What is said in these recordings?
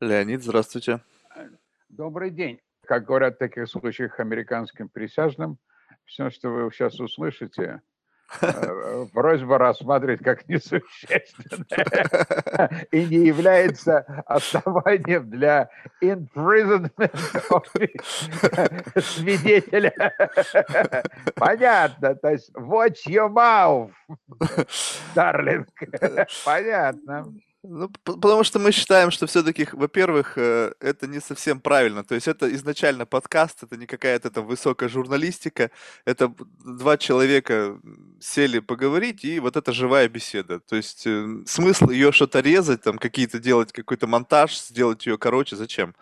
Леонид, здравствуйте. Добрый день. Как говорят в таких случаях американским присяжным, все, что вы сейчас услышите, э, просьба рассматривать как несущественное и не является основанием для imprisonment свидетеля. Понятно. То есть watch your mouth, darling. Понятно. Ну, потому что мы считаем, что все-таки, во-первых, э, это не совсем правильно. То есть это изначально подкаст, это не какая-то там высокая журналистика. Это два человека сели поговорить, и вот это живая беседа. То есть э, смысл ее что-то резать, там какие-то делать какой-то монтаж, сделать ее короче, зачем?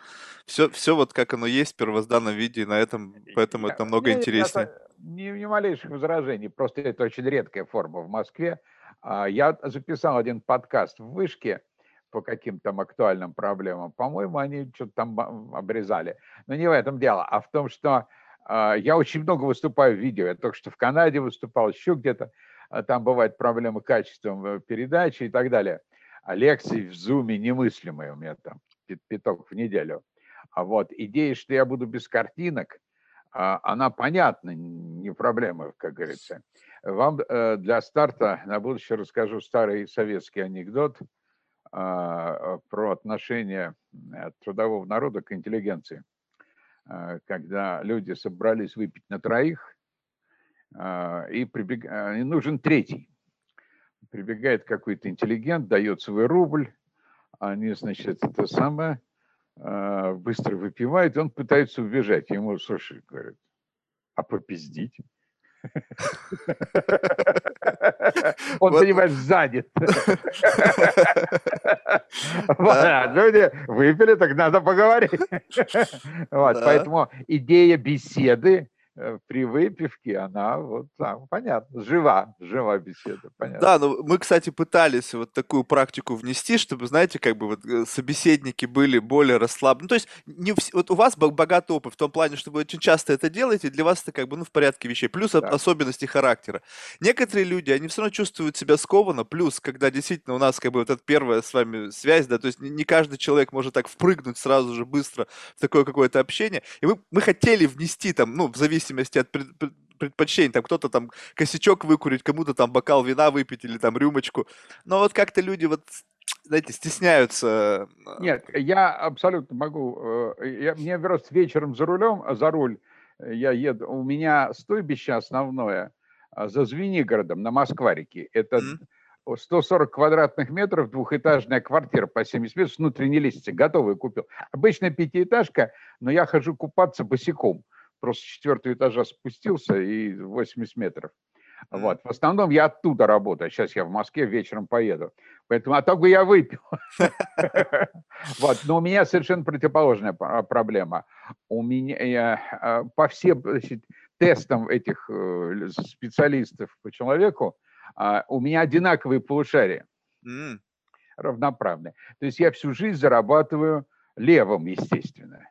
Все, все вот как оно есть в первозданном виде, и на этом, поэтому это намного интереснее. Не, не малейших возражений, просто это очень редкая форма в Москве. А, я записал один подкаст в вышке по каким-то актуальным проблемам. По-моему, они что-то там обрезали. Но не в этом дело, а в том, что а, я очень много выступаю в видео. Я только что в Канаде выступал, еще где-то. А, там бывают проблемы качеством э, передачи и так далее. А лекции в Зуме немыслимые у меня там, пяток в неделю. А вот идея, что я буду без картинок, она понятна, не проблема, как говорится. Вам э, для старта на будущее расскажу старый советский анекдот а, про отношение э, трудового народа к интеллигенции. А, когда люди собрались выпить на троих, а, и, прибег... и нужен третий. Прибегает какой-то интеллигент, дает свой рубль, они, значит, это самое, быстро выпивают, он пытается убежать. Ему, слушай, говорят, а попиздить? Он, понимаешь, занят. Люди выпили, так надо поговорить. Поэтому идея беседы при выпивке она вот там, понятно, жива, жива беседа, понятно. Да, ну мы, кстати, пытались вот такую практику внести, чтобы, знаете, как бы вот э, собеседники были более расслаблены. Ну, то есть не в... вот у вас богатый опыт в том плане, что вы очень часто это делаете, для вас это как бы ну, в порядке вещей, плюс да. особенности характера. Некоторые люди, они все равно чувствуют себя скованно, плюс, когда действительно у нас как бы вот эта первая с вами связь, да, то есть не каждый человек может так впрыгнуть сразу же быстро в такое какое-то общение, и мы, мы хотели внести там, ну, в зависимости зависимости от предпочтений. Там кто-то там косячок выкурить, кому-то там бокал вина выпить или там рюмочку. Но вот как-то люди вот знаете, стесняются. Э, Нет, я абсолютно могу. Э, я, мне просто вечером за рулем, за руль я еду. У меня стойбище основное за Звенигородом на Москварике. Это mm-hmm. 140 квадратных метров, двухэтажная квартира по 70 метров с внутренней лестницей. Готовую купил. Обычная пятиэтажка, но я хожу купаться босиком просто с четвертого этажа спустился и 80 метров. Вот. В основном я оттуда работаю. Сейчас я в Москве вечером поеду. Поэтому, а так бы я выпил. Вот. Но у меня совершенно противоположная проблема. У меня а, по всем тестам этих э, специалистов по человеку а, у меня одинаковые полушария. Равноправные. То есть я всю жизнь зарабатываю левым, естественно.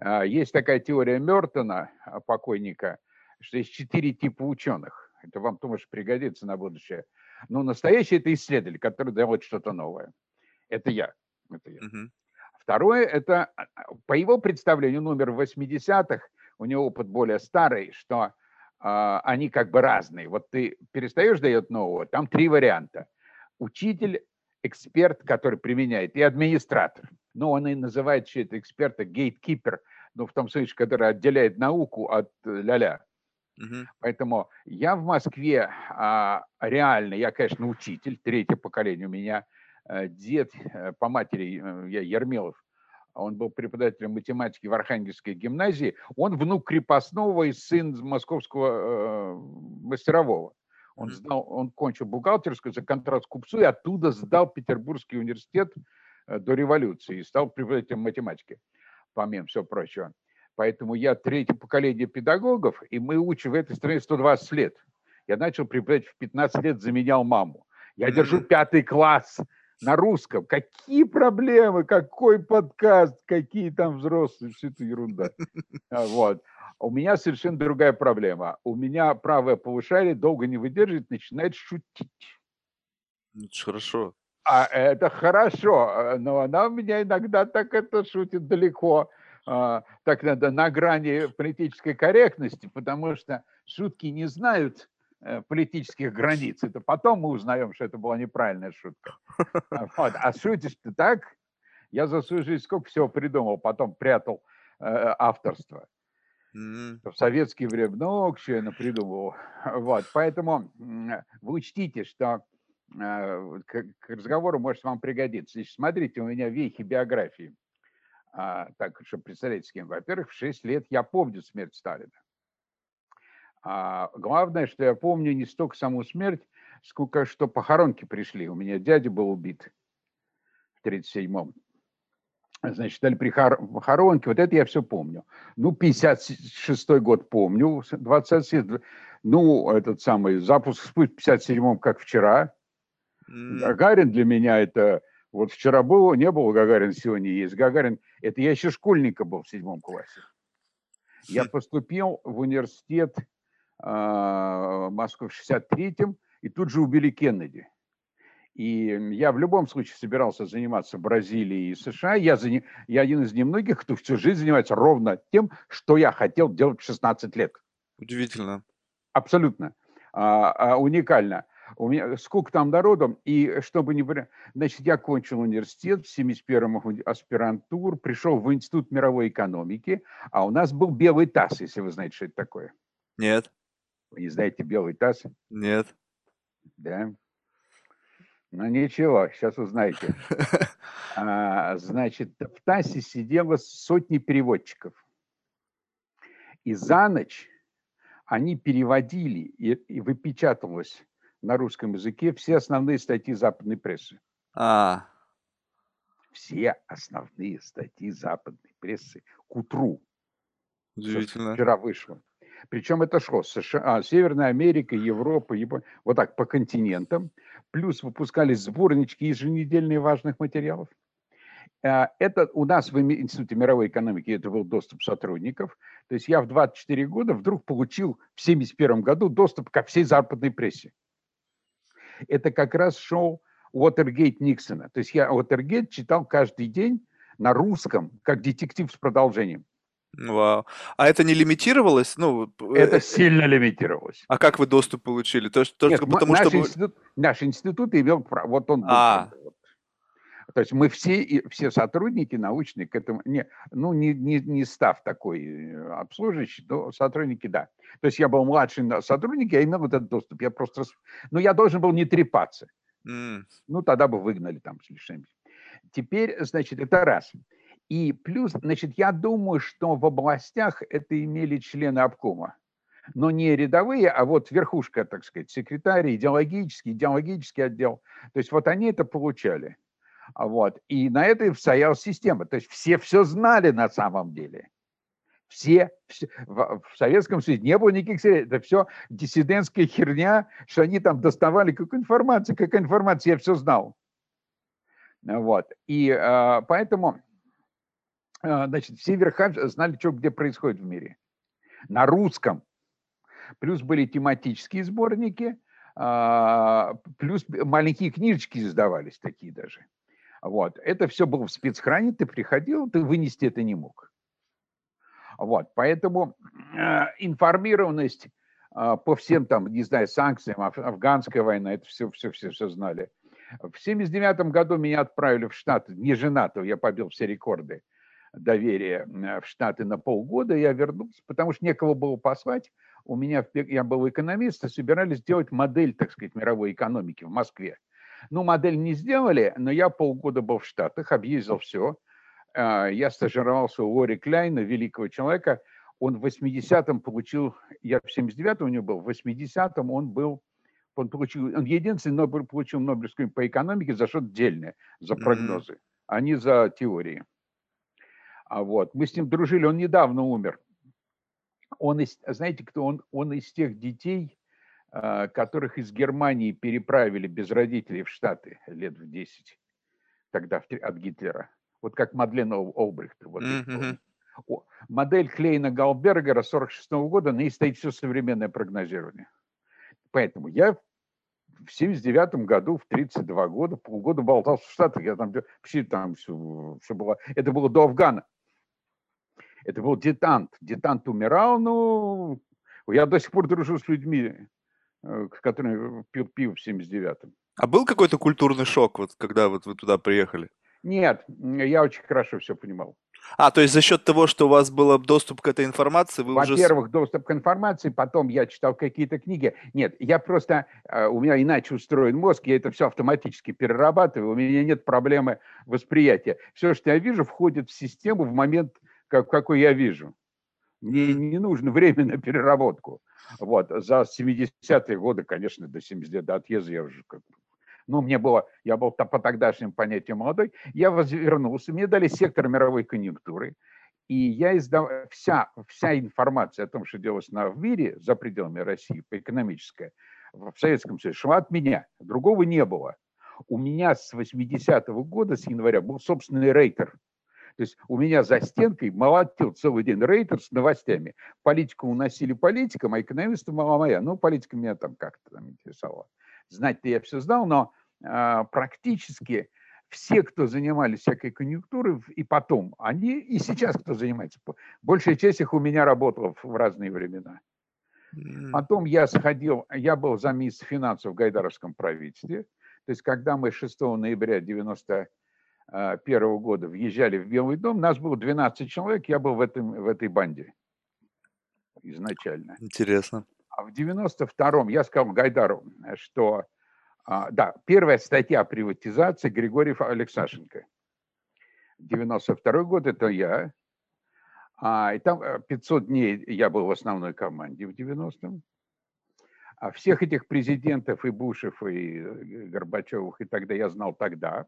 А, есть такая теория Мертона, а, покойника, что есть четыре типа ученых. Это вам, думаешь, пригодится на будущее. Но настоящий – это исследователь, который делает что-то новое. Это я. Это я. Угу. Второе – это, а, по его представлению, номер в 80-х, у него опыт более старый, что э, они как бы разные. Вот ты перестаешь дает нового, там три варианта. Учитель, эксперт, который применяет, и администратор – ну, он и называет все это эксперта гейткипер, ну, в том смысле, который отделяет науку от э, ля-ля. Угу. Поэтому я в Москве а, реально, я, конечно, учитель, третье поколение у меня, а, дед а, по матери, я Ермилов, он был преподавателем математики в Архангельской гимназии, он внук крепостного и сын московского э, мастерового. Он, сдал, он кончил бухгалтерскую за контракт с купцу и оттуда сдал Петербургский университет Э, до революции и стал преподавателем математики, помимо всего прочего. Поэтому я третье поколение педагогов, и мы учим в этой стране 120 лет. Я начал преподавать в 15 лет, заменял маму. Я держу пятый класс на русском. Какие проблемы, какой подкаст, какие там взрослые, все это ерунда. А, вот. У меня совершенно другая проблема. У меня правое полушарие долго не выдерживает, начинает шутить. Это хорошо. А это хорошо, но она у меня иногда так это шутит далеко, а, так надо на грани политической корректности, потому что шутки не знают политических границ. Это потом мы узнаем, что это была неправильная шутка. А, вот. А шутишь ты так, я за свою жизнь сколько всего придумал, потом прятал э, авторство. Mm-hmm. В советские время много чего я придумывал. Вот. Поэтому вы учтите, что э, к, к разговору может вам пригодиться. Значит, смотрите, у меня вехи биографии. А, так, чтобы представлять с кем. Во-первых, в 6 лет я помню смерть Сталина. А, главное, что я помню не столько саму смерть, сколько что похоронки пришли. У меня дядя был убит в 37-м значит, дали похоронки, вот это я все помню. Ну, 56-й год помню, 20 ну, этот самый запуск в 57-м, как вчера. Mm. Гагарин для меня это, вот вчера был, не было Гагарин, сегодня есть Гагарин. Это я еще школьника был в седьмом классе. Я поступил в университет э, Москвы в 63-м, и тут же убили Кеннеди. И я в любом случае собирался заниматься Бразилией и США. Я, заним... я один из немногих, кто всю жизнь занимается ровно тем, что я хотел делать в 16 лет. Удивительно. Абсолютно. А, а, уникально. У меня сколько там народу, и чтобы не... Значит, я кончил университет в 71-м аспирантур, пришел в Институт мировой экономики, а у нас был белый таз, если вы знаете, что это такое. Нет. Вы не знаете белый таз? Нет. Да. Ну ничего, сейчас узнаете. А, значит, в ТАССе сидело сотни переводчиков. И за ночь они переводили и, и выпечатывалось на русском языке все основные статьи западной прессы. А. Все основные статьи западной прессы к утру. Удивительно. Вчера вышло. Причем это шло США, а, Северная Америка, Европа, Япония, вот так по континентам. Плюс выпускались сборнички еженедельные важных материалов. А, это у нас в Институте мировой экономики это был доступ сотрудников. То есть я в 24 года вдруг получил в 1971 году доступ ко всей западной прессе. Это как раз шоу Уотергейт Никсона. То есть я Уотергейт читал каждый день на русском, как детектив с продолжением. Вау. А это не лимитировалось? Ну, это э, сильно лимитировалось. А как вы доступ получили? То, есть, Нет, потому наш, что... институт, наш институт имел... Вот он... А. То есть мы все, все сотрудники научные к этому... Не, ну, не, не, не став такой э, обслуживающий, но сотрудники, да. То есть я был младший сотрудник, я имел этот доступ. Я просто... Ну, я должен был не трепаться. Mm. Ну, тогда бы выгнали там с лишними. Теперь, значит, это раз. И плюс, значит, я думаю, что в областях это имели члены обкома. Но не рядовые, а вот верхушка, так сказать, секретарь, идеологический, идеологический отдел. То есть вот они это получали. Вот. И на это стояла система. То есть все все знали на самом деле. Все, все в, в Советском Союзе не было никаких... Это все диссидентская херня, что они там доставали какую информацию, какая информация, я все знал. Вот. И э, поэтому значит, все верха знали, что где происходит в мире. На русском. Плюс были тематические сборники, а, плюс маленькие книжечки издавались такие даже. Вот. Это все было в спецхране, ты приходил, ты вынести это не мог. Вот. Поэтому э, информированность э, по всем там, не знаю, санкциям, аф афганская война, это все, все, все, все знали. В 79 году меня отправили в Штаты, не женатого, я побил все рекорды доверие в Штаты на полгода, я вернулся, потому что некого было послать. У меня, я был экономист, и собирались сделать модель, так сказать, мировой экономики в Москве. Ну, модель не сделали, но я полгода был в Штатах, объездил все. А, я стажировался у Лори Кляйна, великого человека. Он в 80-м получил, я в 79-м у него был, в 80-м он был, он получил, он единственный Нобель, получил Нобелевскую по экономике за что-то дельное, за прогнозы, mm-hmm. а не за теории. А вот, мы с ним дружили, он недавно умер. Он из, знаете, кто он? Он из тех детей, а, которых из Германии переправили без родителей в Штаты лет в 10, тогда от Гитлера. Вот как Мадлен Олбрихт. Вот mm-hmm. Модель Клейна Галбергера 46 года, на ней стоит все современное прогнозирование. Поэтому я в 79 году, в 32 года, полгода болтался в Штатах. Я там, вообще там все, все было. Это было до Афгана. Это был детант. Детант умирал, ну, я до сих пор дружу с людьми, э, с которыми пил пиво в 79-м. А был какой-то культурный шок, вот, когда вот вы туда приехали? Нет, я очень хорошо все понимал. А, то есть за счет того, что у вас был доступ к этой информации, вы уже... Во-первых, доступ к информации, потом я читал какие-то книги. Нет, я просто... Э, у меня иначе устроен мозг, я это все автоматически перерабатываю, у меня нет проблемы восприятия. Все, что я вижу, входит в систему в момент, как, какой я вижу. Мне не нужно время на переработку. Вот. За 70-е годы, конечно, до 70 до отъезда я уже как ну, мне было, я был по тогдашним понятиям молодой, я вернулся, мне дали сектор мировой конъюнктуры, и я издал, вся, вся информация о том, что делалось на, в мире за пределами России, по экономической, в Советском Союзе, шла от меня, другого не было. У меня с 80-го года, с января, был собственный рейтер. То есть у меня за стенкой молотил целый день рейтер с новостями. Политику уносили политикам, а экономисты мало моя. Ну, политика меня там как-то там интересовала. Знать-то я все знал, но э, практически все, кто занимались всякой конъюнктурой, и потом, они и сейчас кто занимается, большая часть их у меня работала в разные времена. Потом я сходил, я был замминистра финансов в Гайдаровском правительстве. То есть, когда мы 6 ноября 91 года въезжали в Белый дом, нас было 12 человек, я был в, этом, в этой банде изначально. Интересно. А в 92-м я сказал Гайдару, что, а, да, первая статья о приватизации Григорьев Алексашенко. 92 год это я. А, и там 500 э, дней я был в основной команде в 90-м. А всех этих президентов и Бушев, и Горбачевых, и тогда я знал тогда.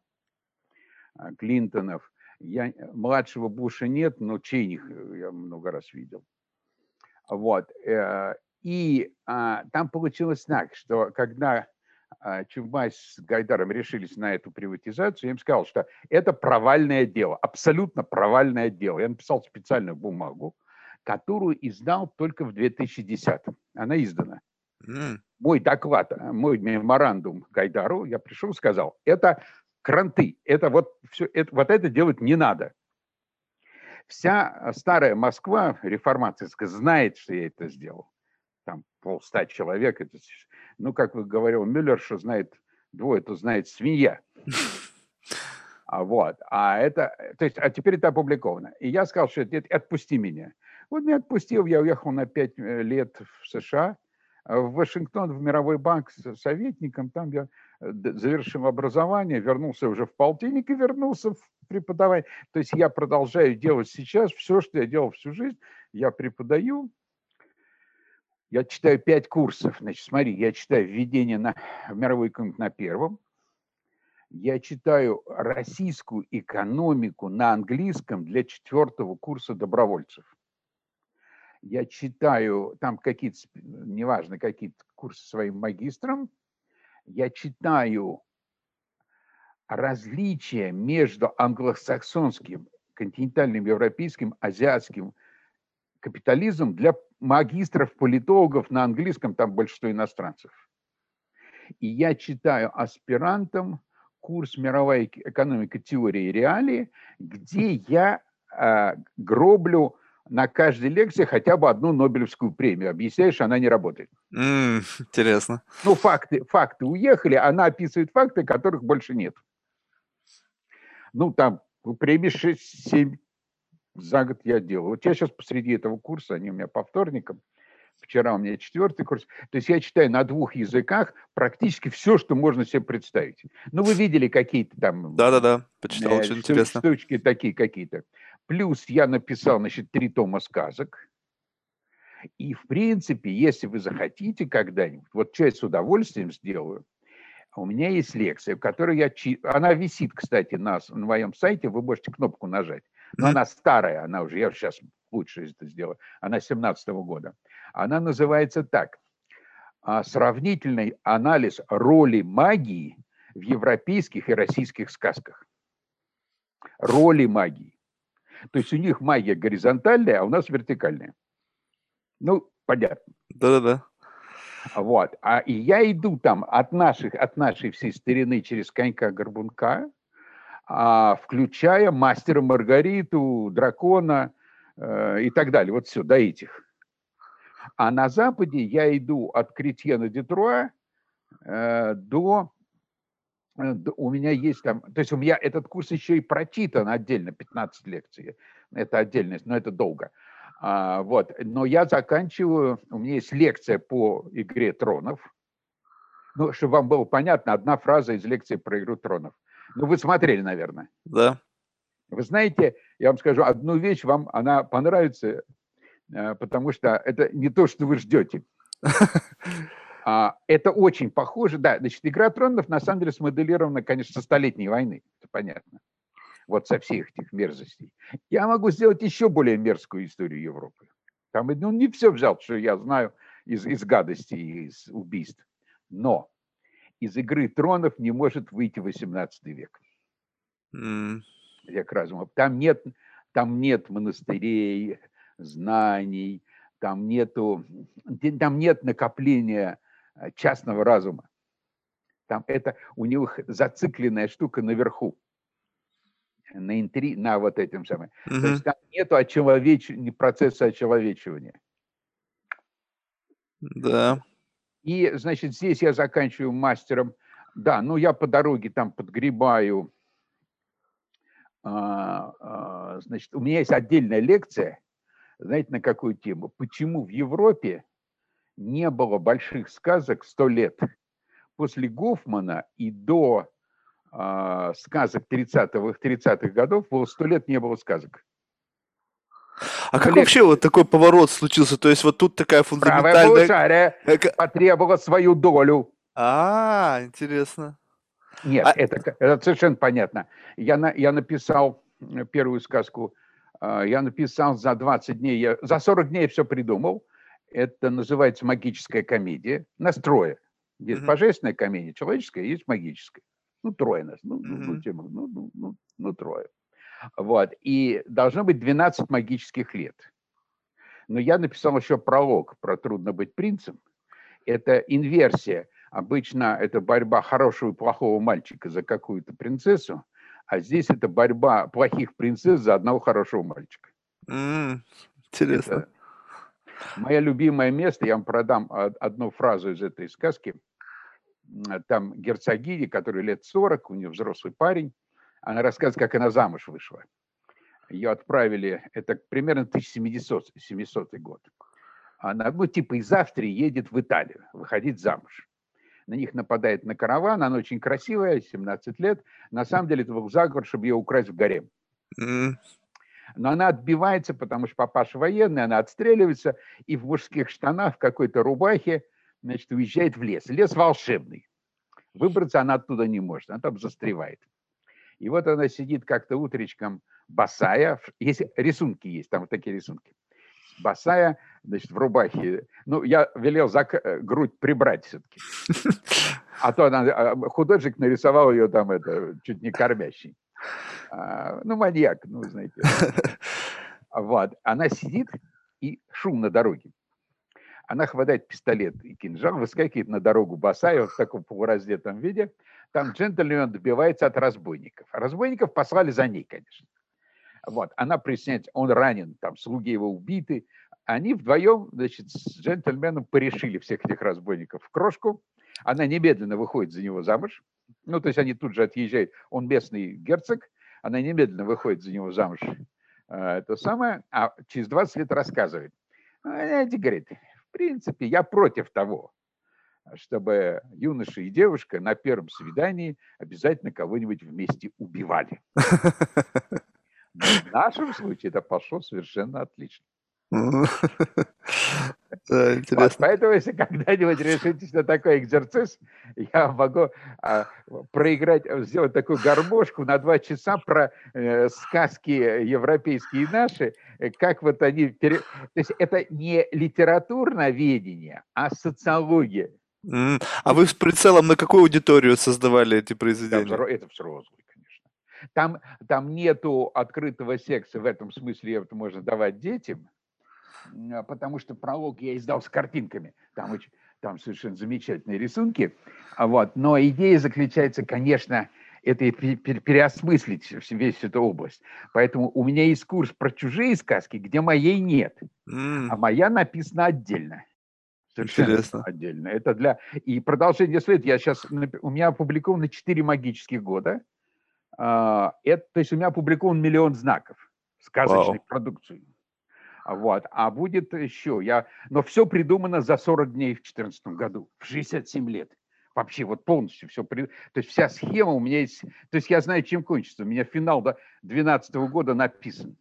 А, Клинтонов. Я, младшего Буша нет, но Чейних я много раз видел. Вот. Э, и а, там получилось так, что когда а, Чубайс с Гайдаром решились на эту приватизацию, я им сказал, что это провальное дело, абсолютно провальное дело. Я написал специальную бумагу, которую издал только в 2010-м. Она издана. Mm. Мой доклад, мой меморандум Гайдару, я пришел и сказал, это кранты, это вот, все, это, вот это делать не надо. Вся старая Москва реформаторская знает, что я это сделал там полста человек, это, ну, как вы говорил Мюллер, что знает двое, то знает свинья. А вот, а это, то есть, а теперь это опубликовано. И я сказал, что это, отпусти меня. Вот меня отпустил, я уехал на пять э, лет в США, в Вашингтон, в Мировой банк с советником, там я э, завершил образование, вернулся уже в полтинник и вернулся в преподавание. То есть я продолжаю делать сейчас все, что я делал всю жизнь, я преподаю, я читаю пять курсов. Значит, смотри, я читаю введение на, в мировой экономику на первом. Я читаю российскую экономику на английском для четвертого курса добровольцев. Я читаю там какие-то, неважно, какие-то курсы своим магистрам. Я читаю различия между англосаксонским, континентальным европейским, азиатским капитализмом для магистров, политологов на английском, там большинство иностранцев. И я читаю аспирантам курс «Мировая экономика, теории и реалии», где я э, гроблю на каждой лекции хотя бы одну Нобелевскую премию. Объясняешь, она не работает. Mm, интересно. Ну, факты, факты уехали, она описывает факты, которых больше нет. Ну, там премии 6-7 за год я делал. Вот я сейчас посреди этого курса, они у меня по вторникам, вчера у меня четвертый курс, то есть я читаю на двух языках практически все, что можно себе представить. Ну, вы видели какие-то там... Да-да-да, почитал, э, очень интересно. Штучки такие какие-то. Плюс я написал, значит, три тома сказок. И, в принципе, если вы захотите когда-нибудь, вот часть с удовольствием сделаю, у меня есть лекция, в которой я... Она висит, кстати, на, на моем сайте, вы можете кнопку нажать. Но она старая, она уже, я сейчас лучше это сделаю, она 17 -го года. Она называется так. «А, сравнительный анализ роли магии в европейских и российских сказках. Роли магии. То есть у них магия горизонтальная, а у нас вертикальная. Ну, понятно. Да-да-да. Вот. А и я иду там от наших, от нашей всей старины через конька-горбунка, а, включая мастера Маргариту, дракона э, и так далее. Вот все, до этих. А на Западе я иду от Кретьена Детруа э, до у меня есть там, то есть у меня этот курс еще и прочитан отдельно, 15 лекций, это отдельность, но это долго. А, вот, но я заканчиваю, у меня есть лекция по игре тронов, ну, чтобы вам было понятно, одна фраза из лекции про игру тронов. Ну, вы смотрели, наверное. Да. Вы знаете, я вам скажу одну вещь, вам она понравится, э, потому что это не то, что вы ждете. А, это очень похоже, да, значит, «Игра тронов» на самом деле смоделирована, конечно, со Столетней войны, это понятно, вот со всех этих мерзостей. Я могу сделать еще более мерзкую историю Европы. Там ну, не все взял, что я знаю из, из гадости и из убийств. Но из «Игры тронов» не может выйти 18 век. Mm. Век разума. Там нет, там нет монастырей, знаний, там нету, там нет накопления частного разума. Там это у них зацикленная штука наверху, на, интри, на вот этим самым. Mm-hmm. То есть там нету очеловеч... процесса очеловечивания. Да. И, значит, здесь я заканчиваю мастером. Да, ну я по дороге там подгребаю. А, а, значит, у меня есть отдельная лекция, знаете, на какую тему? Почему в Европе не было больших сказок сто лет. После Гофмана и до э, сказок 30-х 30 годов было сто лет не было сказок. А как Олег... вообще вот такой поворот случился? То есть вот тут такая фундаментальная... Правая полушарие потребовала свою долю. А, интересно. Нет, а... это, это совершенно понятно. Я, на, я написал первую сказку, я написал за 20 дней, я, за 40 дней все придумал, это называется магическая комедия. Нас трое. Есть mm-hmm. божественная комедия, человеческая, есть магическая. Ну, трое нас. Ну, mm-hmm. ну, ну, ну, ну, ну, трое. Вот. И должно быть 12 магических лет. Но я написал еще пролог про «Трудно быть принцем». Это инверсия. Обычно это борьба хорошего и плохого мальчика за какую-то принцессу, а здесь это борьба плохих принцесс за одного хорошего мальчика. Mm, интересно. Это, Мое любимое место, я вам продам одну фразу из этой сказки. Там герцогиня, которой лет 40, у нее взрослый парень, она рассказывает, как она замуж вышла. Ее отправили, это примерно 1700, 700 год. Она, ну, типа из Австрии едет в Италию, выходить замуж. На них нападает на караван, она очень красивая, 17 лет. На самом деле это был заговор, чтобы ее украсть в гарем. Но она отбивается, потому что папаша военный, она отстреливается, и в мужских штанах, в какой-то рубахе, значит, уезжает в лес. Лес волшебный. Выбраться она оттуда не может, она там застревает. И вот она сидит как-то утречком босая, есть, рисунки есть, там вот такие рисунки. Босая, значит, в рубахе. Ну, я велел за э, грудь прибрать все-таки. А то она, а, художник нарисовал ее там, это, чуть не кормящий. А, ну, маньяк, ну, знаете. Вот. Она сидит и шум на дороге. Она хватает пистолет и кинжал, выскакивает на дорогу босая в таком полураздетом виде. Там джентльмен добивается от разбойников. А разбойников послали за ней, конечно. Вот. Она присоединяется, он ранен, там слуги его убиты. Они вдвоем, значит, с джентльменом порешили всех этих разбойников в крошку. Она немедленно выходит за него замуж. Ну, то есть они тут же отъезжают. Он местный герцог, она немедленно выходит за него замуж. А, это самое, а через 20 лет рассказывает. «А, знаете, говорит, в принципе, я против того, чтобы юноша и девушка на первом свидании обязательно кого-нибудь вместе убивали. Но в нашем случае это пошло совершенно отлично. Вот, поэтому, если когда-нибудь решитесь на такой экзерциз, я могу а, проиграть, сделать такую гармошку на два часа про э, сказки европейские и наши, э, как вот они... Пере... То есть это не литературное ведение, а социология. Mm. А вы с прицелом на какую аудиторию создавали эти произведения? Это взрослые, конечно. Там, там нету открытого секса, в этом смысле это можно давать детям, потому что пролог я издал с картинками. Там, очень, там совершенно замечательные рисунки. А вот. Но идея заключается, конечно, это переосмыслить весь эту область. Поэтому у меня есть курс про чужие сказки, где моей нет, mm. а моя написана отдельно. Совершенно Интересно. отдельно. Это для... И продолжение следует. Я сейчас... У меня опубликовано 4 магических года. А, это, то есть у меня опубликован миллион знаков сказочной Вау. продукции. Вот. А будет еще. Я... Но все придумано за 40 дней в 2014 году, в 67 лет. Вообще вот полностью все. То есть вся схема у меня есть. То есть я знаю, чем кончится. У меня финал до 2012 года написан.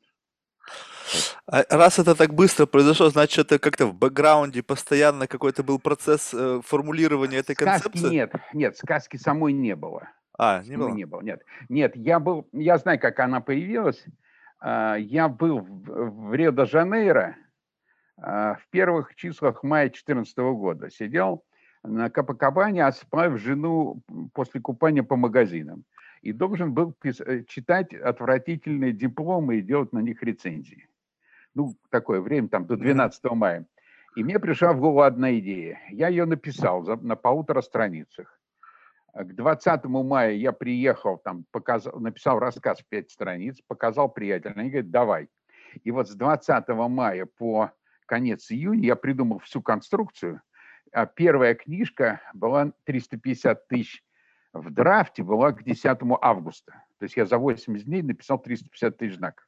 А раз это так быстро произошло, значит, это как-то в бэкграунде постоянно какой-то был процесс э, формулирования этой сказки концепции? Нет, нет, сказки самой не было. А, не было? Не было, нет. Нет, я был, я знаю, как она появилась. А, я был в Рио-де-Жанейро а, в первых числах мая 2014 года. Сидел на Капакабане, отправив жену после купания по магазинам. И должен был э, читать отвратительные дипломы и делать на них рецензии. Ну, такое время, там, до 12 мая. И мне пришла в голову одна идея. Я ее написал на полутора страницах. К 20 мая я приехал, там, показал, написал рассказ в пять страниц, показал приятелям. Они говорят, давай. И вот с 20 мая по конец июня я придумал всю конструкцию. А первая книжка была 350 тысяч в драфте, была к 10 августа. То есть я за 80 дней написал 350 тысяч знаков.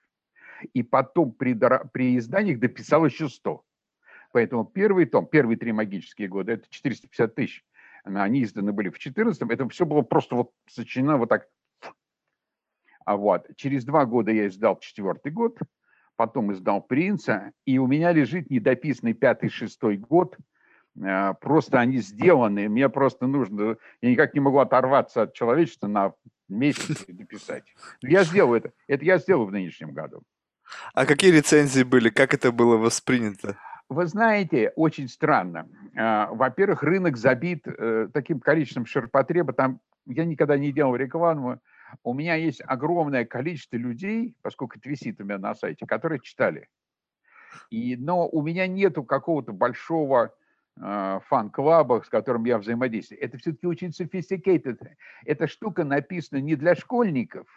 И потом при, при изданиях дописал еще 100. Поэтому первый том, первые три магические года, это 450 тысяч они изданы были в 14 это все было просто вот сочинено вот так. А вот через два года я издал четвертый год, потом издал «Принца», и у меня лежит недописанный пятый-шестой год, э, просто они сделаны, мне просто нужно, я никак не могу оторваться от человечества на месяц и дописать. Я сделаю это, это я сделаю в нынешнем году. А какие рецензии были, как это было воспринято? Вы знаете, очень странно. А, во-первых, рынок забит э, таким количеством ширпотреба. Там я никогда не делал рекламу. У меня есть огромное количество людей, поскольку это висит у меня на сайте, которые читали. И, но у меня нету какого-то большого э, фан-клаба, с которым я взаимодействую. Это все-таки очень sophisticated. Эта штука написана не для школьников.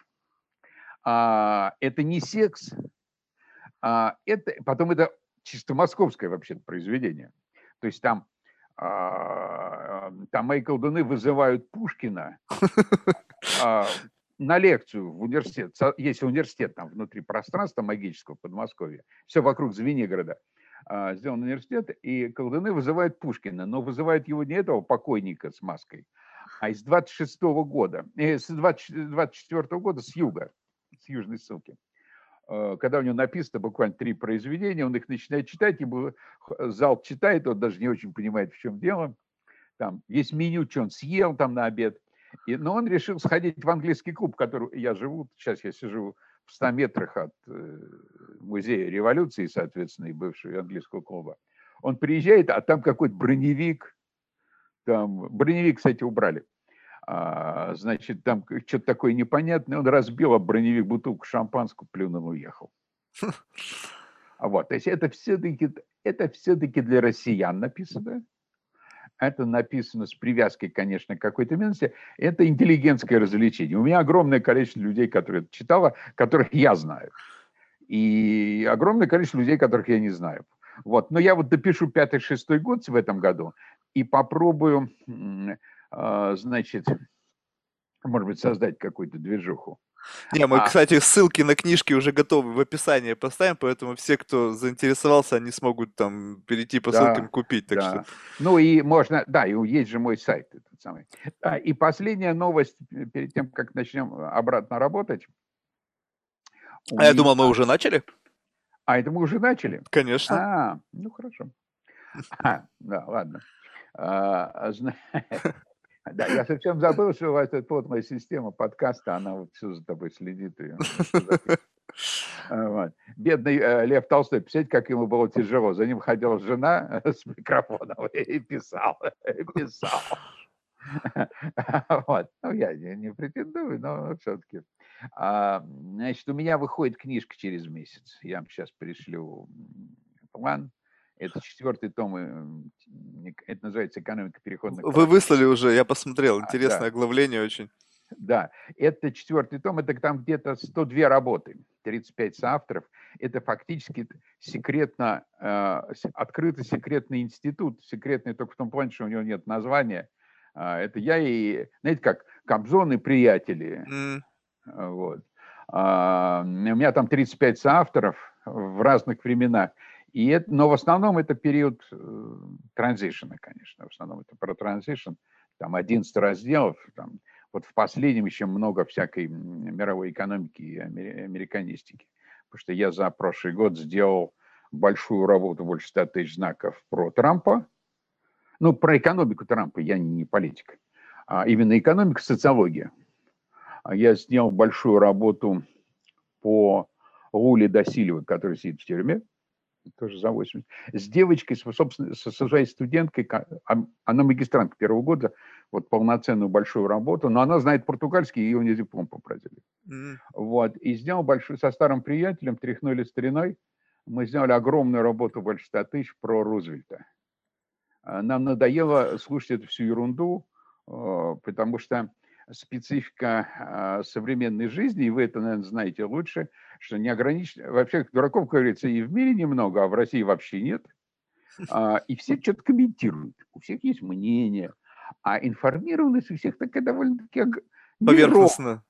А, это не секс. А, это, потом это чисто московское вообще произведение. То есть там, а, там мои колдуны вызывают Пушкина а, на лекцию в университет. Есть университет там внутри пространства магического Подмосковья. Все вокруг Звенигорода. А, сделан университет, и колдуны вызывают Пушкина, но вызывают его не этого покойника с маской, а из 26 -го года, э, с 20, 24 -го года с юга, с южной ссылки. Э, когда у него написано буквально три произведения, он их начинает читать, ему зал читает, он даже не очень понимает, в чем дело. Там есть меню, что он съел там на обед. И, но он решил сходить в английский клуб, в котором я живу. Сейчас я сижу в 100 метрах от э, музея революции, соответственно, и бывшего английского клуба. Он приезжает, а там какой-то броневик. Там, броневик, кстати, убрали. А, значит, там что-то такое непонятное, он разбил об броневик бутылку шампанского, плюнул, уехал. Вот, то есть это все-таки, это все-таки для россиян написано. Это написано с привязкой, конечно, к какой-то местности. Это интеллигентское развлечение. У меня огромное количество людей, которые это читало, которых я знаю. И огромное количество людей, которых я не знаю. Вот. Но я вот допишу пятый-шестой год в этом году и попробую значит, может быть, создать какую-то движуху. Не, мы, а... кстати, ссылки на книжки уже готовы в описании поставим, поэтому все, кто заинтересовался, они смогут там перейти по да, ссылкам купить. Так да. что... Ну и можно, да, и есть же мой сайт этот самый. А, и последняя новость перед тем, как начнем обратно работать. А меня... я думал, мы уже начали. А это мы уже начали? Конечно. А, ну хорошо. А, да, ладно. А, Да, я совсем забыл, что у вас эта плотная система подкаста, она вот все за тобой следит. И, а, вот. Бедный э, Лев Толстой, представляете, как ему было тяжело. За ним ходила жена с микрофоном и писал, и писал. Вот. Ну, я не, не претендую, но все-таки. А, значит, у меня выходит книжка через месяц. Я вам сейчас пришлю план. Это четвертый том, это называется «Экономика переходных Вы выслали уже, я посмотрел, а, интересное да. оглавление очень. Да, это четвертый том, это там где-то 102 работы, 35 соавторов. Это фактически секретно, э, открытый секретный институт, секретный только в том плане, что у него нет названия. Э, это я и, знаете как, Кобзон и приятели. Mm. Вот. Э, у меня там 35 соавторов в разных временах. И это, но в основном это период э, транзишена, конечно. В основном это про транзишн. Там 11 разделов, там, вот в последнем еще много всякой мировой экономики и американистики. Потому что я за прошлый год сделал большую работу, больше 100 тысяч знаков про Трампа. Ну, про экономику Трампа, я не политик. А именно экономика, социология. А я сделал большую работу по Луле Досилевой, который сидит в тюрьме тоже за 80, с девочкой, собственно, со своей студенткой, она магистрант первого года, вот полноценную большую работу, но она знает португальский, ее не диплом попросили. Mm-hmm. Вот, и сделал большую, со старым приятелем, тряхнули стариной, мы сделали огромную работу больше 100 тысяч про Рузвельта. А, нам надоело слушать эту всю ерунду, э, потому что специфика а, современной жизни, и вы это, наверное, знаете лучше, что не ограничено, вообще дураков, как говорится, и в мире немного, а в России вообще нет. А, и все что-то комментируют, у всех есть мнение, а информированность у всех такая довольно-таки... Поверхностно.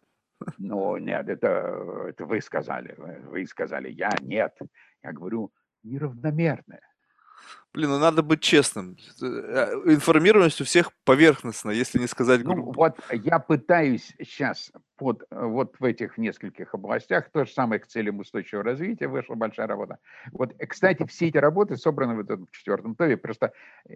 Ну, нет, это, это вы сказали, вы сказали, я нет. Я говорю, неравномерная. Блин, ну надо быть честным. Э, информированность у всех поверхностно, если не сказать грубо. Ну, вот я пытаюсь сейчас под, вот в этих нескольких областях, то же самое к целям устойчивого развития вышла большая работа. Вот, э, кстати, все эти работы собраны в этом четвертом томе. Просто, э,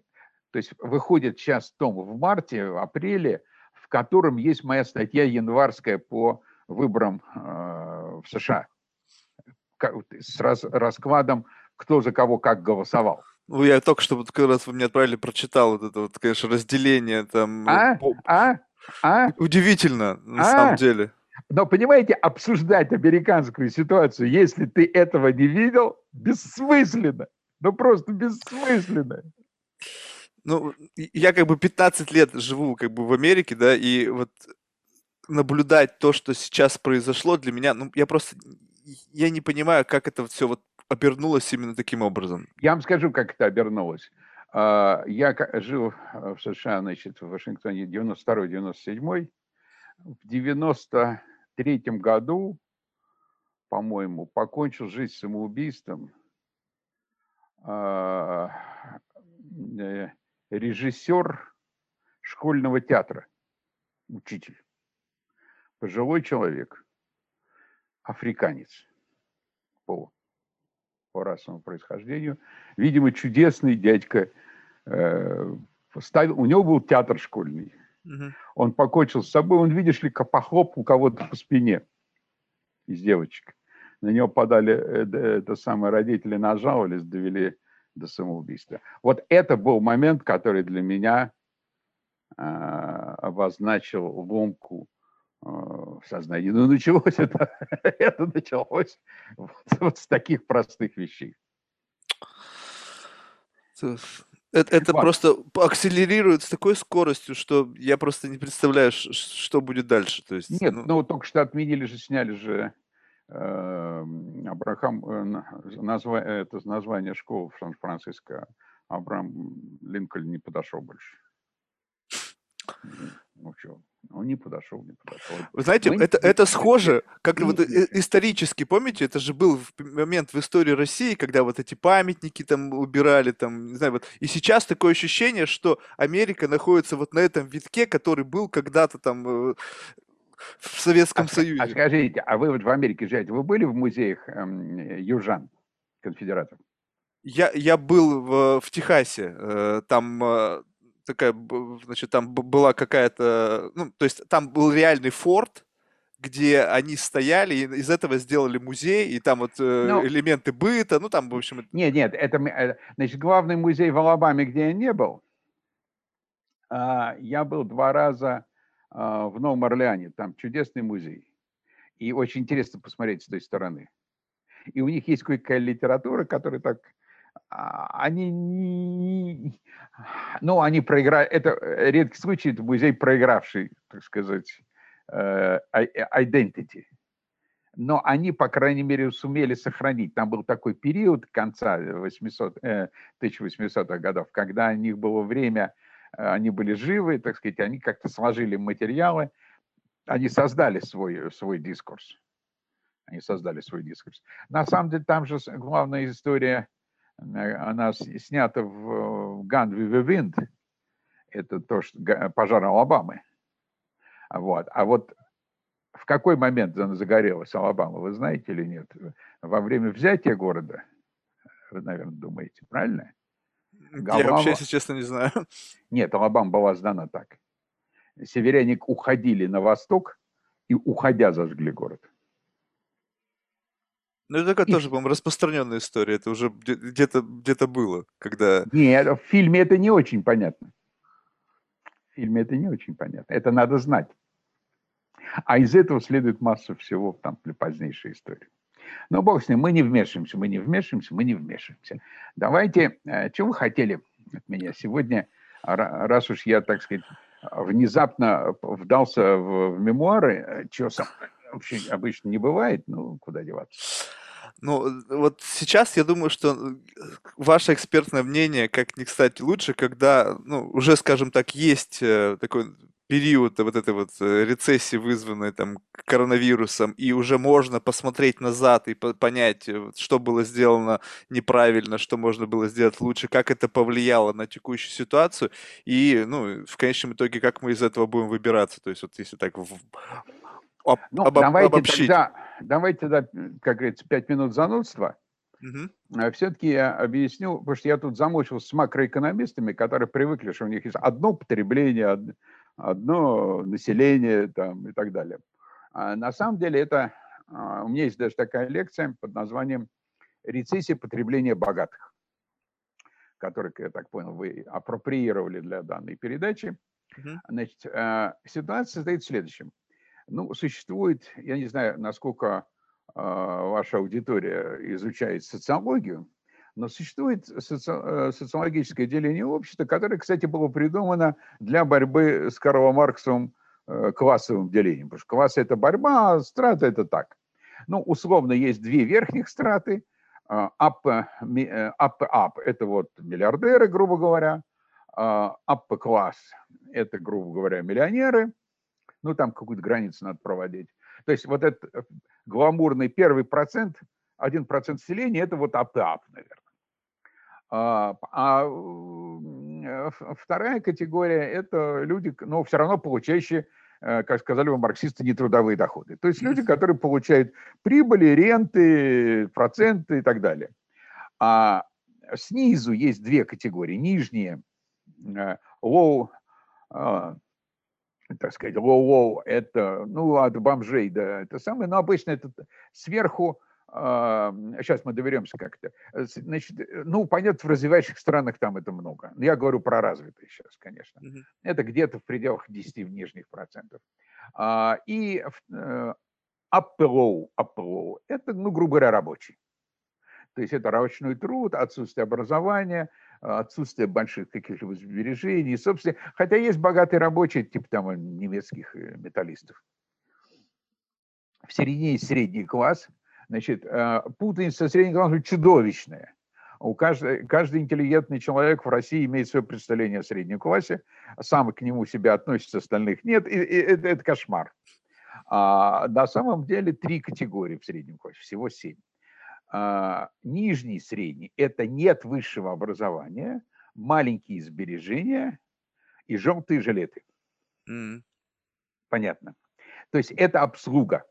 то есть выходит сейчас том в марте, в апреле, в котором есть моя статья январская по выборам э, в США с раз, раскладом, кто за кого как голосовал. Ну, я только что, вот, как раз вы мне отправили, прочитал вот это вот, конечно, разделение там. А? По... А? А? Удивительно, на а? самом деле. Но, понимаете, обсуждать американскую ситуацию, если ты этого не видел, бессмысленно. Ну, просто бессмысленно. Ну, я как бы 15 лет живу как бы в Америке, да, и вот наблюдать то, что сейчас произошло для меня, ну, я просто, я не понимаю, как это все вот обернулось именно таким образом? Я вам скажу, как это обернулось. А, я жил э, в США, значит, в Вашингтоне 92-97. В 93 году, по-моему, покончил жизнь самоубийством а, э, режиссер школьного театра, учитель, пожилой человек, африканец по по расовому происхождению. Видимо, чудесный дядька. Э, ставил, у него был театр школьный. Угу. Он покончил с собой. Он, видишь ли, похлоп у кого-то по спине из девочек. На него подали, э, это самое, родители нажаловались, довели до самоубийства. Вот это был момент, который для меня э, обозначил ломку Э, в сознании. Но началось это, это началось вот, вот с таких простых вещей. Это, это просто акселерирует с такой скоростью, что я просто не представляю, что будет дальше. То есть, Нет, ну, ну только что отменили же, сняли же э, Абрахам, э, назва, это название школы в Сан-Франциско. Абрам Линкольн не подошел больше. Ну что, он не подошел, не подошел. Вы знаете, Мы это, это схоже, как вот исторически, помните, это же был момент в истории России, когда вот эти памятники там убирали, там, не знаю, вот. И сейчас такое ощущение, что Америка находится вот на этом витке, который был когда-то там э, в Советском а, Союзе. А скажите, а вы вот в Америке живете, вы были в музеях эм, южан, конфедератов? Я, я был в, в Техасе, э, там э, такая, значит, там была какая-то, ну, то есть там был реальный форт, где они стояли, и из этого сделали музей, и там вот э, ну, элементы быта, ну там, в общем... Нет, нет, это, э, значит, главный музей в Алабаме, где я не был, а, я был два раза а, в Новом Орлеане, там чудесный музей, и очень интересно посмотреть с той стороны. И у них есть кое-какая литература, которая так они не, ну, они проиграли, это редкий случай, это музей, проигравший, так сказать, э, identity. Но они, по крайней мере, сумели сохранить. Там был такой период конца 800, 1800-х э, годов, когда у них было время, э, они были живы, так сказать, они как-то сложили материалы, они создали свой, свой дискурс. Они создали свой дискурс. На самом деле, там же главная история, она снята в the Wind. Это то, что пожар Алабамы. Вот. А вот в какой момент она загорелась, Алабама, вы знаете или нет? Во время взятия города, вы, наверное, думаете, правильно? Алабама... Я вообще, если честно, не знаю. Нет, Алабама была сдана так. Северяне уходили на восток и, уходя, зажгли город. Ну, это такая тоже, по-моему, распространенная история. Это уже где-то где было, когда... Нет, в фильме это не очень понятно. В фильме это не очень понятно. Это надо знать. А из этого следует масса всего там для позднейшей истории. Но бог с ним, мы не вмешиваемся, мы не вмешиваемся, мы не вмешиваемся. Давайте, э, что вы хотели от меня сегодня, раз уж я, так сказать, внезапно вдался в, мемуары, что сам вообще обычно не бывает, ну, куда деваться. Ну, вот сейчас я думаю, что ваше экспертное мнение, как ни кстати, лучше, когда, ну, уже, скажем так, есть э, такой период вот этой вот э, рецессии, вызванной там коронавирусом, и уже можно посмотреть назад и понять, э, что было сделано неправильно, что можно было сделать лучше, как это повлияло на текущую ситуацию, и, ну, в конечном итоге, как мы из этого будем выбираться. То есть вот если так в... об, ну, об, давайте обобщить. Тогда, давайте тогда, как говорится, пять минут занудства. Угу. Все-таки я объясню, потому что я тут замучился с макроэкономистами, которые привыкли, что у них есть одно потребление, одно население там, и так далее. А на самом деле это, а, у меня есть даже такая лекция под названием «Рецессия потребления богатых», которую, я так понял, вы апроприировали для данной передачи. Значит, а, ситуация состоит в следующем. Ну, существует, я не знаю, насколько ваша аудитория изучает социологию, но существует соци... Э, социологическое деление общества, которое, кстати, было придумано для борьбы с Карлом Марксовым э, классовым делением. Потому что класс – это борьба, а страта – это так. Ну, условно, есть две верхних страты. Up, up, up – это вот миллиардеры, грубо говоря. Upper класс – это, грубо говоря, миллионеры. Ну, там какую-то границу надо проводить. То есть вот этот э, гламурный первый процент, один процент населения – это вот up-up, наверное. А, а вторая категория – это люди, но все равно получающие, э, как сказали бы марксисты, нетрудовые доходы. То есть люди, которые получают прибыли, ренты, проценты и так далее. А снизу есть две категории. Нижние э, – low, так сказать, low-low – это, ну, от бомжей, да, это самое, но обычно это сверху сейчас мы доберемся как-то. Э, значит, э, ну, понятно, в развивающих странах там это много. Я говорю про развитые сейчас, конечно. Mm-hmm. Это где-то в пределах 10 нижних процентов. А, и э, upper low, upper low, это, ну, грубо говоря, рабочий. То есть это ручной труд, отсутствие образования, отсутствие больших каких-либо сбережений. Собственно, хотя есть богатые рабочие, типа там немецких металлистов. В середине средний класс – Значит, э, путаница среднего класса чудовищная. У каждый, каждый интеллигентный человек в России имеет свое представление о среднем классе, сам к нему себя относится, остальных нет, и, и это, это кошмар. А, на самом деле три категории в среднем классе, всего семь. А, нижний средний – это нет высшего образования, маленькие сбережения и желтые жилеты. Mm. Понятно. То есть это обслуга.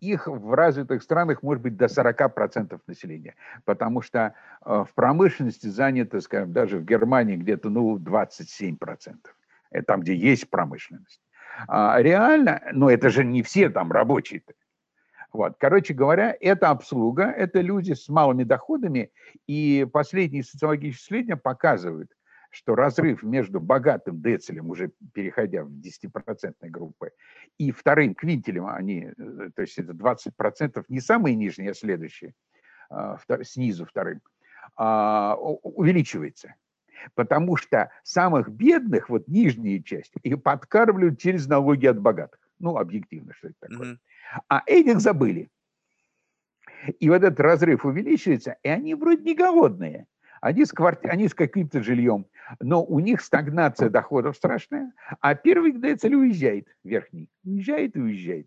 Их в развитых странах может быть до 40% населения, потому что э, в промышленности занято, скажем, даже в Германии где-то ну, 27%. Это там, где есть промышленность. А реально, но это же не все там рабочие. Вот. Короче говоря, это обслуга, это люди с малыми доходами, и последние социологические исследования показывают, что разрыв между богатым децелем, уже переходя в 10% группы, и вторым квинтелем, они, э, то есть это 20% не самые нижние, а следующие, а, снизу вторым, а, увеличивается. Потому что самых бедных, вот нижняя часть, их подкармливают через налоги от богатых. Ну, объективно, что это такое. Mm-hmm. А этих забыли. И вот этот разрыв увеличивается, и они вроде не голодные. Они с, кварти... они с каким-то жильем, но у них стагнация доходов страшная, а первый децель уезжает, верхний, уезжает и уезжает.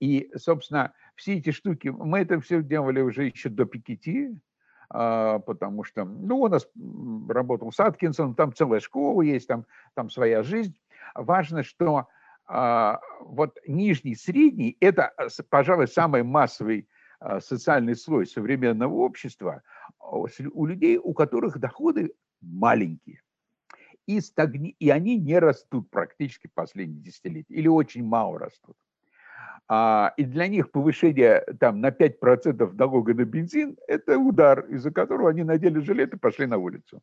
И, собственно, все эти штуки, мы это все делали уже еще до Пикетти, а, потому что, ну, у нас работал с Аткинсоном, там целая школа есть, там, там своя жизнь. Важно, что вот нижний, средний – это, пожалуй, самый массовый а, социальный слой современного общества у людей, у которых доходы маленькие. И, стагни... и они не растут практически последние десятилетия, или очень мало растут. А, и для них повышение там, на 5% налога на бензин – это удар, из-за которого они надели жилет и пошли на улицу.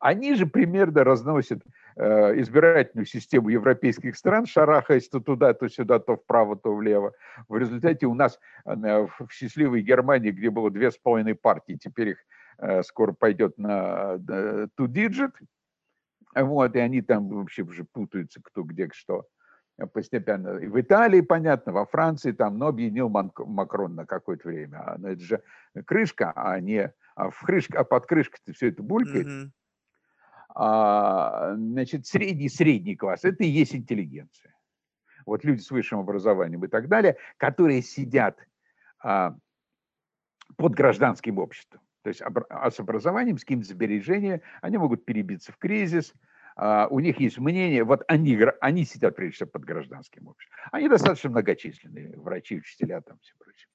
Они же примерно разносят э, избирательную систему европейских стран, шарахаясь то туда, то сюда, то вправо, то влево. В результате у нас э, в счастливой Германии, где было две с половиной партии, теперь их э, скоро пойдет на two digit, вот, и они там вообще уже путаются, кто где что постепенно. И в Италии, понятно, во Франции там, но объединил Макрон на какое-то время. А, но это же крышка, а не а в крышка, а под крышкой все это булькает. Mm-hmm. А, значит, средний-средний класс – это и есть интеллигенция. Вот люди с высшим образованием и так далее, которые сидят а, под гражданским обществом. То есть а с образованием, с каким-то сбережением, они могут перебиться в кризис – а, у них есть мнение, вот они, они сидят прежде всего под гражданским обществом. Они достаточно многочисленные, врачи, учителя, там все прочее.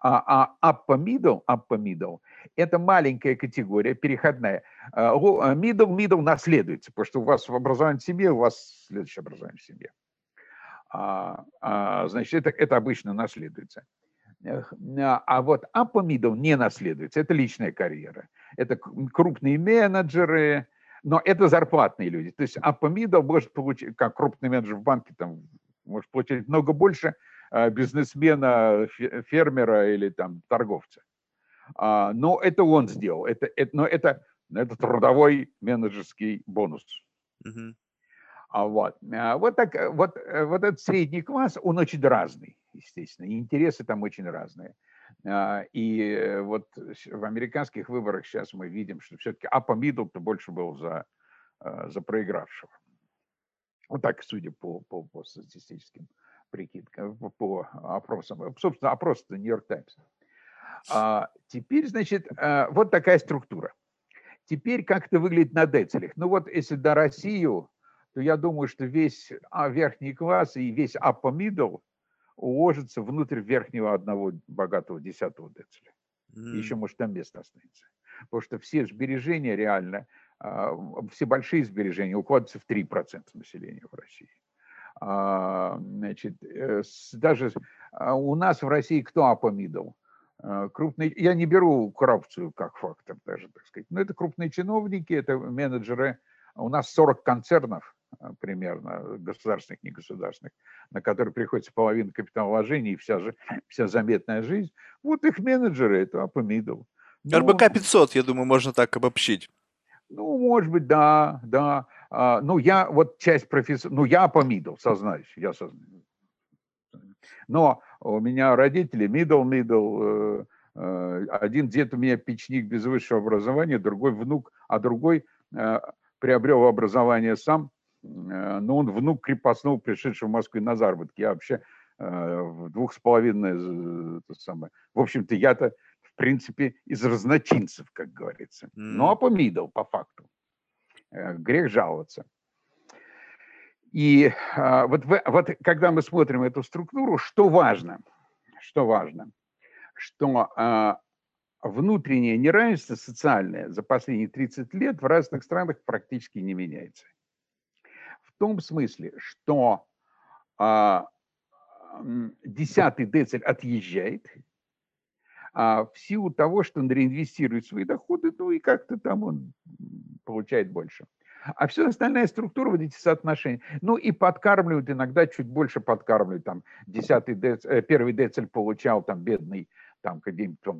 А, а upper middle, upper middle – это маленькая категория, переходная. А, middle, middle наследуется, потому что у вас в образовании в семье, у вас следующее образование в семье. А, а, значит, это, это обычно наследуется. А вот upper middle не наследуется, это личная карьера. Это крупные менеджеры, но это зарплатные люди. То есть Апомидов может получить, как крупный менеджер в банке, там, может получить много больше бизнесмена, фермера или там торговца. А, но это он сделал. Это, это, но это, это трудовой менеджерский бонус. Uh-huh. А вот, а вот, так, вот, э, вот этот средний класс, он очень разный, естественно, и интересы там очень разные. А, и э, вот в американских выборах сейчас мы видим, что все-таки Апа Мидл-то больше был за, за проигравшего. Вот так, судя по, по, по статистическим прикидкам, по, по опросам. Собственно, опрос Нью-Йорк Таймс. А теперь, значит, а, вот такая структура. Теперь как это выглядит на децелях. Ну вот если до Россию, то я думаю, что весь верхний класс и весь upper middle уложится внутрь верхнего одного богатого десятого децеля. Mm. еще, может, там место останется. Потому что все сбережения реально, а, все большие сбережения укладываются в 3% населения в России. А, значит, э, даже а, у нас в России кто апомидал? Крупные, я не беру коррупцию как фактор даже, так сказать, но это крупные чиновники, это менеджеры. У нас 40 концернов, примерно, государственных, негосударственных, на которые приходится половина капиталовложений и вся, же, вся заметная жизнь, вот их менеджеры, это Апомидов. Ну, РБК 500, я думаю, можно так обобщить. Ну, может быть, да, да. А, ну, я, вот часть профессора, ну, я Апомидов, сознаюсь, я сознаюсь. Но у меня родители middle, middle, э, э, один дед у меня печник без высшего образования, другой внук, а другой приобрел образование сам, Э, но он внук крепостного, пришедшего в Москву на заработки. Я вообще э, в двух с половиной, это самое. В общем-то, я-то, в принципе, из разночинцев, как говорится. Ну, а помидал, по факту. Э, грех жаловаться. И вот, вот когда мы смотрим эту структуру, что важно? Что важно? Что внутреннее неравенство социальное за последние 30 лет в разных странах практически не меняется том смысле, что а, десятый децель отъезжает, а в силу того, что он реинвестирует свои доходы, ну и как-то там он получает больше. А все остальная структура, вот эти соотношения. Ну и подкармливают, иногда чуть больше подкармливают. Там десятый децель, э, первый децель получал там бедный там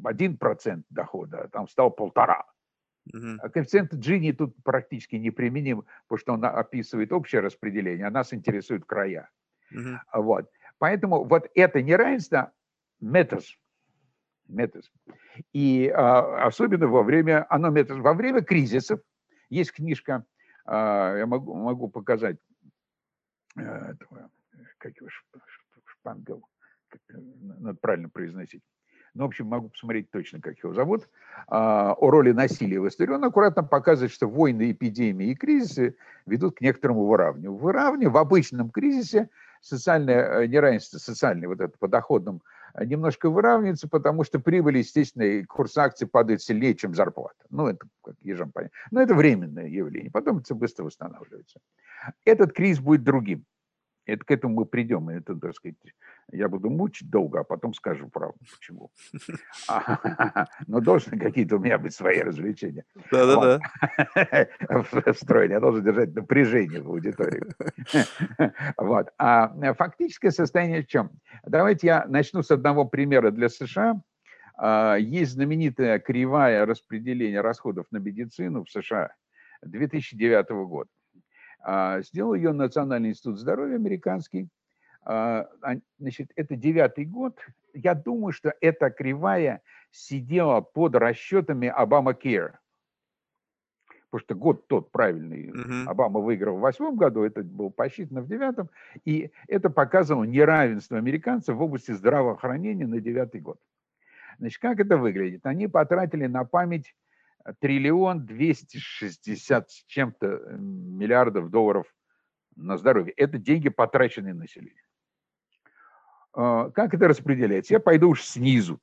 один процент дохода, а там стал полтора. Uh-huh. Коэффициент Джини тут практически неприменим, потому что он описывает общее распределение, а нас интересуют края. Uh-huh. Вот. Поэтому вот это неравенство matters. Matters. И а, особенно во время, оно matters, во время кризисов, есть книжка, а, я могу, могу показать, а, как его Шпангел, надо правильно произносить. Ну, в общем, могу посмотреть точно, как его зовут, а, о роли насилия в истории. Он аккуратно показывает, что войны, эпидемии и кризисы ведут к некоторому выравниванию. Выравнивание в обычном кризисе социальное э, неравенство, социальное вот это по доходам э, немножко выравнивается, потому что прибыль, естественно, и курс акций падает сильнее, чем зарплата. Ну, это как ежам понятно. Но это временное явление. Потом это быстро восстанавливается. Этот кризис будет другим. Это к этому мы придем. Это, так сказать, я буду мучить долго, а потом скажу правду, почему. Но должны какие-то у меня быть свои развлечения. Да-да-да. Встроение. Я должен держать напряжение в аудитории. Вот. А фактическое состояние в чем? Давайте я начну с одного примера для США. А, есть знаменитая кривая распределения расходов на медицину в США 2009 года. А, сделал ее Национальный институт здоровья американский. А, значит, это девятый год. Я думаю, что эта кривая сидела под расчетами Обама Care. Потому что год тот правильный. Uh-huh. Обама выиграл в восьмом году, это был посчитано в девятом. И это показывало неравенство американцев в области здравоохранения на девятый год. Значит, как это выглядит? Они потратили на память триллион двести шестьдесят с чем-то э, миллиардов долларов на здоровье. Это деньги, потраченные на население. А, как это распределяется? Я пойду уж снизу.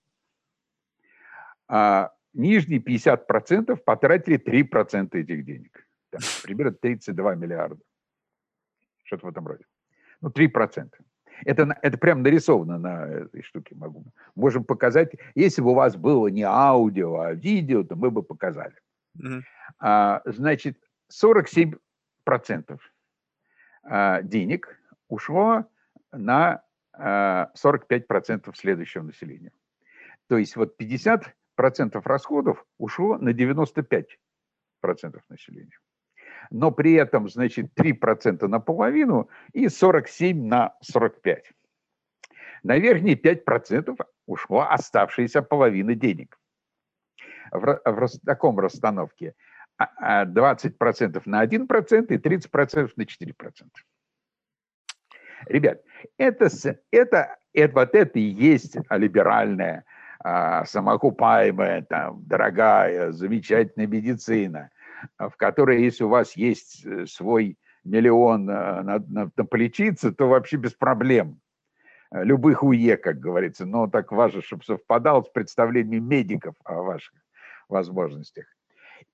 А нижние 50% потратили 3% этих денег. Там, примерно 32 миллиарда. Что-то в этом роде. Ну, 3%. Это, это прям нарисовано на этой штуке. Могу. Можем показать. Если бы у вас было не аудио, а видео, то мы бы показали. Mm-hmm. А, значит, 47% а, денег ушло на а, 45% следующего населения. То есть вот 50% расходов ушло на 95% населения но при этом, значит, 3% на половину и 47 на 45. На верхние 5% ушло оставшаяся половина денег. В, в таком расстановке 20% а, а на 1% и 30% на 4%. Ребят, это, это, это, вот это и есть либеральная, а, самоокупаемая, там, дорогая, замечательная медицина. В которой, если у вас есть э, свой миллион э, на, на, на полечиться, то вообще без проблем. Э, любых УЕ, как говорится. Но так важно, чтобы совпадал с представлением медиков о ваших возможностях.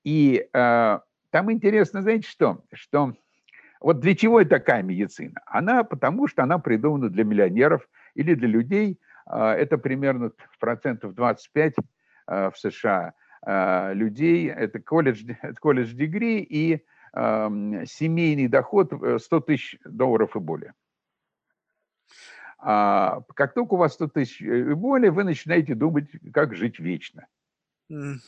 И э, там интересно, знаете что? Что вот для чего такая медицина? Она потому, что она придумана для миллионеров или для людей. Э, это примерно процентов 25 э, в США людей, это колледж, колледж дегри и э, семейный доход 100 тысяч долларов и более. А как только у вас 100 тысяч и более, вы начинаете думать, как жить вечно. Mm.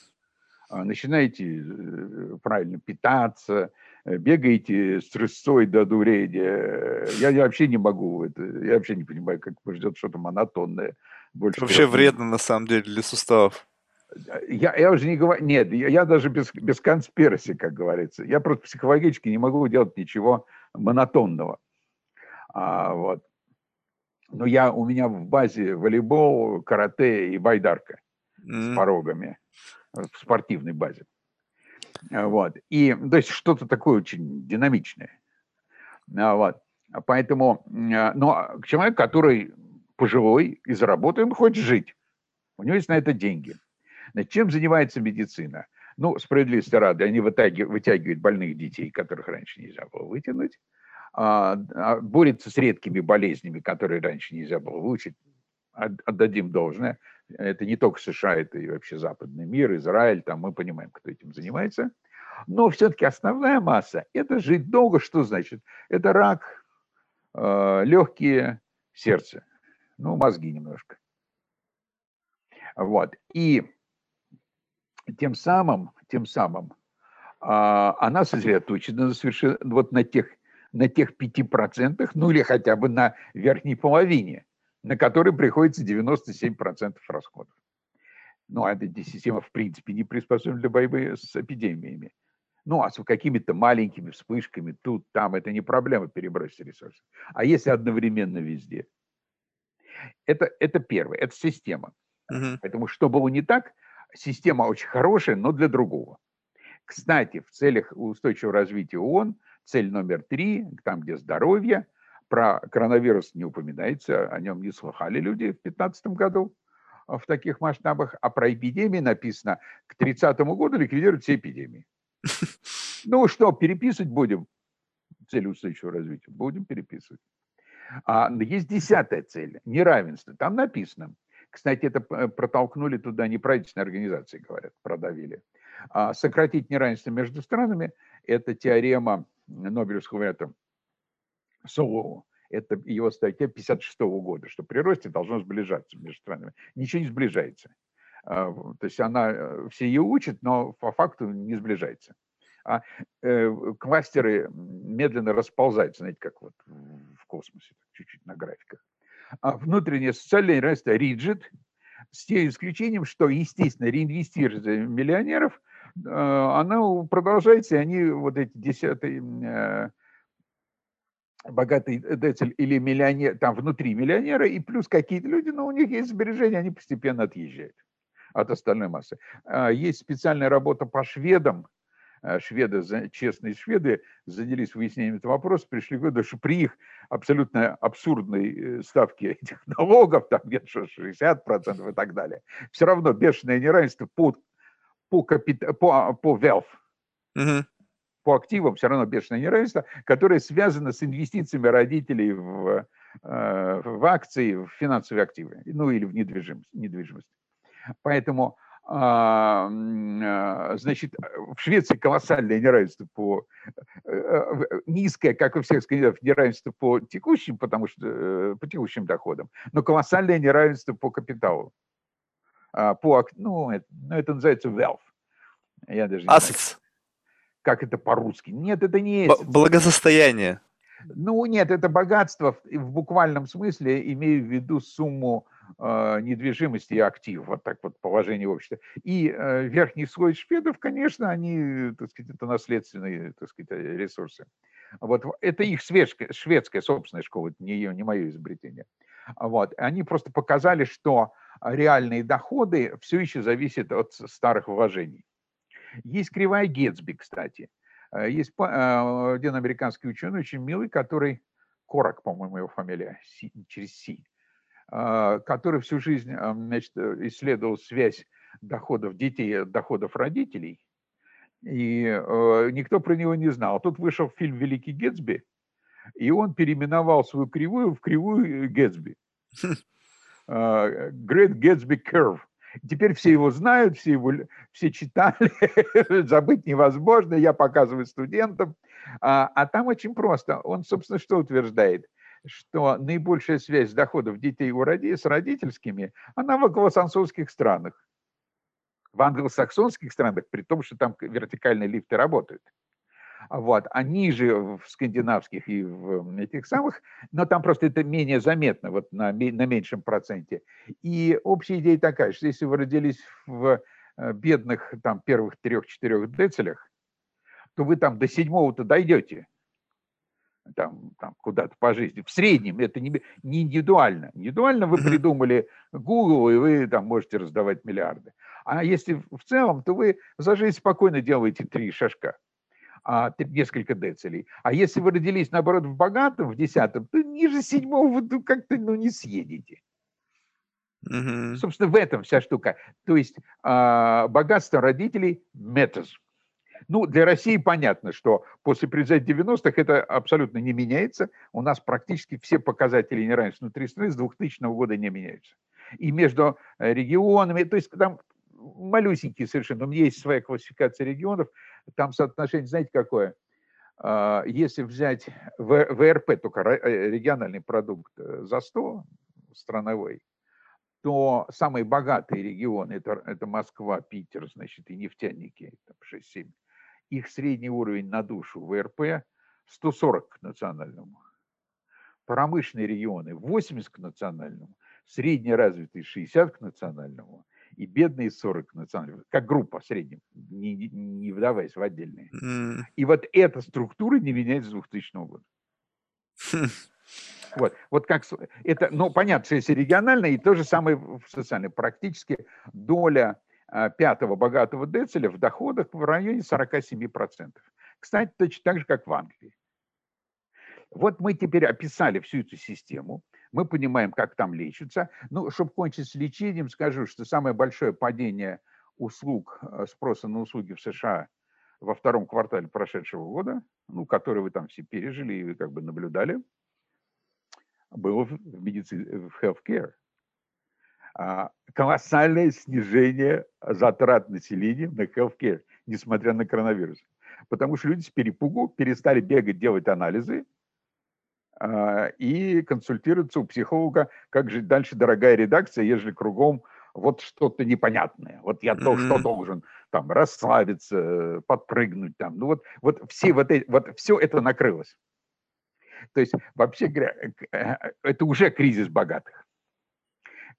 Начинаете э, правильно питаться, э, бегаете с трясцой до дурения. Я, я вообще не могу, это, я вообще не понимаю, как ждет что-то монотонное. Больше вообще вредно, на самом деле, для суставов я, я уже не говорю, нет, я, я даже без, без конспираси, как говорится. Я просто психологически не могу делать ничего монотонного. А, вот. Но я, у меня в базе волейбол, карате и байдарка mm. с порогами в спортивной базе. Вот. И, то есть что-то такое очень динамичное. А, вот. Поэтому, но человек, который пожилой и заработает, он хочет жить. У него есть на это деньги. Значит, чем занимается медицина? Ну, справедливости ради, они вытягивают больных детей, которых раньше нельзя было вытянуть, а, а, борется с редкими болезнями, которые раньше нельзя было выучить. Отдадим должное. Это не только США, это и вообще западный мир, Израиль, там мы понимаем, кто этим занимается. Но все-таки основная масса – это жить долго. Что значит? Это рак, а, легкие, сердце, ну, мозги немножко. Вот. И тем самым, тем самым а, она сосредоточена совершенно вот на тех, на тех 5%, ну или хотя бы на верхней половине, на которые приходится 97% расходов. Ну, а эта система, в принципе, не приспособлена для борьбы с эпидемиями. Ну, а с какими-то маленькими вспышками тут, там, это не проблема перебросить ресурсы. А если одновременно везде? Это, это первое, это система. Угу. Поэтому, что было не так, система очень хорошая, но для другого. Кстати, в целях устойчивого развития ООН цель номер три, там, где здоровье, про коронавирус не упоминается, о нем не слыхали люди в 2015 году в таких масштабах, а про эпидемии написано к 30 году ликвидировать все эпидемии. Ну что, переписывать будем? Цель устойчивого развития. Будем переписывать. А есть десятая цель – неравенство. Там написано. Кстати, это протолкнули туда неправительственные организации, говорят, продавили. А сократить неравенство между странами – это теорема Нобелевского лауреата Солоу. Это его статья 56 года, что при росте должно сближаться между странами. Ничего не сближается. А, то есть она э, все ее учит, но по факту не сближается. А э, кластеры медленно расползаются, знаете, как вот в космосе, чуть-чуть на графиках. А внутреннее социальное неравенство риджит, с тем исключением, что, естественно, реинвестирование миллионеров, э, она продолжается, и они вот эти десятые богатый децель или миллионер, там внутри миллионера, и плюс какие-то люди, но у них есть сбережения, они постепенно отъезжают от остальной массы. А, есть специальная работа по шведам. А, шведы, честные шведы, занялись выяснением этого вопроса, пришли к выводу, что при их абсолютно абсурдной э, ставке этих налогов, там где-то 60% и так далее, все равно бешеное неравенство по, по, капит... по, по wealth, угу. по активам все равно бешеное неравенство, которое связано с инвестициями родителей в, э, в акции, в финансовые активы, ну или в недвижимость. недвижимость. Поэтому, а, а, значит, в Швеции колоссальное неравенство по э, э, низкое, как у всех скандинавов, неравенство по текущим, потому что э, по текущим доходам, но колоссальное неравенство по капиталу. А, по, ну, это, ну, это называется wealth. Я даже не Assets. знаю, как это по-русски. Нет, это не есть. Благосостояние. Ну, нет, это богатство в буквальном смысле, имею в виду сумму э, недвижимости и актив, вот так вот положение общества. И э, верхний слой шведов, конечно, они, так сказать, это наследственные, так сказать, ресурсы. Вот это их шведская, шведская собственная школа, это не не мое изобретение. Вот. Они просто показали, что реальные доходы все еще зависят от старых вложений. Есть кривая Гетсби, кстати. Э, есть один американский ученый, очень милый, который, Корак, по-моему, его фамилия, через Си, а, который всю жизнь значит, э, исследовал связь доходов детей от доходов родителей, и э, никто про него не знал. Тут вышел фильм «Великий Гетсби», и он переименовал свою кривую в кривую Гетсби. Great Gatsby Curve. Теперь все его знают, все его все читали, забыть невозможно, я показываю студентам. А, а там очень просто. Он, собственно, что утверждает? что наибольшая связь доходов детей у роди, с родительскими, она в англосаксонских странах. В англосаксонских странах, при том, что там вертикальные лифты работают. Вот. Они же в скандинавских и в этих самых, но там просто это менее заметно, вот на, на меньшем проценте. И общая идея такая, что если вы родились в э, бедных там первых трех-четырех децелях, то вы там до седьмого-то дойдете там, там куда-то по жизни. В среднем это не, не индивидуально. Индивидуально вы придумали Google, и вы там можете раздавать миллиарды. А если в целом, то вы за жизнь спокойно делаете три шажка, а, несколько децелей. А если вы родились, наоборот, в богатом, в десятом, то ниже седьмого вы как-то ну, не съедете. Mm-hmm. Собственно, в этом вся штука. То есть э, богатство родителей – метаз. Ну, для России понятно, что после председателя 90-х это абсолютно не меняется. У нас практически все показатели неравенства внутри страны с 2000 года не меняются. И между э, регионами, то есть там малюсенькие совершенно, у меня есть своя классификация регионов, там соотношение, знаете, какое? А, если взять ВРП, только э, региональный продукт э, за 100 страновой, то самые богатые регионы, это, это Москва, Питер, значит, и нефтяники, 6-7, их средний уровень на душу ВРП 140 к национальному. Промышленные регионы 80 к национальному, средне развитые 60 к национальному, и бедные 40 к национальному, как группа в среднем, не, не вдаваясь в отдельные. Mm. И вот эта структура не меняется с 2000 года. Вот, вот как это, ну, понятно, что если регионально, и то же самое в социальной. Практически доля а, пятого богатого децеля в доходах в районе 47%. Кстати, точно так же, как в Англии. Вот мы теперь описали всю эту систему, мы понимаем, как там лечится. Ну, чтобы кончить с лечением, скажу, что самое большое падение услуг, э, спроса на услуги в США во втором квартале прошедшего года, ну, который вы там все пережили и как бы наблюдали – было в медицине, в healthcare. А, колоссальное снижение затрат населения на healthcare, несмотря на коронавирус. Потому что люди с перепугу перестали бегать, делать анализы и консультироваться у психолога, как же дальше, дорогая редакция, ежели кругом вот что-то непонятное. Вот я то, что должен там расслабиться, подпрыгнуть там. Ну вот, вот все вот, эти, вот все это накрылось. То есть, вообще говоря, э, это уже кризис богатых.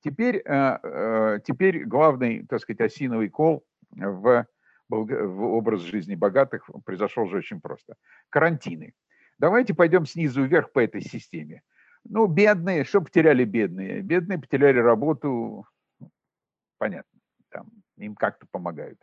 Теперь, э, э, теперь главный, так сказать, осиновый кол в, в образ жизни богатых произошел же очень просто. Карантины. Давайте пойдем снизу вверх по этой системе. Ну, бедные, что потеряли бедные? Бедные потеряли работу, понятно, там, им как-то помогают.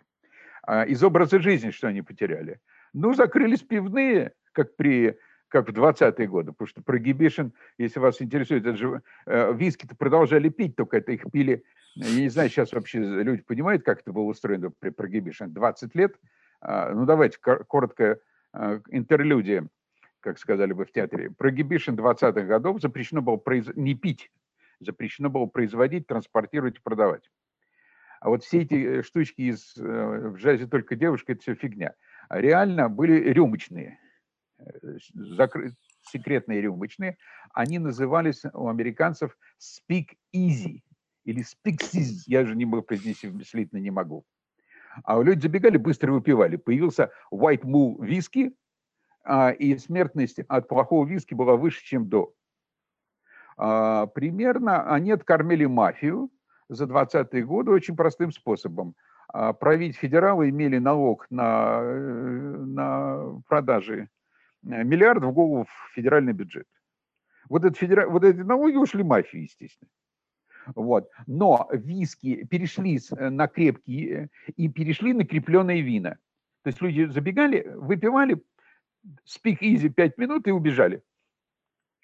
А из образа жизни что они потеряли? Ну, закрылись пивные, как при как в 20-е годы, потому что Prohibition, если вас интересует, это же э, виски-то продолжали пить, только это их пили, я не знаю, сейчас вообще люди понимают, как это было устроено при Prohibition, 20 лет, э, ну давайте коротко э, интерлюдия, как сказали бы в театре. Prohibition 20-х годов запрещено было произ... не пить, запрещено было производить, транспортировать и продавать. А вот все эти э, штучки из, э, в джазе только девушка, это все фигня. А реально были рюмочные – закры... секретные рюмочные, они назывались у американцев speak easy или speak easy, я же не могу произнести мыслительно не могу. А люди забегали, быстро выпивали. Появился white mool виски, и смертность от плохого виски была выше, чем до. А, примерно они откормили мафию за 20-е годы очень простым способом. А, править федералы имели налог на, э, на продажи Э, миллиард в голову в федеральный бюджет. Вот, это федера... вот эти налоги ушли мафии, естественно. Вот. Но виски перешли э, на крепкие и перешли на крепленные вина. То есть люди забегали, выпивали, speak easy 5 минут и убежали.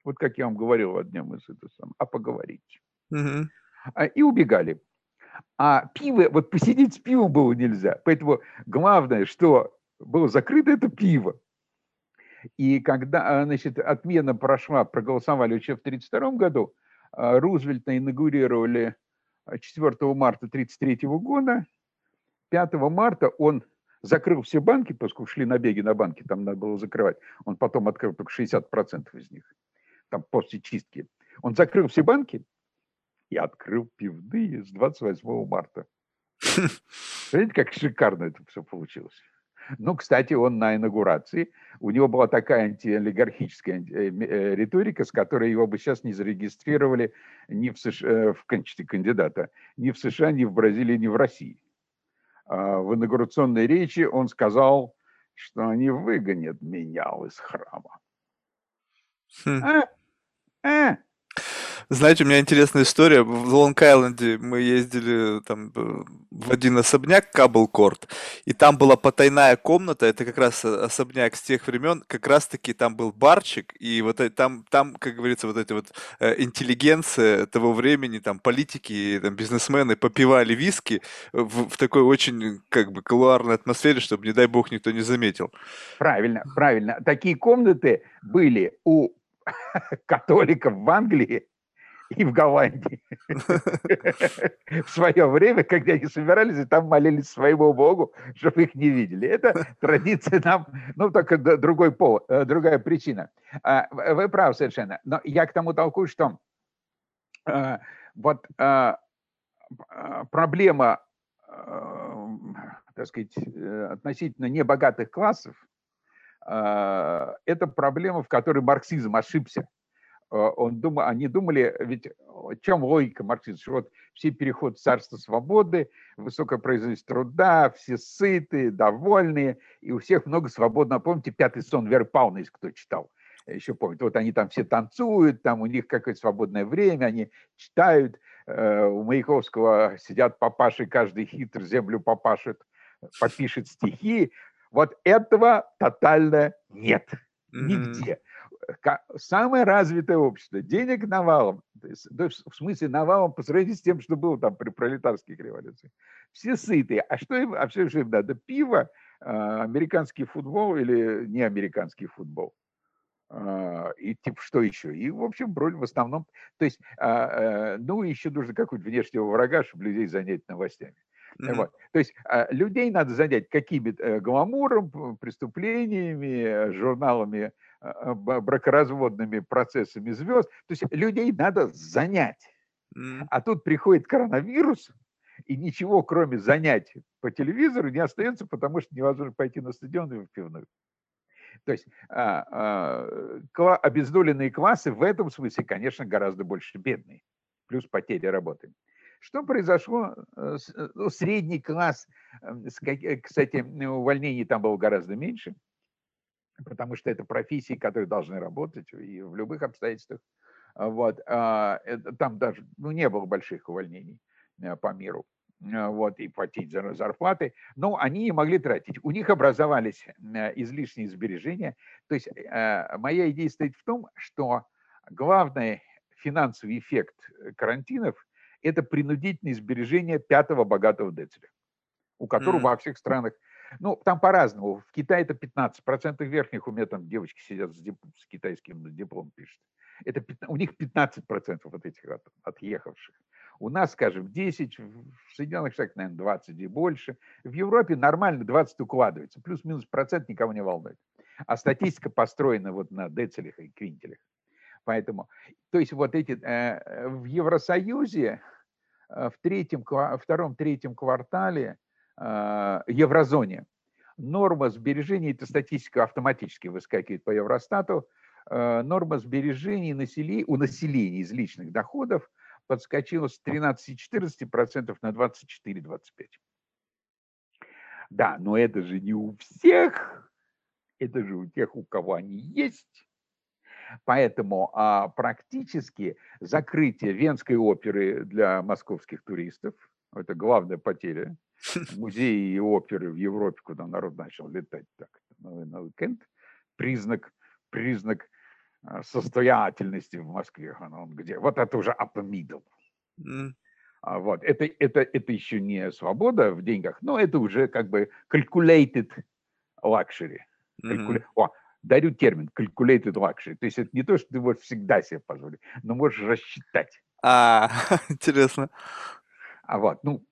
Вот как я вам говорил в одном из этого самого, а поговорить. Угу. И убегали. А пиво, вот посидеть с пивом было нельзя. Поэтому главное, что было закрыто, это пиво. И когда, а, значит, отмена прошла, проголосовали еще в 1932 году, а, Рузвельта инаугурировали 4 а, марта 1933 года. 5 марта он закрыл все банки, поскольку шли набеги на банки, там надо было закрывать. Он потом открыл только 60% из них, там после чистки. Он закрыл все банки и открыл пивные с 28 марта. Видите, как шикарно это все получилось. Ну, кстати, он на инаугурации, у него была такая антиолигархическая э, э, риторика, с которой его бы сейчас не зарегистрировали ни в, США, э, в качестве кандидата ни в США, ни в Бразилии, ни в России. А в инаугурационной речи он сказал, что они выгонят меня из храма. Хм. А? А? Знаете, у меня интересная история. В Лонг-Айленде мы ездили там э, в один особняк, Gold Coast, и там была потайная комната, это как раз особняк с тех времен, как раз-таки там был барчик, и вот там, там, как говорится, вот эти вот э, интеллигенция того времени, там политики, там бизнесмены попивали виски в, в такой очень, как бы, колуарной атмосфере, чтобы, не дай бог, никто не заметил. Правильно, правильно. Такие комнаты были у католиков в Англии, и в Голландии. В свое время, когда они собирались, и там молились своему Богу, чтобы их не видели. Это традиция нам, ну, только другой пол, э, другая причина. А, вы правы совершенно. Но я к тому толкую, что э, вот э, проблема, так сказать, относительно небогатых классов, это проблема, в которой марксизм ошибся. Он думал, они думали, ведь чем логика марксизма? Что вот все переход в царство свободы, высокая производительность труда, все сытые, довольные, и у всех много свободного. Помните, пятый сон Веры Павловны, если кто читал? еще помню, вот они там все танцуют, там у них какое-то свободное время, они читают, э, у Маяковского сидят папаши, каждый хитр землю попашет, попишет стихи. Вот этого тотально нет нигде. Самое развитое общество, денег навалом, в смысле навалом по сравнению с тем, что было там при пролетарских революциях. Все сытые. А что им, а все, что им надо? Пиво, а, американский футбол или не американский футбол? А, и типа что еще? И, в общем, бронь в основном... То есть, а, э, ну, еще нужно какого-то внешнего врага, чтобы людей занять новостями. Mm-hmm. Вот. То есть людей надо занять какими-то э, гламуром, преступлениями, журналами, бракоразводными процессами звезд. То есть людей надо занять. А тут приходит коронавирус, и ничего, кроме занять по телевизору, не остается, потому что невозможно пойти на стадион и в пивную. То есть а, а, обездоленные классы в этом смысле, конечно, гораздо больше бедные, плюс потери работы. Что произошло? Э, э, ну, средний класс, э, кстати, увольнений там было гораздо меньше, потому что это профессии, которые должны работать и в любых обстоятельствах. Вот. А, там даже ну, не было больших увольнений по миру. Э, вот, и платить за зарплаты, но они не могли тратить. У них образовались э, излишние сбережения. То есть э, моя идея стоит в том, что главный финансовый эффект карантинов – это принудительные сбережения пятого богатого децеля, у которого mm. во всех странах ну, там по-разному. В Китае это 15% верхних. У меня там девочки сидят с, дип, с китайским диплом пишут. Это, у них 15% вот этих от, отъехавших. У нас, скажем, 10, в Соединенных Штатах, наверное, 20 и больше. В Европе нормально 20 укладывается. Плюс-минус процент никого не волнует. А статистика построена вот на децелях и квинтелях. Поэтому, то есть вот эти, э, в Евросоюзе э, в третьем, втором-третьем квартале еврозоне норма сбережений, это статистика автоматически выскакивает по Евростату, норма сбережений населения, у населения из личных доходов подскочила с 13,14% на 24,25%. Да, но это же не у всех, это же у тех, у кого они есть. Поэтому а, практически закрытие Венской оперы для московских туристов – это главная потеря. Музеи и оперы в Европе, куда народ начал летать так на, на уикенд, признак, признак Э, состоятельности в Москве. Он где? Вот это уже upper middle. Mm. Вот. Это, это, это еще не свобода в деньгах, но это уже как бы calculated luxury. Mm-hmm. О, дарю термин calculated luxury. То есть это не то, что ты можешь всегда себе позволить, но можешь рассчитать. А, интересно. А вот, ну,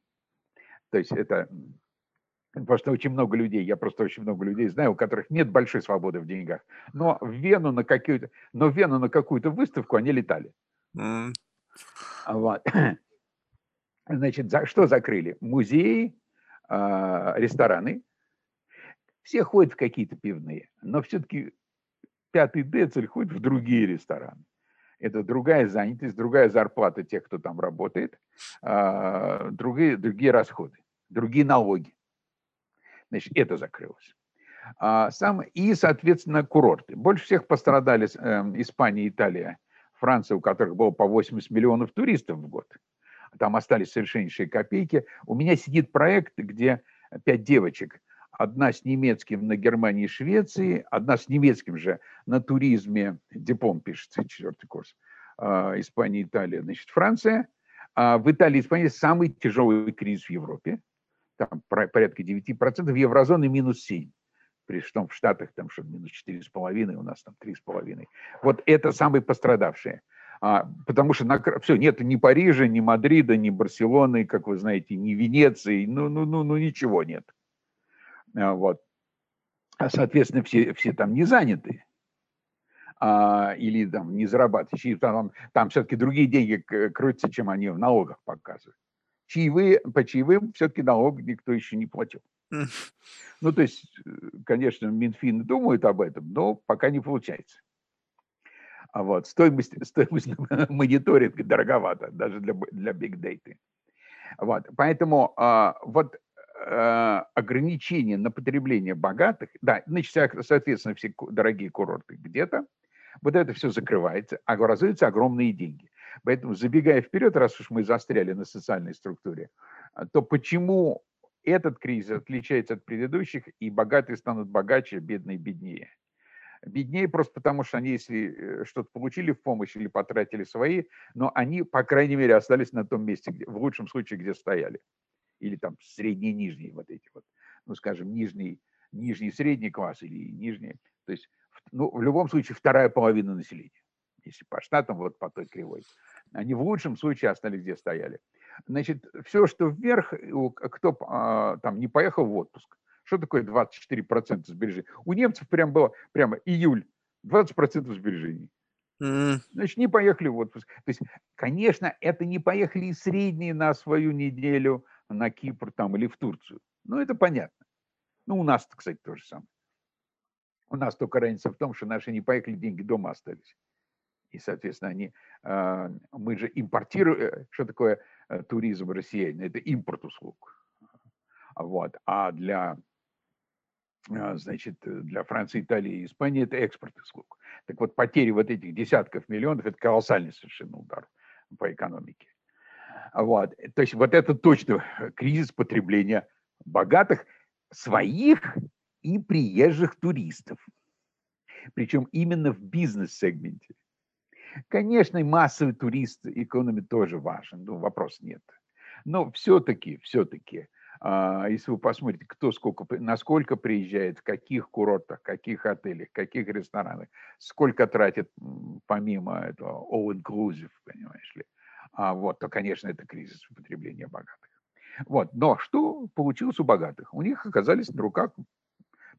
то есть это Потому что очень много людей, я просто очень много людей знаю, у которых нет большой свободы в деньгах. Но в Вену на какую-то, но в Вену на какую-то выставку они летали. Mm. Вот. Значит, за, что закрыли? Музеи, э, рестораны. Все ходят в какие-то пивные, но все-таки пятый децель ходит в другие рестораны. Это другая занятость, другая зарплата тех, кто там работает, э, другие, другие расходы, другие налоги. Значит, это закрылось. А, сам, и, соответственно, курорты. Больше всех пострадали э, Испания, Италия, Франция, у которых было по 80 миллионов туристов в год. Там остались совершеннейшие копейки. У меня сидит проект, где пять девочек. Одна с немецким на Германии и Швеции, одна с немецким же на туризме, диплом пишется, четвертый курс, э, Испания, Италия, значит, Франция. А в Италии Испании самый тяжелый кризис в Европе там порядка 9%, в еврозоне минус 7%. При том в Штатах там что минус 4,5, у нас там 3,5. Вот это самые пострадавшие. А, потому что на, все, нет ни Парижа, ни Мадрида, ни Барселоны, как вы знаете, ни Венеции, ну, ну, ну, ну ничего нет. А, вот. А, соответственно, все, все там не заняты. А, или там не зарабатывающие. Там, там все-таки другие деньги крутятся, чем они в налогах показывают. чаевые, по чаевым все-таки налог никто еще не платил. Ну, то есть, э, конечно, Минфин думает об этом, но пока не получается. А вот стоимость, стоимость мониторинга дороговато, даже для, для big data. Вот, поэтому а, вот ограничение на потребление богатых, да, значит, соответственно, все дорогие курорты где-то, вот это все закрывается, а образуются огромные деньги. Поэтому, забегая вперед, раз уж мы застряли на социальной структуре, то почему этот кризис отличается от предыдущих, и богатые станут богаче, бедные беднее? Беднее просто потому, что они, если э, что-то получили в помощь или потратили свои, но они, по крайней мере, остались на том месте, где, в лучшем случае, где стояли. Или там средний, нижний вот эти вот, ну, скажем, нижний, нижний средний класс или нижний. То есть, ну, в любом случае, вторая половина населения, если по штатам, вот по той кривой. Они в лучшем случае остались, где стояли. Значит, все, что вверх, кто а, там не поехал в отпуск, что такое 24% сбережений? У немцев прям было, прямо июль, 20% сбережений. Значит, не поехали в отпуск. То есть, конечно, это не поехали и средние на свою неделю на Кипр там или в Турцию. Ну, это понятно. Ну, у нас, кстати, то же самое. У нас только разница в том, что наши не поехали, деньги дома остались. И, соответственно, они, а, мы же импортируем, э, что такое э, туризм россиян? Это импорт услуг. Вот. А для а, значит, для Франции, Италии и Испании это экспорт услуг. Так вот, потери вот этих десятков миллионов – это колоссальный совершенно удар по экономике. Вот. То есть вот это точно кризис потребления богатых, своих и приезжих туристов. Причем именно в бизнес-сегменте. Конечно, массовый турист экономи тоже важен, ну, вопрос нет. Но все-таки, все-таки а, если вы посмотрите, кто сколько, насколько приезжает, в каких курортах, каких отелях, каких ресторанах, сколько тратит помимо этого all-inclusive, понимаешь ли, вот, то, конечно, это кризис употребления богатых. Вот, но что получилось у богатых? У них оказались на руках,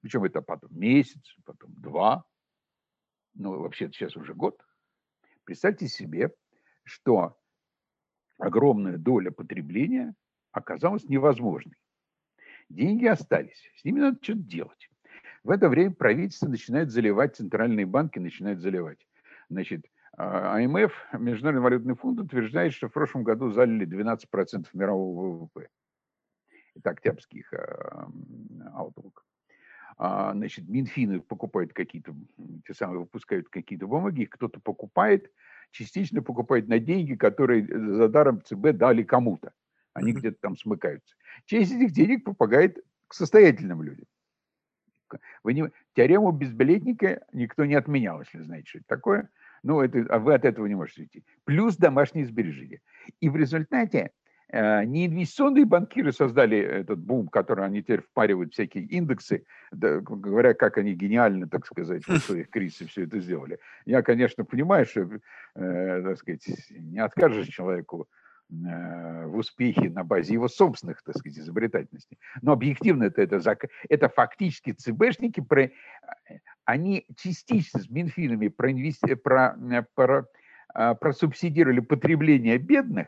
причем это потом месяц, потом два, ну, вообще сейчас уже год. Представьте себе, что огромная доля потребления – оказалась невозможной. Деньги остались, с ними надо что-то делать. В это время правительство начинает заливать, центральные банки начинают заливать. Значит, АМФ, Международный валютный фонд, утверждает, что в прошлом году залили 12% мирового ВВП. Это октябрьский их outlook. А, значит, Минфины покупают какие-то, те самые выпускают какие-то бумаги, кто-то покупает, частично покупает на деньги, которые за даром ЦБ дали кому-то они mm-hmm. где-то там смыкаются. Часть этих денег попадает к состоятельным людям. Вы не, теорему безбилетника никто не отменял, если знаете, что это такое. Ну, это, а вы от этого не можете уйти. Плюс домашние сбережения. И в результате э, не инвестиционные банкиры создали этот бум, который они теперь впаривают всякие индексы, да, говоря, как они гениально, так сказать, в своих кризисах все это сделали. Я, конечно, понимаю, что, э, так сказать, не откажешь человеку Э, в успехе на базе его собственных, так сказать, изобретательностей. Но объективно это, это, это фактически ЦБшники, про, они частично с Минфинами проинвести, про, э, про, э, просубсидировали потребление бедных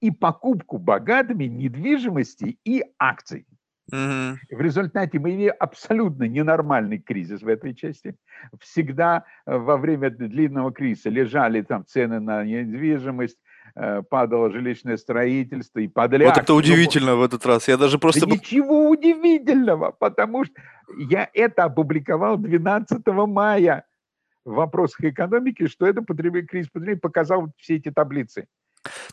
и покупку богатыми недвижимости и акций. Угу. В результате мы имеем абсолютно ненормальный кризис в этой части. Всегда во время длинного кризиса лежали там цены на недвижимость, Э, падало жилищное строительство и подляк. Вот это удивительно в этот раз. Я даже просто... Да ничего удивительного, потому что я это опубликовал 12 мая в вопросах экономики, что это потреб... кризис потребления показал все эти таблицы.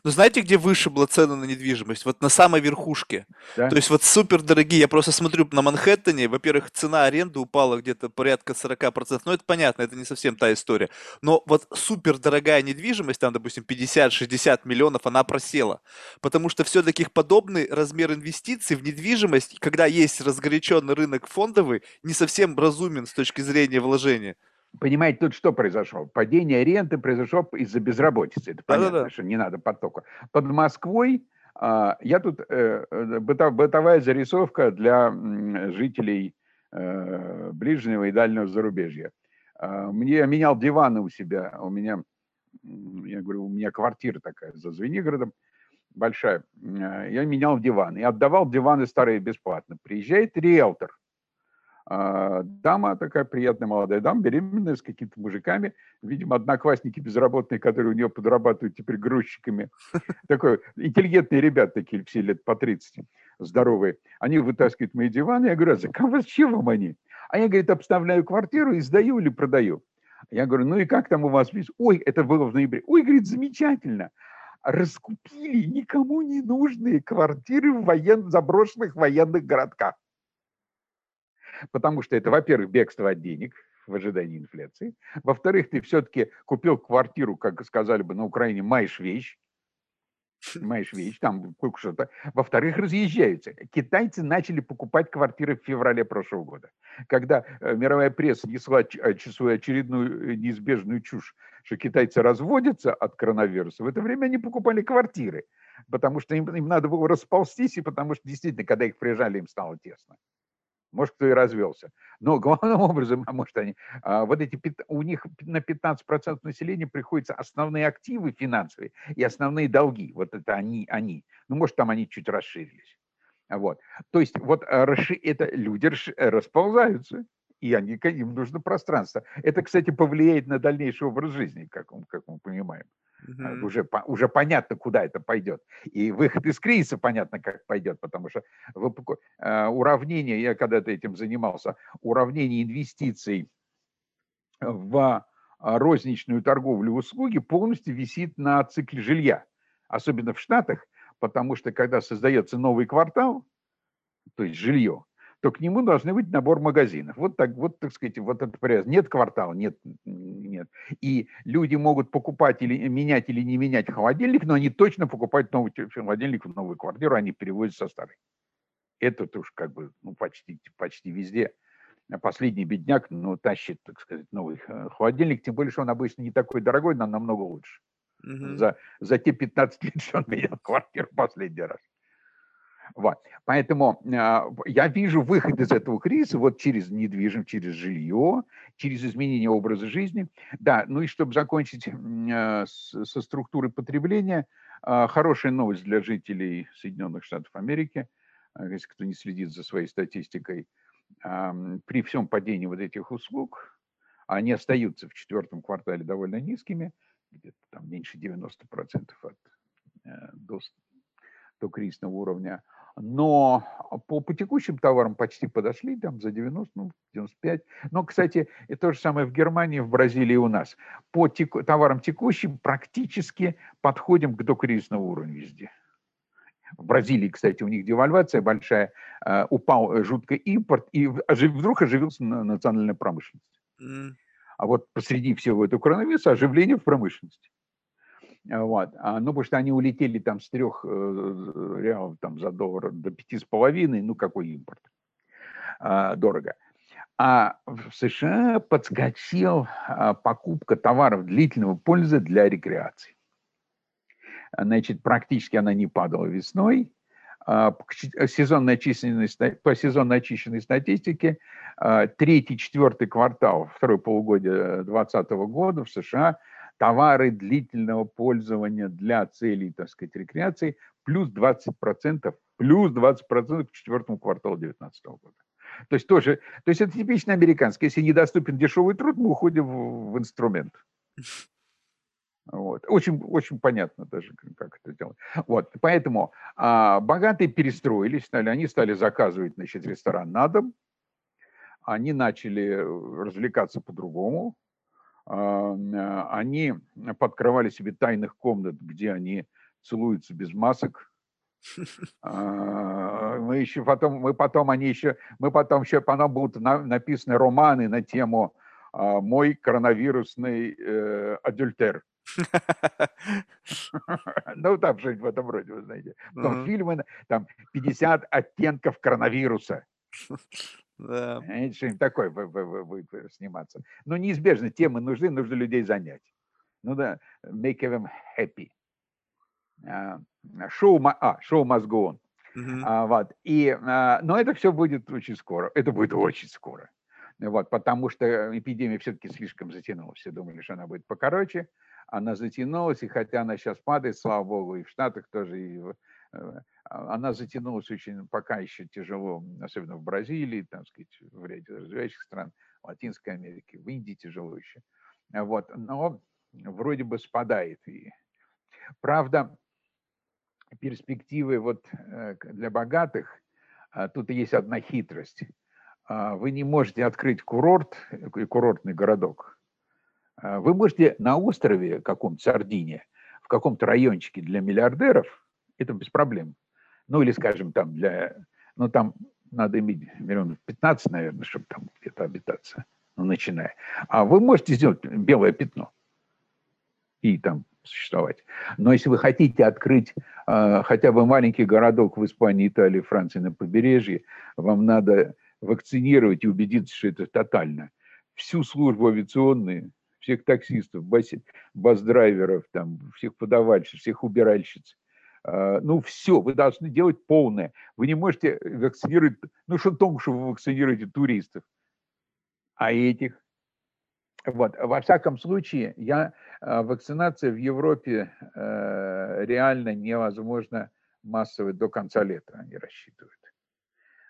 Ну, знаете, где выше была цена на недвижимость? Вот на самой верхушке. Да? То есть вот супер дорогие. Я просто смотрю на Манхэттене. Во-первых, цена аренды упала где-то порядка 40%. Ну, это понятно, это не совсем та история. Но вот супер дорогая недвижимость, там, допустим, 50-60 миллионов, она просела. Потому что все-таки подобный размер инвестиций в недвижимость, когда есть разгоряченный рынок фондовый, не совсем разумен с точки зрения вложения. Понимаете, тут что произошло? Падение ренты произошло из-за безработицы. Это понятно, Да-да-да. что не надо потока. Под Москвой а, я тут э, э бытовая зарисовка для жителей э, ближнего и дальнего зарубежья. А, мне менял диваны у себя. У меня, я говорю, у меня квартира такая за Звенигородом. большая. Я менял диван и отдавал диваны старые бесплатно. Приезжает риэлтор – а, дама такая приятная молодая дама, беременная, с какими-то мужиками, видимо, одноклассники безработные, которые у нее подрабатывают теперь грузчиками. Такой, интеллигентные ребята такие, все лет по 30, здоровые. Они вытаскивают мои диваны, я говорю, а вас чем вам они? А я, говорит, обставляю квартиру и сдаю или продаю. Я говорю, ну и как там у вас? Ой, это было в ноябре. Ой, говорит, замечательно. Раскупили никому не нужные квартиры в воен... заброшенных военных городках. Потому что это, во-первых, бегство от денег в ожидании инфляции. Во-вторых, ты все-таки купил квартиру, как сказали бы на Украине, маешь вещь. Маешь вещь, там что-то. Во-вторых, разъезжаются. Китайцы начали покупать квартиры в феврале прошлого года. Когда э, мировая пресса несла э, свою очередную э, неизбежную чушь, что китайцы разводятся от коронавируса, в это время они покупали квартиры, потому что им, им надо было расползтись, и потому что действительно, когда их приезжали, им стало тесно. Может, кто и развелся. Но главным образом, а может, они, а, вот эти, у них на 15% населения приходятся основные активы финансовые и основные долги. Вот это они, они. Ну, может, там они чуть расширились. Вот. То есть вот а, это люди расползаются, и они, им нужно пространство. Это, кстати, повлияет на дальнейший образ жизни, как, как мы понимаем. Угу. Уже, уже понятно, куда это пойдет. И выход из кризиса понятно, как пойдет, потому что э, уравнение, я когда-то этим занимался, уравнение инвестиций в розничную торговлю услуги полностью висит на цикле жилья, особенно в Штатах, потому что когда создается новый квартал, то есть жилье, то к нему должны быть набор магазинов. Вот так, вот, так сказать, вот этот порядок. Нет квартала, нет, нет. И люди могут покупать или менять или не менять холодильник, но они точно покупают новый холодильник в новую квартиру, они переводят со старой. Это уж как бы ну, почти, почти везде. Последний бедняк ну, тащит, так сказать, новый холодильник, тем более, что он обычно не такой дорогой, но намного лучше. Угу. За, за те 15 лет, что он менял квартиру последний раз. Вот. Поэтому э, я вижу выход из этого кризиса вот через недвижимость, через жилье, через изменение образа жизни. Да, ну и чтобы закончить э, со структурой потребления, э, хорошая новость для жителей Соединенных Штатов Америки, если кто не следит за своей статистикой, при всем падении вот этих услуг, они остаются в четвертом квартале довольно низкими, где-то там меньше 90% от э, до, до кризисного уровня, но по, по текущим товарам почти подошли, там за 90, ну, 95. Но, кстати, это то же самое в Германии, в Бразилии у нас. По теку, товарам текущим практически подходим к докризисному уровню везде. В Бразилии, кстати, у них девальвация большая, э, упал жутко импорт, и вдруг оживился национальная промышленность. А вот посреди всего этого коронавируса оживление в промышленности. Вот. А, ну, потому что они улетели там с трех э, реалов там, за доллар до пяти с половиной, ну, какой импорт? А, дорого. А в США подскочил а, покупка товаров длительного пользы для рекреации. Значит, практически она не падала весной. А, по по сезонно очищенной статистике, а, третий, четвертый квартал, второй полугодие 2020 года в США – товары длительного пользования для целей, так сказать, рекреации, плюс 20%, плюс 20% к четвертому кварталу 2019 года. То есть тоже, то есть это типично американский. Если недоступен дешевый труд, мы уходим в, в инструмент. Вот. Очень, очень понятно даже, как это делать. Вот. Поэтому а, богатые перестроились, стали, они стали заказывать значит, ресторан на дом, они начали развлекаться по-другому, они подкрывали себе тайных комнат, где они целуются без масок. А, мы еще потом, мы потом, они еще, мы потом еще, потом будут написаны романы на тему а, «Мой коронавирусный э, адюльтер». Ну, там что-нибудь в этом роде, вы знаете. Потом фильмы, там 50 оттенков коронавируса. Да. Что-нибудь такое будет сниматься. Но неизбежно темы нужны, нужно людей занять. Ну да, make them happy. Шоу, а, шоу must go on. Uh-huh. А, вот. И, а, но это все будет очень скоро. Это будет очень скоро. Вот, потому что эпидемия все-таки слишком затянула. Все думали, что она будет покороче. она затянулась, и хотя она сейчас падает, слава богу, и в Штатах тоже, и в, э, она затянулась очень пока еще тяжело, особенно в Бразилии, там, сказать, в ряде развивающих стран, в Латинской Америке, в Индии тяжело еще. Вот, но вроде бы спадает. И, правда, перспективы вот э, для богатых, а, тут есть одна хитрость. А, вы не можете открыть курорт, курортный городок. А, вы можете на острове каком-то, Сардине, в каком-то райончике для миллиардеров, это без проблем. Ну или, скажем, там для, ну там надо иметь миллионов 15, наверное, чтобы там где-то обитаться, ну начиная. А вы можете сделать белое пятно и там существовать. Но если вы хотите открыть э, хотя бы маленький городок в Испании, Италии, Франции на побережье, вам надо вакцинировать и убедиться, что это тотально. Всю службу авиационную, всех таксистов, бас, бас-драйверов, там, всех подавальщиц, всех убиральщиц. Э, ну, все, вы должны делать полное. Вы не можете вакцинировать, ну, что том, что вы вакцинируете туристов, а этих, вот. Во всяком случае, я, э, вакцинация в Европе э, реально невозможно массовой до конца лета, они рассчитывают.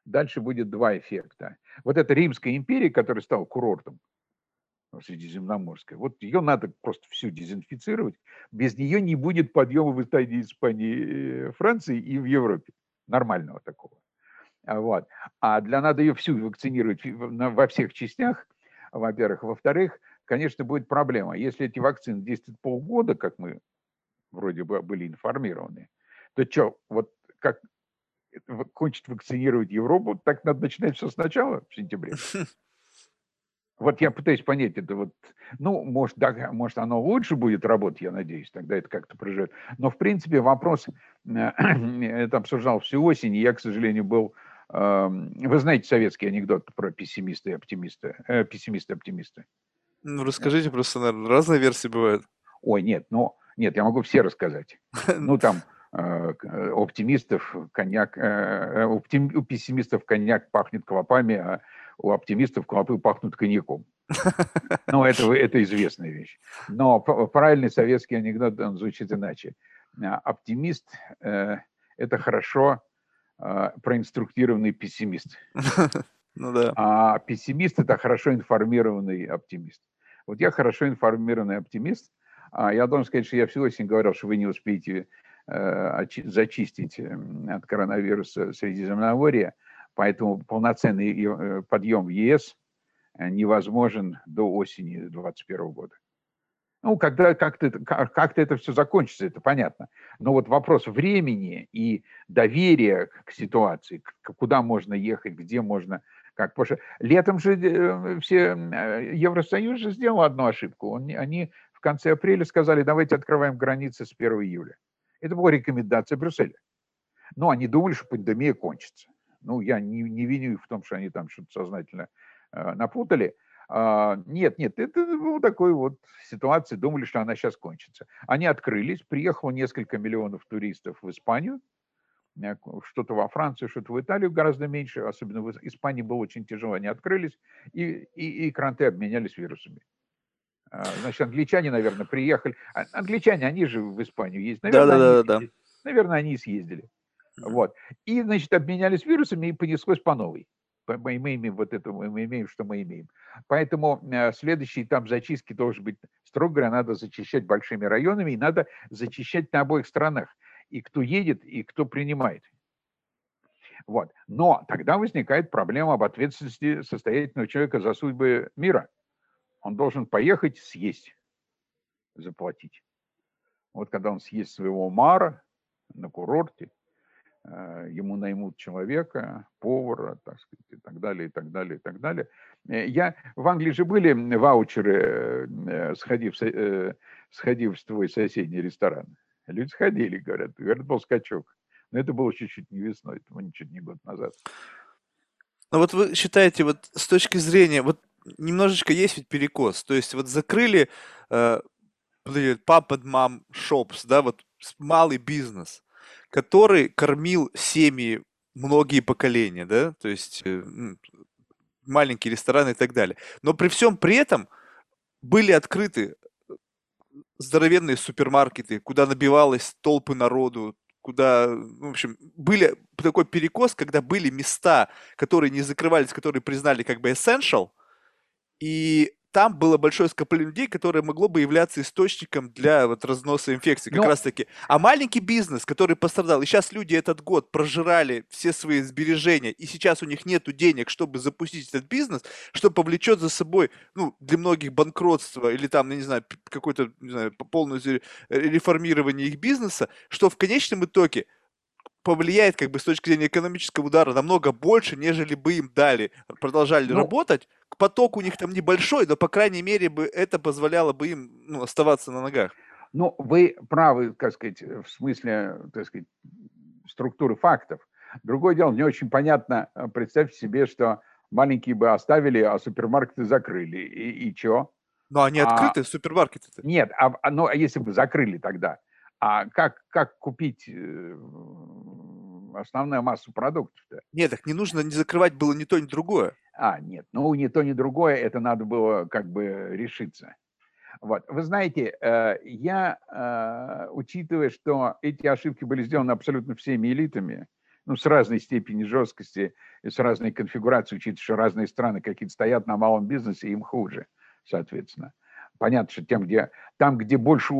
Дальше будет два эффекта. Вот эта Римская империя, которая стала курортом, Средиземноморская, вот ее надо просто всю дезинфицировать. Без нее не будет подъема в Италии, Испании, э, Франции и в Европе. Нормального такого. Вот. А для надо ее всю вакцинировать во всех частях, во-первых. Во-вторых, конечно, будет проблема. Если эти вакцины действуют полгода, как мы вроде бы были информированы, то что, вот как кончить вакцинировать Европу, так надо начинать все сначала, в сентябре. Вот я пытаюсь понять это вот, ну, может, да, может, оно лучше будет работать, я надеюсь, тогда это как-то проживет. Но, в принципе, вопрос, э, это обсуждал всю осень, и я, к сожалению, был, эм, вы знаете советский анекдот про пессимиста и оптимиста, э, пессимиста и оптимиста. Ну, расскажите просто, наверное, разные версии бывают. Ой, нет, ну, нет, я могу все рассказать. Ну, там, э, э, оптимистов коньяк, э, у пессимистов коньяк пахнет клопами, а у оптимистов клопы пахнут коньяком. Ну, это, это известная вещь. Но правильный советский анекдот, он звучит иначе. Оптимист – это хорошо проинструктированный пессимист. Ну да. А пессимист – это хорошо информированный оптимист. Вот я хорошо информированный оптимист. А я должен сказать, что я всю осень говорил, что вы не успеете э, зачистить эм, от коронавируса Средиземноморье, поэтому полноценный э, подъем в ЕС э, невозможен до осени 2021 года. Ну, когда как-то как, как это все закончится, это понятно. Но вот вопрос времени и доверия к ситуации, куда можно ехать, где можно как, потому что летом же э, все Евросоюз же сделал одну ошибку. Они в конце апреля сказали, давайте открываем границы с 1 июля. Это была рекомендация Брюсселя. Но они думали, что пандемия кончится. Ну, я не, не виню их в том, что они там что-то сознательно э, напутали. А, нет, нет, это была такой вот ситуация, думали, что она сейчас кончится. Они открылись, приехало несколько миллионов туристов в Испанию, что-то во Францию, что-то в Италию гораздо меньше, особенно в Испании было очень тяжело, они открылись, и, и, и кранты обменялись вирусами. А, значит, англичане, наверное, приехали. А, англичане, они же в Испанию ездят. Наверное, да, да, да, да. Наверное, они и съездили. Вот. И, значит, обменялись вирусами и понеслось по новой. Мы имеем вот это, мы имеем, что мы имеем. Поэтому э, следующий этап зачистки должен быть, строго говоря, надо зачищать большими районами, и надо зачищать на обоих сторонах и кто едет, и кто принимает. Вот. Но тогда возникает проблема об ответственности состоятельного человека за судьбы мира. Он должен поехать съесть, заплатить. Вот когда он съест своего мара на курорте, ему наймут человека, повара, так сказать, и так далее, и так далее, и так далее. Э, я, в Англии же были ваучеры, э, сходив, сходив в твой соседний ресторан. Люди сходили, говорят, говорят, был скачок. Но это было чуть-чуть не весной, это чуть не год назад. Ну вот вы считаете, вот с точки зрения, вот немножечко есть ведь перекос. То есть вот закрыли э, mom shops, да, вот малый бизнес, который кормил семьи многие поколения, да, то есть э, маленькие рестораны и так далее. Но при всем при этом были открыты здоровенные супермаркеты, куда набивалось толпы народу, куда, в общем, были такой перекос, когда были места, которые не закрывались, которые признали как бы essential, и там было большое скопление людей, которое могло бы являться источником для вот разноса инфекции, как Но... раз таки. А маленький бизнес, который пострадал, и сейчас люди этот год прожирали все свои сбережения, и сейчас у них нету денег, чтобы запустить этот бизнес, что повлечет за собой, ну, для многих банкротство или там, я не знаю, какое-то, не знаю, полное реформирование их бизнеса, что в конечном итоге повлияет как бы с точки зрения экономического удара намного больше, нежели бы им дали, продолжали ну, работать, поток у них там небольшой, но, по крайней мере, бы это позволяло бы им ну, оставаться на ногах. Ну, вы правы, как сказать, в смысле, так сказать, структуры фактов. Другое дело, не очень понятно, э, представьте себе, что маленькие бы оставили, а супермаркеты закрыли. И, и что? Но они а открыты, а, супермаркеты. Нет, а, а, ну, а если бы закрыли тогда? А как, как купить основную массу продуктов-то? Нет, так не нужно не закрывать было ни то, ни другое. А, нет, ну ни то, ни другое, это надо было как бы решиться. Вот. Вы знаете, э, я, э, учитывая, что эти ошибки были сделаны абсолютно всеми элитами, ну, с разной степенью жесткости и с разной конфигурацией, учитывая, что разные страны какие-то стоят на малом бизнесе, им хуже, соответственно. Понятно, что тем, где, там, где больше...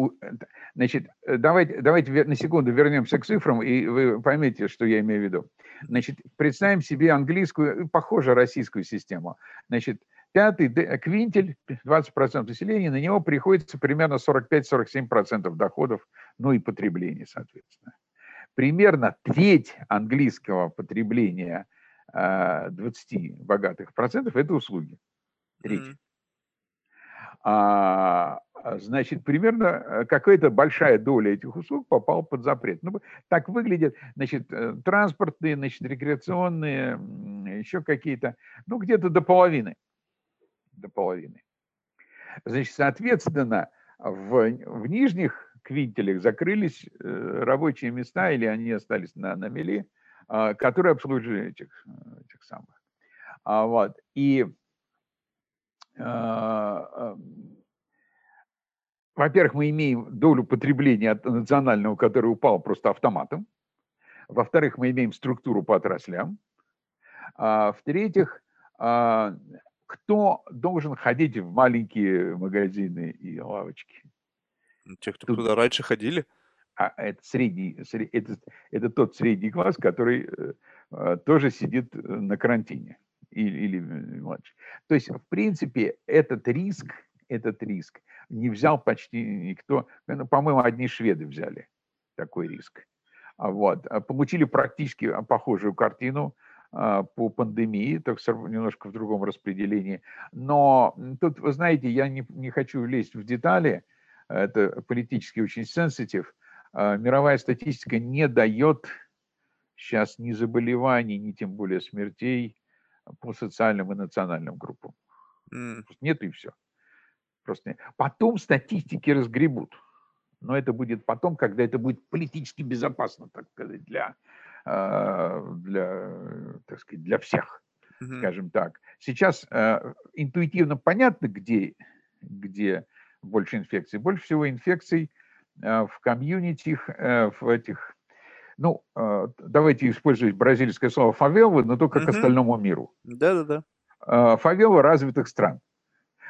Значит, давайте, давайте на секунду вернемся к цифрам, и вы поймете, что я имею в виду. Значит, представим себе английскую, похоже, российскую систему. Значит, пятый квинтель, 20% населения, на него приходится примерно 45-47% доходов, ну и потребления, соответственно. Примерно треть английского потребления 20 э, богатых процентов – это услуги. Треть. А, значит, примерно э, какая-то большая доля этих услуг попала под запрет. Ну, так выглядят, значит, э, транспортные, значит, рекреационные, еще какие-то, ну, где-то до половины. До половины. Значит, соответственно, в, в нижних квинтелях закрылись э, рабочие места, или они остались на, на мели, а, которые обслуживали этих, этих самых. А, вот. И а, во-первых, мы имеем долю потребления от национального, который упал просто автоматом. Во-вторых, мы имеем структуру по отраслям. А, в-третьих, а, кто должен ходить в маленькие магазины и лавочки? Те, кто Тут... туда раньше ходили. А это средний, это, это тот средний класс, который э, тоже сидит на карантине или, или младше. То есть, в принципе, этот риск, этот риск не взял почти никто. Ну, по-моему, одни шведы взяли такой риск. А вот. А получили практически похожую картину а, по пандемии, так немножко в другом распределении. Но тут, вы знаете, я не, не хочу лезть в детали, это политически очень сенситив. Мировая статистика не дает сейчас ни заболеваний, ни тем более смертей по социальным и национальным группам. Mm. Нет и все. Просто нет. Потом статистики разгребут. Но это будет потом, когда это будет политически безопасно, так сказать, для, а, для, так сказать, для всех, mm-hmm. скажем так. Сейчас э, интуитивно понятно, где, где больше инфекций. Больше всего инфекций э, в комьюнити, э, в этих ну, а, давайте использовать бразильское слово фавела, но только угу. к остальному миру. Да-да-да. А, фавела развитых стран.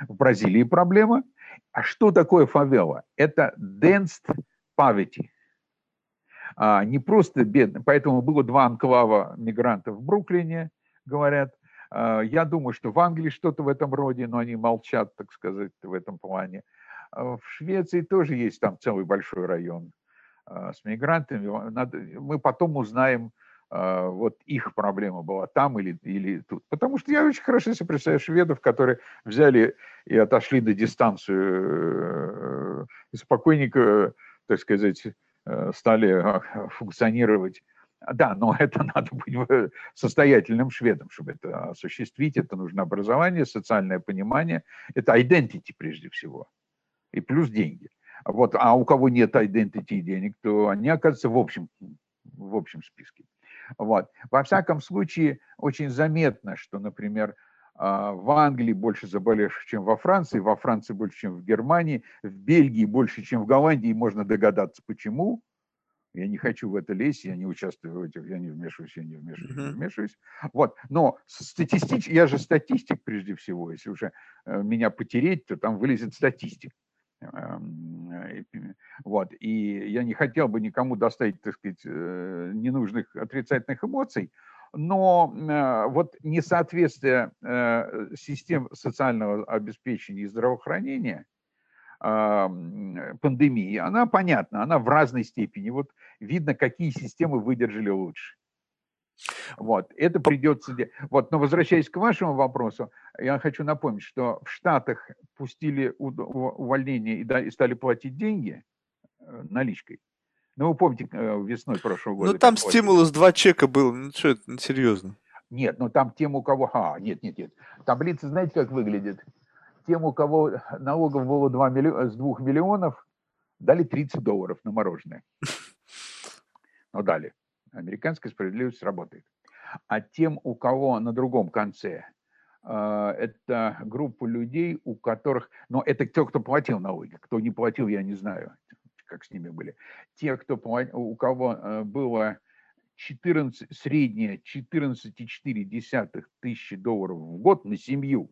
В Бразилии проблема. А что такое фавела? Это dense poverty. А, не просто бедно. Поэтому было два анклава мигрантов в Бруклине, говорят. Я думаю, что в Англии что-то в этом роде, но они молчат, так сказать, в этом плане. В Швеции тоже есть там целый большой район с мигрантами, надо, мы потом узнаем, а, вот их проблема была там или, или тут. Потому что я очень хорошо себе представляю шведов, которые взяли и отошли на дистанцию, э, и спокойненько, так сказать, э, стали а, функционировать. Да, но это надо быть состоятельным шведом, чтобы это осуществить. Это нужно образование, социальное понимание. Это identity прежде всего. И плюс деньги. Вот, а у кого нет identity денег, то они оказываются в общем, в общем списке. Вот. Во всяком случае, очень заметно, что, например, а, в Англии больше заболевших, чем во Франции, во Франции больше, чем в Германии, в Бельгии больше, чем в Голландии, можно догадаться, почему. Я не хочу в это лезть, я не участвую в этих, я не вмешиваюсь, я не вмешиваюсь, не вмешиваюсь. Вот, но статистически, я же статистик прежде всего, если уже э, меня потереть, то там вылезет статистик. Эм, э, вот, и я не хотел бы никому доставить, так сказать, э, ненужных отрицательных эмоций, но вот несоответствие систем социального обеспечения и здравоохранения – пандемии, она понятна, она в разной степени. Вот видно, какие системы выдержали лучше. Вот, это придется... Вот, но возвращаясь к вашему вопросу, я хочу напомнить, что в Штатах пустили увольнение и стали платить деньги э, наличкой. Ну, вы помните, э, весной прошлого года. Ну, там стимулус два чека был, ну, что это, ну, серьезно. Нет, ну там тем, у кого... А, нет, нет, нет. Таблица, знаете, как выглядит? тем, у кого налогов было 2 миллиона, с 2 миллионов, дали 30 долларов на мороженое. Но дали. Американская справедливость работает. А тем, у кого на другом конце, э, это группа людей, у которых... Но это те, кто платил налоги. Кто не платил, я не знаю, как с ними были. Те, кто, у кого э, было 14, среднее 14,4 тысячи долларов в год на семью,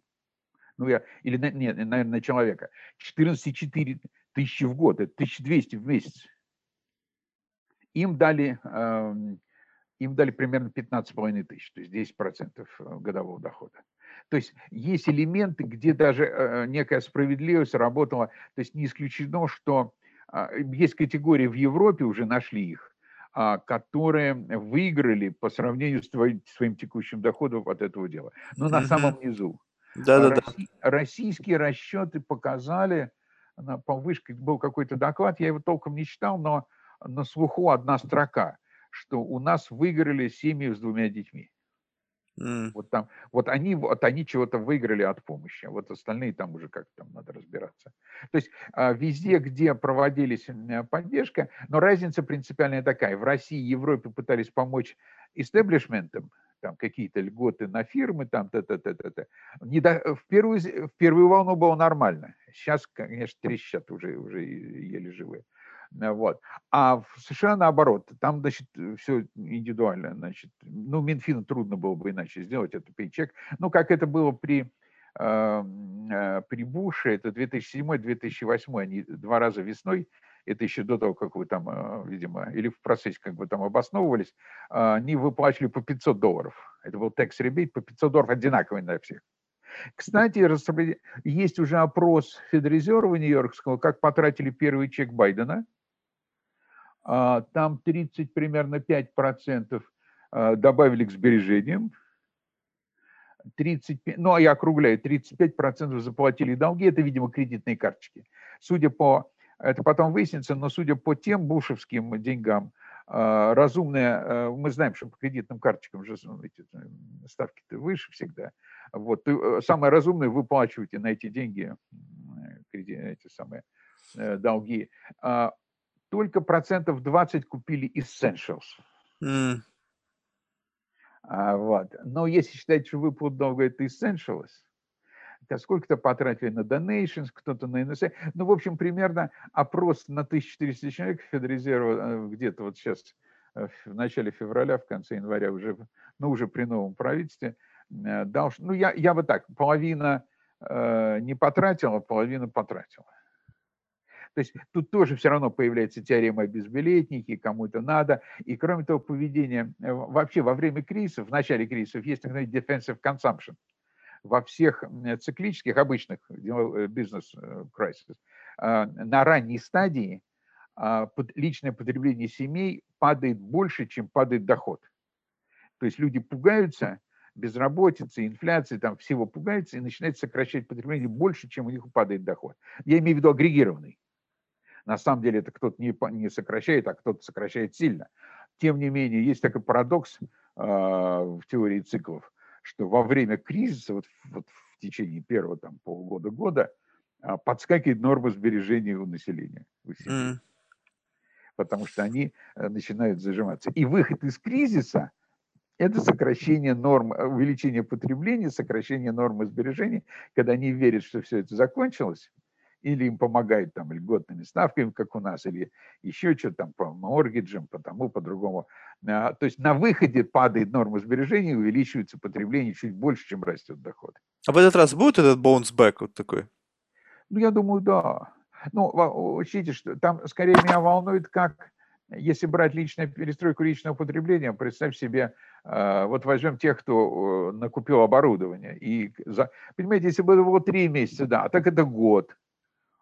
ну я, или, нет, наверное, на человека, 14,4 тысячи в год, это 1200 в месяц. Им дали, э, им дали примерно 15,5 тысяч, то есть 10 процентов э, годового дохода. То есть есть элементы, где даже э, некая справедливость работала. То есть не исключено, что э, есть категории в Европе, уже нашли их, э, которые выиграли по сравнению с твоим, своим текущим доходом от этого дела. Но на самом низу. Да, да, да. Российские расчеты показали, по вышке был какой-то доклад, я его толком не читал, но на слуху одна строка, что у нас выиграли семьи с двумя детьми. Mm. Вот там, вот они, вот они чего-то выиграли от помощи, а вот остальные там уже как там надо разбираться. То есть а, везде, где проводились поддержка, но разница принципиальная такая: в России и Европе пытались помочь истеблишментам, там какие-то льготы на фирмы, там т-т-т-т-т. Не до, в, первую, в первую волну было нормально. Сейчас, конечно, трещат уже, уже еле живые. Э, вот. А США наоборот, там, значит, все индивидуально, значит, ну, Минфину трудно было бы иначе сделать, это пейчек. Ну, как это было при, э, э, при Буше, это 2007-2008, они два раза весной это еще до того, как вы там, э, видимо, или в процессе как бы там обосновывались, а, они выплачивали по 500 долларов. Это был текс ребейт по 500 долларов одинаковый на всех. Кстати, есть уже опрос Федрезерва Нью-Йоркского, как потратили первый чек Байдена. А, там 30, примерно 5 процентов а, добавили к сбережениям, 35, ну, а я округляю, 35 процентов заплатили долги, это, видимо, кредитные карточки. Судя по это потом выяснится, но судя по тем бушевским деньгам, а, разумные, а, мы знаем, что по кредитным карточкам же ну, эти ставки-то выше всегда. Вот, э, самое разумное выплачивайте на эти деньги эти самые э, долги. А, только процентов 20 купили essentials. Mm. Вот. Но если считать, что выплат долга это essentials, сколько-то потратили на donations, кто-то на NSA. Ну, в общем, примерно опрос на 1400 человек Федрезерва э, где-то вот сейчас э, в начале февраля, в конце января уже, ну, уже при новом правительстве э, дал, ну, я, я бы так, половина э, не потратила, половина потратила. То есть тут тоже все равно появляется теорема о кому это надо. И кроме того, поведение вообще во время кризисов, в начале кризисов есть так называемый defensive consumption – во всех циклических, обычных э, бизнес-кризисах э, на ранней стадии а, личное потребление семей падает больше, чем падает доход. То есть люди пугаются безработицы, инфляции, там всего пугаются и начинают сокращать потребление больше, чем у них падает доход. Я имею в виду агрегированный. На самом деле это кто-то не, не сокращает, а кто-то сокращает сильно. Тем не менее, есть такой парадокс э, в теории циклов что во время кризиса, вот, вот в течение первого там, полгода-года, а, подскакивает норма сбережения у населения. У mm. Потому что они э, начинают зажиматься. И выход из кризиса это сокращение норм, увеличение потребления, сокращение нормы сбережений, когда они верят, что все это закончилось, или им помогают там льготными ставками, как у нас, или еще что-то там по моргиджам, по тому, по другому. А, то есть на выходе падает норма сбережений, увеличивается потребление чуть больше, чем растет доход. А в этот раз будет этот bounce вот такой? Ну, я думаю, да. Ну, учтите, что там скорее меня волнует, как если брать личную перестройку личного потребления, представь себе, а, вот возьмем тех, кто накупил оборудование. И за, понимаете, если бы это было три месяца, да, а так это год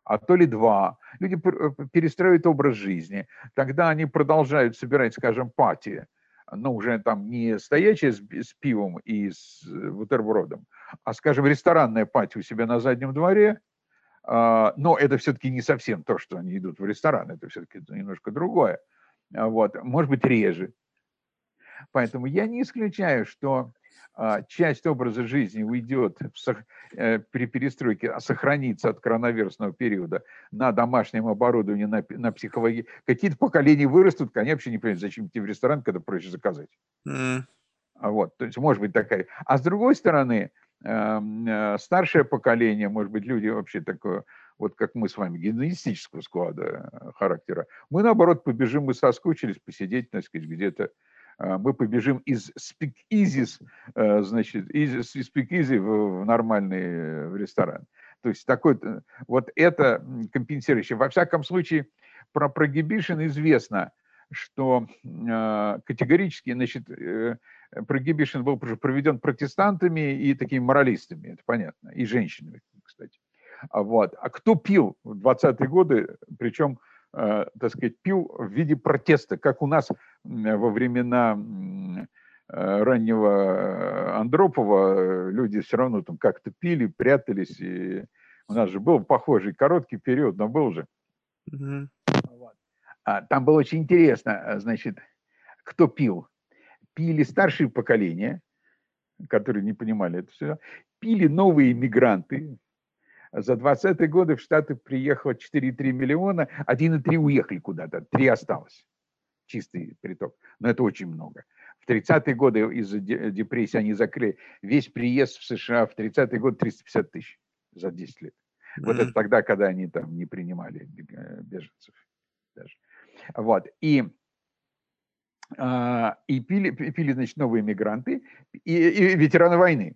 а то ли два. Люди э, перестраивают образ жизни. Тогда они продолжают собирать, скажем, пати, но уже там не стоячие с, с пивом и с э, бутербродом, а, скажем, ресторанная пати у себя на заднем дворе. А, но это все-таки не совсем то, что они идут в ресторан, это все-таки немножко другое. А вот. Может быть, реже. Поэтому я не исключаю, что часть образа жизни уйдет э, при перестройке, а сохранится от коронавирусного периода на домашнем оборудовании, на, на психологии. Какие-то поколения вырастут, конечно, вообще не понимают, зачем идти в ресторан, когда проще заказать. Mm. Вот, то есть может быть такая. А с другой стороны, эм, э, старшее поколение, может быть, люди вообще такое, вот как мы с вами, генетического склада э, характера, мы наоборот побежим, мы соскучились посидеть, так сказать, где-то а, мы побежим из easy, э, значит, из speak easy в, нормальный э, в ресторан. То есть такой, вот это компенсирующее. Во всяком случае, про прогибишин известно, что э, категорически, значит, э, прогибишин был проведен протестантами и такими моралистами, это понятно, и женщинами, кстати. А вот. А кто пил в 20-е годы, причем Э, так сказать, пил в виде протеста, как у нас во времена э, раннего Андропова люди все равно там как-то пили, прятались. И у нас же был похожий короткий период, но был же. Вот. А, там было очень интересно, э, значит, кто пил. Пили старшие поколения, которые не понимали это все. Пили новые мигранты, за 20-е годы в Штаты приехало 4,3 миллиона, 1,3 уехали куда-то, 3 осталось. Чистый приток. Но это очень много. В 30-е годы из-за депрессии они закрыли весь приезд в США в 30-е годы 350 тысяч за 10 лет. Вот mm-hmm. это тогда, когда они там не принимали э, беженцев даже. Вот. И, а, и пили, пили, значит, новые мигранты и, и ветераны войны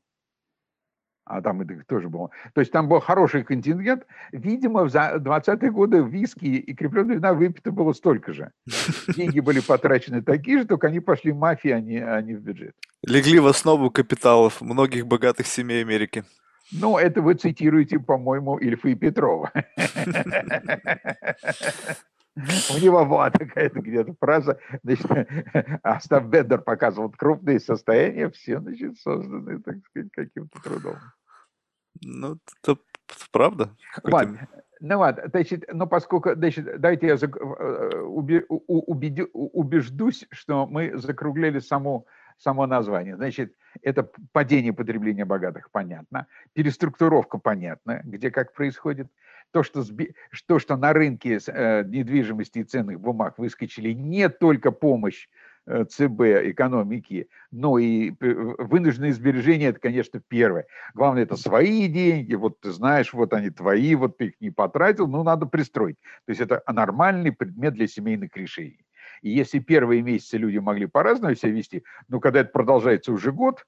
а там это тоже было. То есть там был хороший контингент. Видимо, в 20-е годы виски и крепленное вина выпито было столько же. Деньги были потрачены такие же, только они пошли в мафии, а не, а не в бюджет. Легли в основу капиталов многих богатых семей Америки. Ну, это вы цитируете, по-моему, Ильфа и Петрова. У него была такая-то где-то фраза, значит, Остап Бендер показывал крупные состояния, все, значит, созданы, так сказать, каким-то трудом. Ну, это правда. Вот. Ну вот, значит, ну поскольку, значит, дайте я э, убедю, убеждусь, что мы закруглили саму, само название. Значит, это падение потребления богатых, понятно. Переструктуровка, понятно, где как происходит. То, что, то, что на рынке э, недвижимости и ценных бумаг выскочили не только помощь ЦБ экономики, но и вынужденные сбережения, это, конечно, первое. Главное, это свои деньги, вот ты знаешь, вот они твои, вот ты их не потратил, ну, надо пристроить. То есть это нормальный предмет для семейных решений. И если первые месяцы люди могли по-разному себя вести, но когда это продолжается уже год,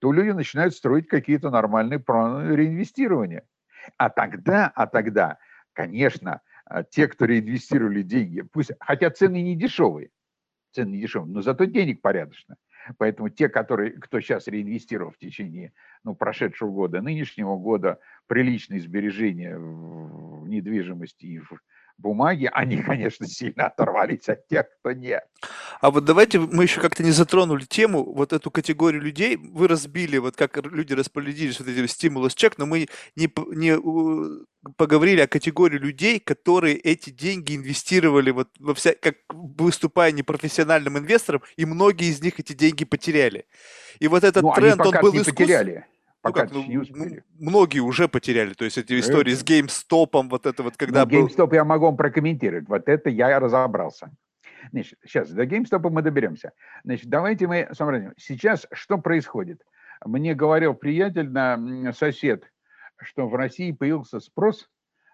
то люди начинают строить какие-то нормальные планы реинвестирования. А тогда, а тогда, конечно, э, те, кто реинвестировали деньги, пусть, хотя цены не дешевые, цены не дешевые, но зато денег порядочно. Поэтому те, которые, кто сейчас реинвестировал в течение ну, прошедшего года, нынешнего года, приличные сбережения в недвижимости и в бумаги, они, конечно, сильно оторвались от тех, кто нет. А вот давайте мы еще как-то не затронули тему, вот эту категорию людей, вы разбили, вот как люди распорядились вот этим стимулус чек, но мы не, не поговорили о категории людей, которые эти деньги инвестировали вот во вся, как выступая непрофессиональным инвестором, и многие из них эти деньги потеряли. И вот этот ну, тренд, он был не искус... потеряли. Ну Пока ну как, ну, многие уже потеряли, то есть эти истории это... с GameStop, вот это вот, когда ну, GameStop был... я могу вам прокомментировать, вот это я разобрался. Значит, сейчас до GameStop мы доберемся. Значит, давайте мы смотрим. Сейчас что происходит? Мне говорил приятель, сосед, что в России появился спрос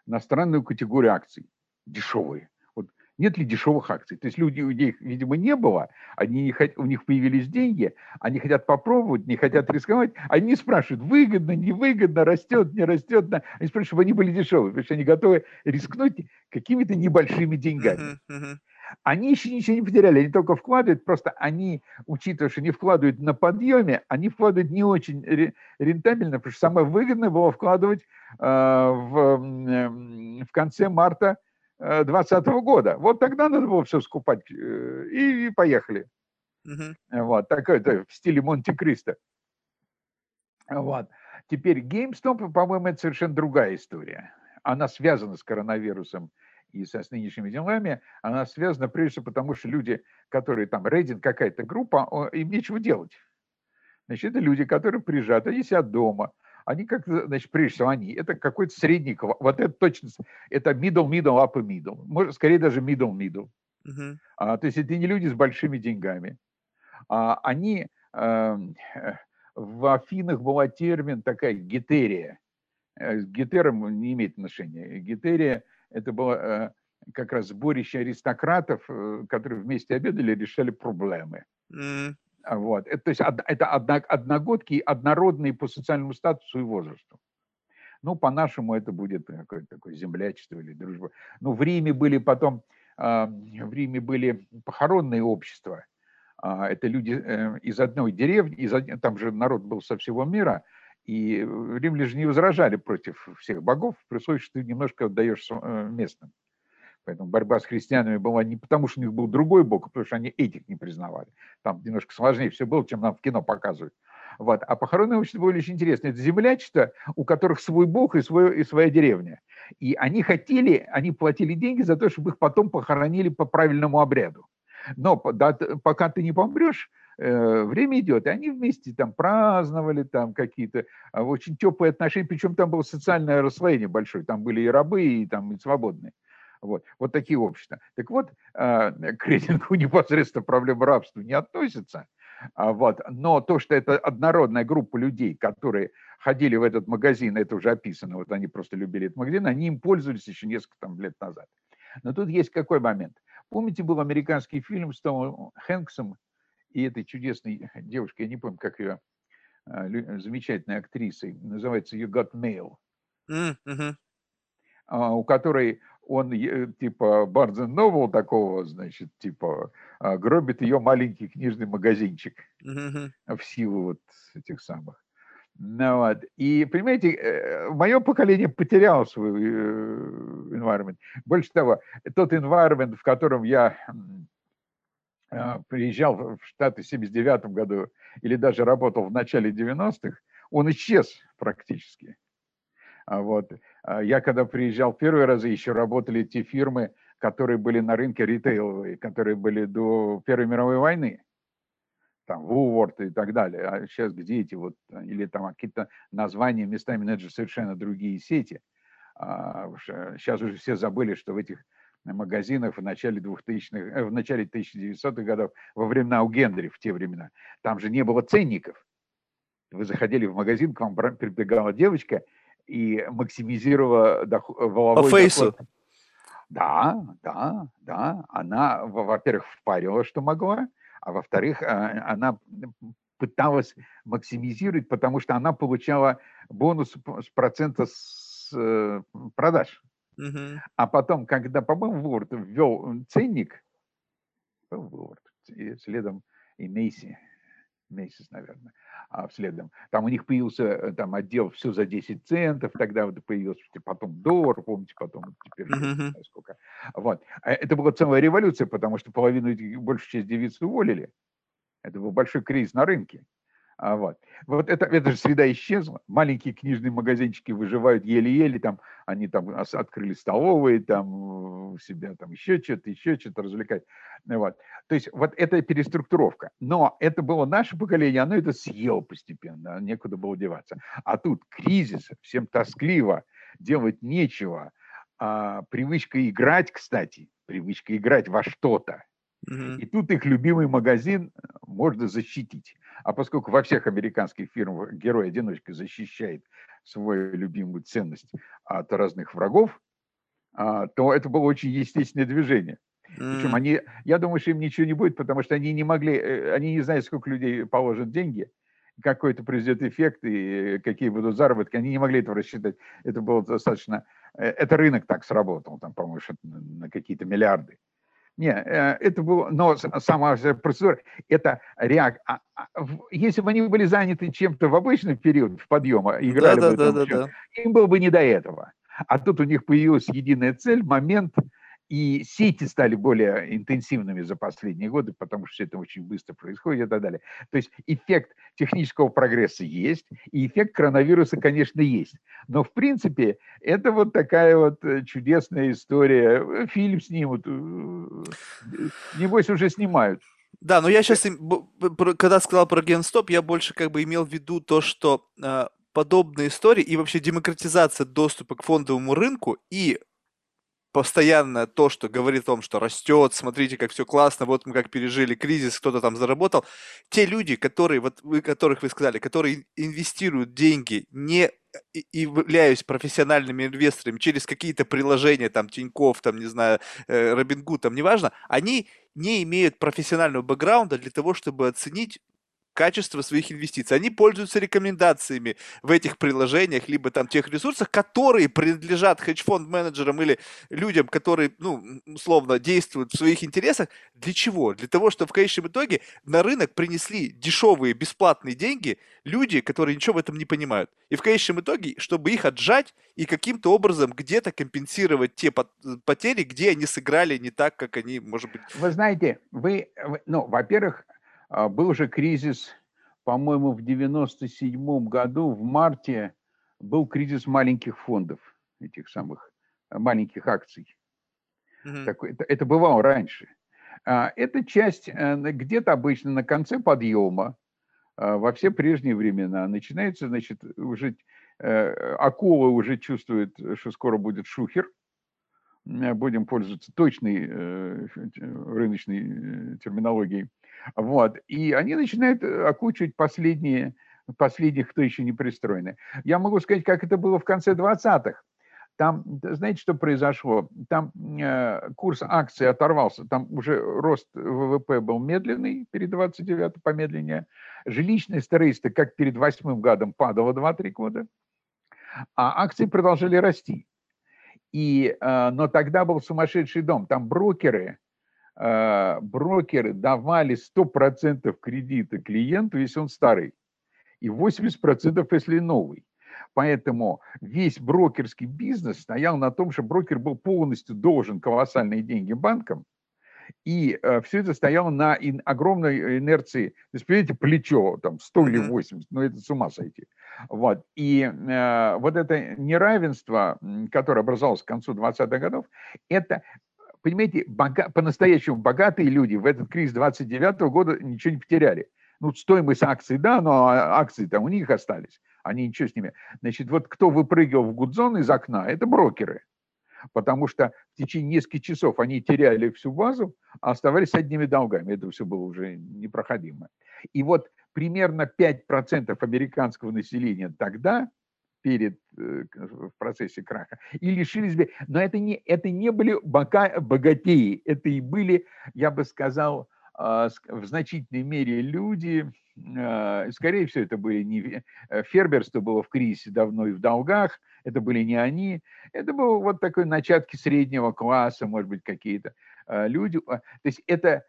на странную категорию акций. Дешевые нет ли дешевых акций. То есть люди, у них, видимо, не было, они у них появились деньги, они хотят попробовать, не хотят рисковать, они не спрашивают, выгодно, невыгодно, растет, не растет. Они спрашивают, чтобы они были дешевые, потому что они готовы рискнуть какими-то небольшими деньгами. Они еще ничего не потеряли, они только вкладывают, просто они, учитывая, что не вкладывают на подъеме, они вкладывают не очень рентабельно, потому что самое выгодное было вкладывать э, в, в конце марта 2020 года. Вот тогда надо было все скупать. Э, и, и поехали. Угу. Вот, такой то в стиле Монте-Кристо. Вот. Теперь GameStop, по-моему, это совершенно другая история. Она связана с коронавирусом и со с нынешними делами. Она связана прежде всего потому, что люди, которые там, Reddit, какая-то группа, им нечего делать. Значит, это люди, которые приезжают, они сидят дома, они как, значит, прежде всего они, это какой-то средний, вот это точно, это middle, middle, upper middle, может, скорее даже middle, middle. Uh-huh. А, то есть это не люди с большими деньгами. А, они, а, в Афинах была термин такая гетерия. Э, с гетером не имеет отношения. Гетерия – это было э, как раз сборище аристократов, э, которые вместе обедали, решали проблемы. Mm. Вот. То есть это одногодки, однородные по социальному статусу и возрасту. Ну, по-нашему это будет какое-то такое землячество или дружба. Ну, в Риме были потом, в Риме были похоронные общества. А, это люди э, из одной деревни, из, там же народ был со всего мира, и римляне не возражали против всех богов, при условии, что ты немножко отдаешь э, местным. Поэтому борьба с христианами была не потому, что у них был другой бог, а потому что они этих не признавали. Там немножко сложнее все было, чем нам в кино показывают. Вот. А похоронные общества были очень интересны. Это землячество, у которых свой бог и, свой, и своя деревня. И они хотели, они платили деньги за то, чтобы их потом похоронили по правильному обряду. Но пока ты не помрешь, э, время идет, и они вместе там праздновали там какие-то а, очень теплые отношения, причем там было социальное расслоение большое, там были и рабы, и там и свободные. Вот, вот такие общества. Так вот, а, к рейтингу непосредственно проблема рабства не относится. А, вот. Но то, что это однородная группа людей, которые ходили в этот магазин, это уже описано, вот они просто любили этот магазин, они им пользовались еще несколько там, лет назад. Но тут есть какой момент. Помните, был американский фильм с Томом Хэнксом и этой чудесной девушкой, я не помню, как ее, а, замечательной актрисой, называется You Got Mail, mm-hmm. у которой он э, типа Барнс Новел такого, значит, типа а, гробит ее маленький книжный магазинчик mm-hmm. в силу вот этих самых. Ну, вот. И, понимаете, э, мое поколение потеряло свой э, environment. Больше того, тот environment, в котором я а, приезжал в Штаты в 79 году или даже работал в начале 90-х, он исчез практически. А вот. А я когда приезжал первый раз, еще работали те фирмы, которые были на рынке ритейловые, которые были до Первой мировой войны. Там Woolworth и так далее. А сейчас где эти вот, или там какие-то названия, местами же совершенно другие сети. Сейчас уже все забыли, что в этих магазинах в начале 2000-х, э, в начале 1900-х годов, во времена у Генри, в те времена, там же не было ценников. Вы заходили в магазин, к вам прибегала девочка – и максимизировала доход, воловой По фейсу. Доход. Да, да, да. Она, во-первых, впарила, что могла, а во-вторых, а, она пыталась максимизировать, потому что она получала бонус с процента с э, продаж. Угу. А потом, когда, по-моему, Word ввел ценник, Word, следом и Мейси, месяц, наверное, а, следом. Там у них появился э, там отдел все за 10 центов, тогда вот появился потом доллар, помните, потом теперь uh-huh. сколько. Вот. А это была целая революция, потому что половину большую часть девиц уволили. Это был большой кризис на рынке. А вот. Вот это, эта же среда исчезла. Маленькие книжные магазинчики выживают еле-еле. Там, они там открыли столовые, там у себя там еще что-то, еще что-то развлекать. Вот. То есть вот эта переструктуровка. Но это было наше поколение, оно это съело постепенно, некуда было деваться. А тут кризис, всем тоскливо, делать нечего. А, привычка играть, кстати, привычка играть во что-то. И тут их любимый магазин можно защитить. А поскольку во всех американских фирмах герой-одиночка защищает свою любимую ценность от разных врагов, а, то это было очень естественное движение. Причем они, я думаю, что им ничего не будет, потому что они не могли, э, они не знают, сколько людей положат деньги, какой это произойдет эффект и какие будут заработки. Они не могли этого рассчитать. Это было достаточно... Э, это рынок так сработал, там, по-моему, на какие-то миллиарды. Не, э, это было, но сама процедура, это реак... А, а, если бы они были заняты чем-то в обычный период в подъема, играли да, бы, да, да, да, им было бы не до этого. А тут у них появилась единая цель, момент, и сети стали более интенсивными за последние годы, потому что это очень быстро происходит и так далее. То есть эффект технического прогресса есть, и эффект коронавируса, конечно, есть. Но, в принципе, это вот такая вот э, чудесная история. Фильм снимут, э, небось уже снимают. Да, но я сейчас, когда сказал про GameStop, я больше как бы имел в виду то, что э, подобные истории и вообще демократизация доступа к фондовому рынку и постоянно то, что говорит о том, что растет, смотрите, как все классно, вот мы как пережили кризис, кто-то там заработал. Те люди, которые, вот вы, которых вы сказали, которые инвестируют деньги, не являюсь профессиональными инвесторами через какие-то приложения, там, Тинькофф, там, не знаю, Робингуд, там, неважно, они не имеют профессионального бэкграунда для того, чтобы оценить качество своих инвестиций. Они пользуются рекомендациями в этих приложениях, либо там тех ресурсах, которые принадлежат хедж-фонд-менеджерам или людям, которые, ну, условно, действуют в своих интересах. Для чего? Для того, чтобы в конечном итоге на рынок принесли дешевые бесплатные деньги люди, которые ничего в этом не понимают. И в конечном итоге, чтобы их отжать и каким-то образом где-то компенсировать те потери, где они сыграли не так, как они, может быть... Вы знаете, вы, ну, во-первых, был же кризис, по-моему, в 97 году, в марте, был кризис маленьких фондов, этих самых э, маленьких акций. Mm-hmm. Такой, это, это бывало раньше. А, эта часть э, где-то обычно на конце подъема, а, во все прежние времена, начинается, значит, уже э, акула уже чувствует, что скоро будет шухер, будем пользоваться точной рыночной терминологией. Вот. И они начинают э, окучивать последние, последних, кто еще не пристроены. Я могу сказать, как это было в конце 20-х. Там, знаете, что произошло? Там э, курс акций оторвался, там уже рост ВВП был медленный, перед 29 помедленнее. Жилищное строительство, как перед восьмым годом, падало 2-3 года, а акции продолжали расти. И, э, но тогда был сумасшедший дом, там брокеры, брокеры давали 100% кредита клиенту, если он старый, и 80% если новый. Поэтому весь брокерский бизнес стоял на том, что брокер был полностью должен колоссальные деньги банкам, и э, все это стояло на ин, огромной инерции. То есть, понимаете, плечо, там, 100 или 80, ну, это с ума сойти. Вот. И э, вот это неравенство, которое образовалось к концу 20-х годов, это понимаете, бога, по-настоящему богатые люди в этот кризис 29 -го года ничего не потеряли. Ну, стоимость акций, да, но акции-то у них остались. Они ничего с ними. Значит, вот кто выпрыгивал в Гудзон из окна, это брокеры. Потому что в течение нескольких часов они теряли всю базу, а оставались одними долгами. Это все было уже непроходимо. И вот примерно 5% американского населения тогда перед, э, в процессе краха, и лишились бы, но это не, это не были бока, богатеи, это и были, я бы сказал, а, в значительной мере люди, а, скорее всего, это были не... Э, ферберство было в кризисе давно и в долгах, это были не они, это было вот такой начатки среднего класса, может быть, какие-то а, люди. То есть это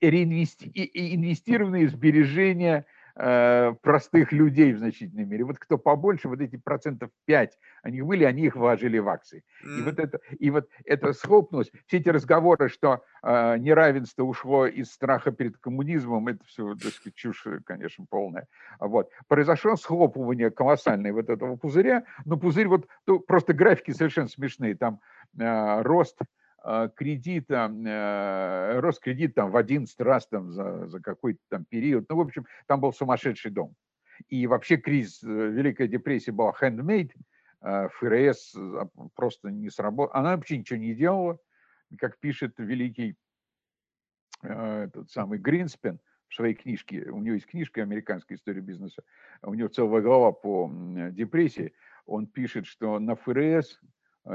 инвестированные сбережения – простых людей в значительной мере. Вот кто побольше, вот эти процентов 5, они были, они их вложили в акции. И вот это, и вот это схлопнулось. Все эти разговоры, что э, неравенство ушло из страха перед коммунизмом, это все, так сказать, чушь, конечно, полная. Вот. Произошло схлопывание колоссальное вот этого пузыря, но пузырь вот, то, просто графики совершенно смешные. Там э, рост кредита, э, рост кредит там в 11 раз там за, за какой-то там период. Ну, в общем, там был сумасшедший дом. И вообще кризис, э, Великая депрессия была handmade, э, ФРС просто не сработала. Она вообще ничего не делала, как пишет великий этот самый Гринспен в своей книжке, у него есть книжка «Американская история бизнеса», у него целая глава по депрессии, он пишет, что на ФРС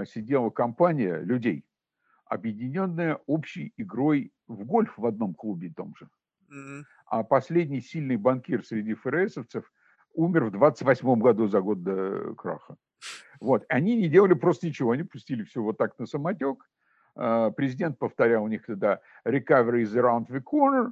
сидела компания людей, объединенная общей игрой в гольф в одном клубе том же. Mm-hmm. А последний сильный банкир среди ФРСовцев умер в 28 году за год до краха. Вот. Они не делали просто ничего, они пустили все вот так на самотек. А, президент повторял у них тогда «recovery is around the corner»,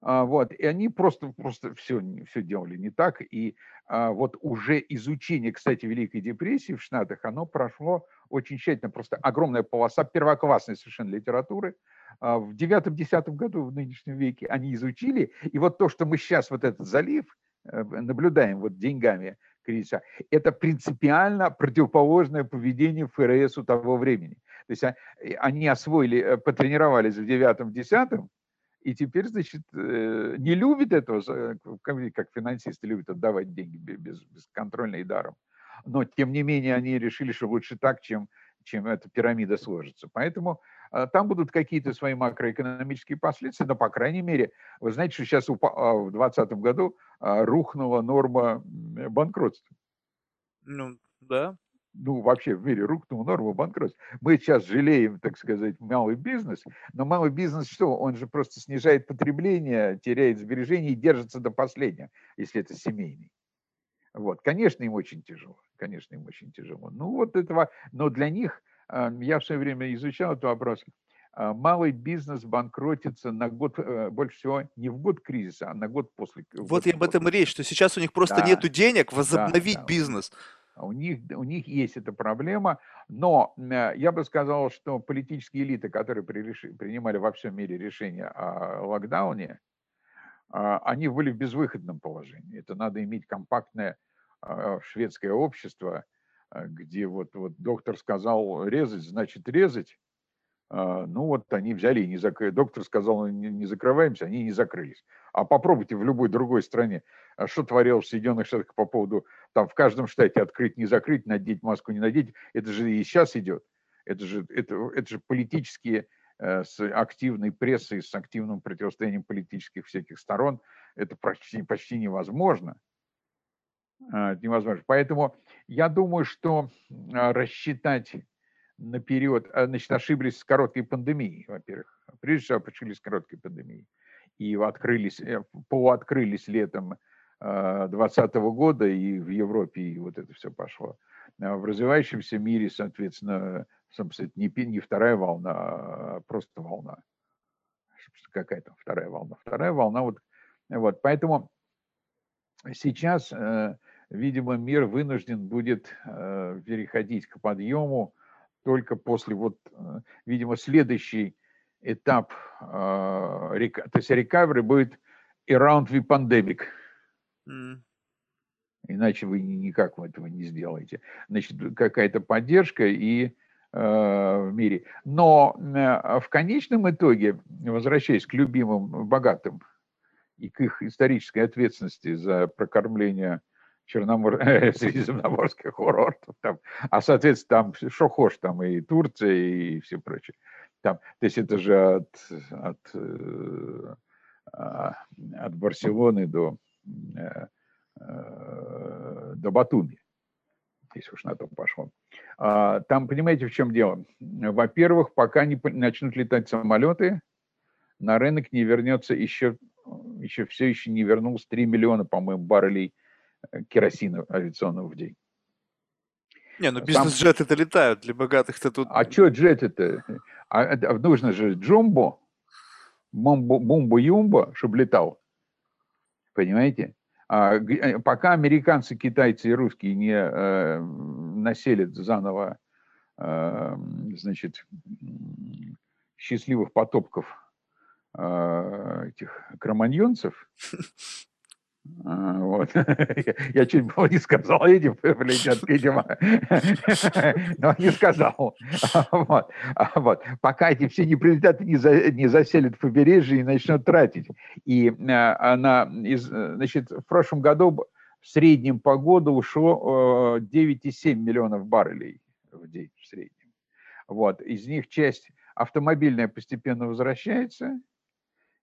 а, вот, и они просто, просто все, все делали не так. И а, вот уже изучение, кстати, Великой депрессии в Штатах, оно прошло очень тщательно. Просто огромная полоса первоклассной совершенно литературы. А, в девятом-десятом году в нынешнем веке они изучили. И вот то, что мы сейчас, вот этот залив, э, наблюдаем вот деньгами кризиса, это принципиально противоположное поведение ФРС у того времени. То есть они освоили, э, потренировались в девятом-десятом, и теперь, значит, э, не любит этого, как финансисты любят отдавать деньги без, бесконтрольно и даром. Но, тем не менее, они решили, что лучше так, чем, чем эта пирамида сложится. Поэтому а, там будут какие-то свои макроэкономические последствия, но, по крайней мере, вы знаете, что сейчас а, в 2020 году а, рухнула норма банкротства. Ну, да ну, вообще в мире рухнула норма банкротства. Мы сейчас жалеем, так сказать, малый бизнес, но малый бизнес что? Он же просто снижает потребление, теряет сбережения и держится до последнего, если это семейный. Вот, конечно, им очень тяжело, конечно, им очень тяжело. Ну, вот этого, но для них, а, я в свое время изучал этот вопрос, а, малый бизнес банкротится на год, э, больше всего не в год кризиса, а на год после. Вот и об этом и речь, что сейчас у них просто да, нету денег возобновить да, да. бизнес. У них, у них есть эта проблема, но э, я бы сказал, что политические элиты, которые принимали во всем мире решения о локдауне, а, они были в безвыходном положении. Это надо иметь компактное а, шведское общество, а, где вот, вот доктор сказал резать, значит резать, а, ну вот они взяли и не закрыли. Доктор сказал, «Ну, не, закрываемся, они не закрылись. А попробуйте в любой другой стране, а что творилось в Соединенных Штатах по поводу, там в каждом штате открыть, не закрыть, надеть маску, не надеть. Это же и сейчас идет. Это же, это, это же политические, э, с активной прессой, с активным противостоянием политических всяких сторон. Это почти, почти невозможно. Э, невозможно. Поэтому я думаю, что рассчитать наперед, а, значит, ошиблись с короткой пандемией, во-первых. Прежде всего, ошиблись с короткой пандемией. И открылись, э, полуоткрылись летом 2020 а, года, и в Европе и вот это все пошло. А в развивающемся мире, соответственно, собственно, не, не вторая волна, а просто волна. Какая там вторая волна? Вторая волна, вот, вот поэтому сейчас, э, видимо, мир вынужден будет э, переходить к подъему только после вот, э, видимо, следующий этап, а, то есть recovery будет around the pandemic. Mm. Иначе вы никак этого не сделаете. Значит, какая-то поддержка и э, в мире. Но э, в конечном итоге, возвращаясь к любимым богатым и к их исторической ответственности за прокормление Черномор... средиземноморских курортов, там, а, соответственно, там Шохош, там и Турция, и все прочее. Там, то есть это же от, от, э, а, от Барселоны до, э, э, до Батуми, если уж на то пошло. А, там, понимаете, в чем дело? Во-первых, пока не начнут летать самолеты, на рынок не вернется еще, еще все еще не вернулось 3 миллиона, по-моему, баррелей керосина авиационного в день. Не, ну бизнес-джеты-то летают, для богатых-то тут... А что джеты-то? А, а, нужно же джумбо, бумбо-юмбо, чтобы летал. Понимаете? А, э, пока американцы, китайцы и русские не э, населят заново э, значит, счастливых потопков э, этих кроманьонцев, А, вот. Я чуть было не сказал этим, блядь, видимо, но не сказал. Вот. А, вот. Пока эти все не прилетят, не, не заселят побережье и начнут тратить. И она, из, значит, в прошлом году в среднем по году ушло 9,7 миллионов баррелей в день в среднем. Вот. Из них часть автомобильная постепенно возвращается –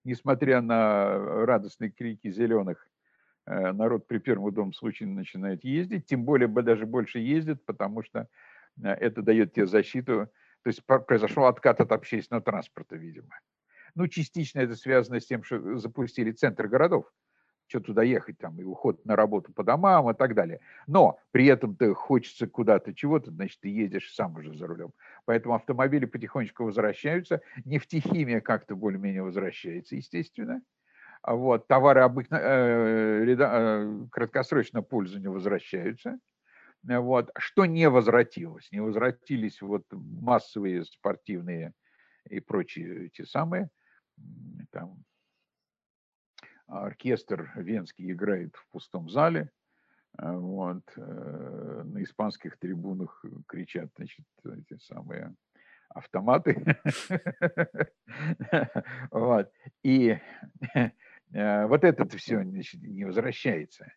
несмотря на радостные крики зеленых, э, народ при первом удобном случае начинает ездить, тем более даже больше ездит, потому что э, это дает тебе защиту. То есть произошел откат от общественного транспорта, видимо. Ну, частично это связано с тем, что запустили центр городов что туда ехать, там, и уход на работу по домам и так далее. Но при этом ты хочется куда-то чего-то, значит, ты едешь сам уже за рулем. Поэтому автомобили потихонечку возвращаются, нефтехимия как-то более-менее возвращается, естественно. Вот, товары обычно, э, э, краткосрочного пользования возвращаются. Вот. Что не возвратилось? Не возвратились вот массовые спортивные и прочие эти самые там, оркестр венский играет в пустом зале, а, вот, э, на испанских трибунах кричат, значит, эти самые автоматы. вот. И э, вот это все значит, не возвращается,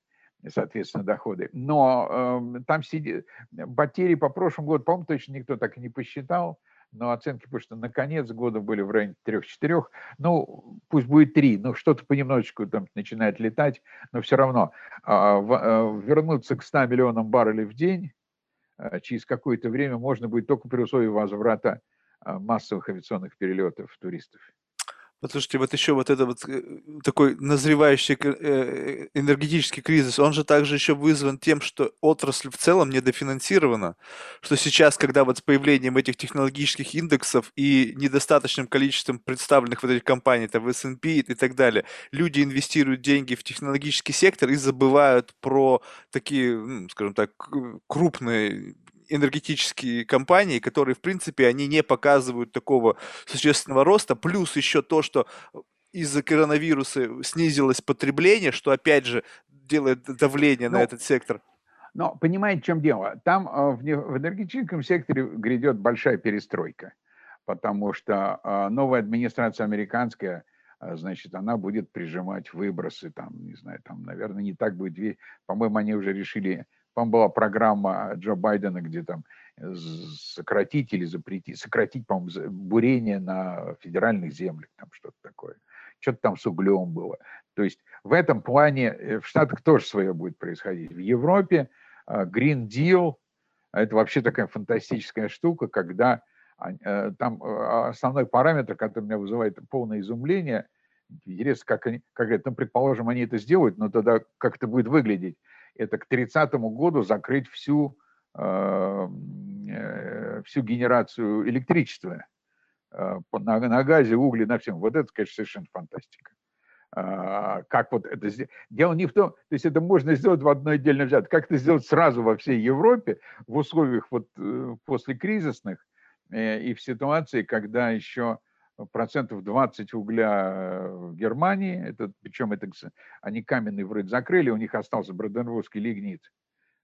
соответственно, доходы. Но э, там сидит, потери по прошлому году, по-моему, точно никто так и не посчитал но оценки, потому что на конец года были в районе 3-4, ну, пусть будет 3, но что-то понемножечку там начинает летать, но все равно а, а, вернуться к 100 миллионам баррелей в день а, через какое-то время можно будет только при условии возврата массовых авиационных перелетов туристов. Послушайте, вот еще вот это вот э, такой назревающий э, энергетический кризис, он же также еще вызван тем, что отрасль в целом недофинансирована, что сейчас, когда вот с появлением этих технологических индексов и недостаточным количеством представленных вот этих компаний, там, S&P и так далее, люди инвестируют деньги в технологический сектор и забывают про такие, ну, скажем так, крупные энергетические компании, которые, в принципе, они не показывают такого существенного роста, плюс еще то, что из-за коронавируса снизилось потребление, что, опять же, делает давление ну, на этот сектор. Но понимаете, в чем дело? Там э, в энергетическом секторе грядет большая перестройка, потому что э, новая администрация американская, э, значит, она будет прижимать выбросы, там, не знаю, там, наверное, не так будет, по-моему, они уже решили по была программа Джо Байдена, где там э, сократить или запретить, сократить, по-моему, бурение на федеральных землях, там что-то такое. Что-то там с углем было. То есть в этом плане э, в Штатах тоже свое будет происходить. В Европе э, Green Deal – это вообще такая фантастическая штука, когда там основной параметр, который меня вызывает полное изумление, интересно, как они, как это, ну, предположим, они это сделают, но тогда как это будет выглядеть это к 30 году закрыть всю, эм, э, всю генерацию электричества э, на, на газе, угле, на всем. Вот это, конечно, совершенно фантастика. А, как вот это сделать? Дело не в том, то есть это можно сделать в одной отдельно взят. Как это сделать сразу во всей Европе в условиях вот э, после кризисных и в ситуации, когда еще процентов 20 угля э, в Германии, это, причем это, они каменный вроде закрыли, у них остался броденвудский лигнит,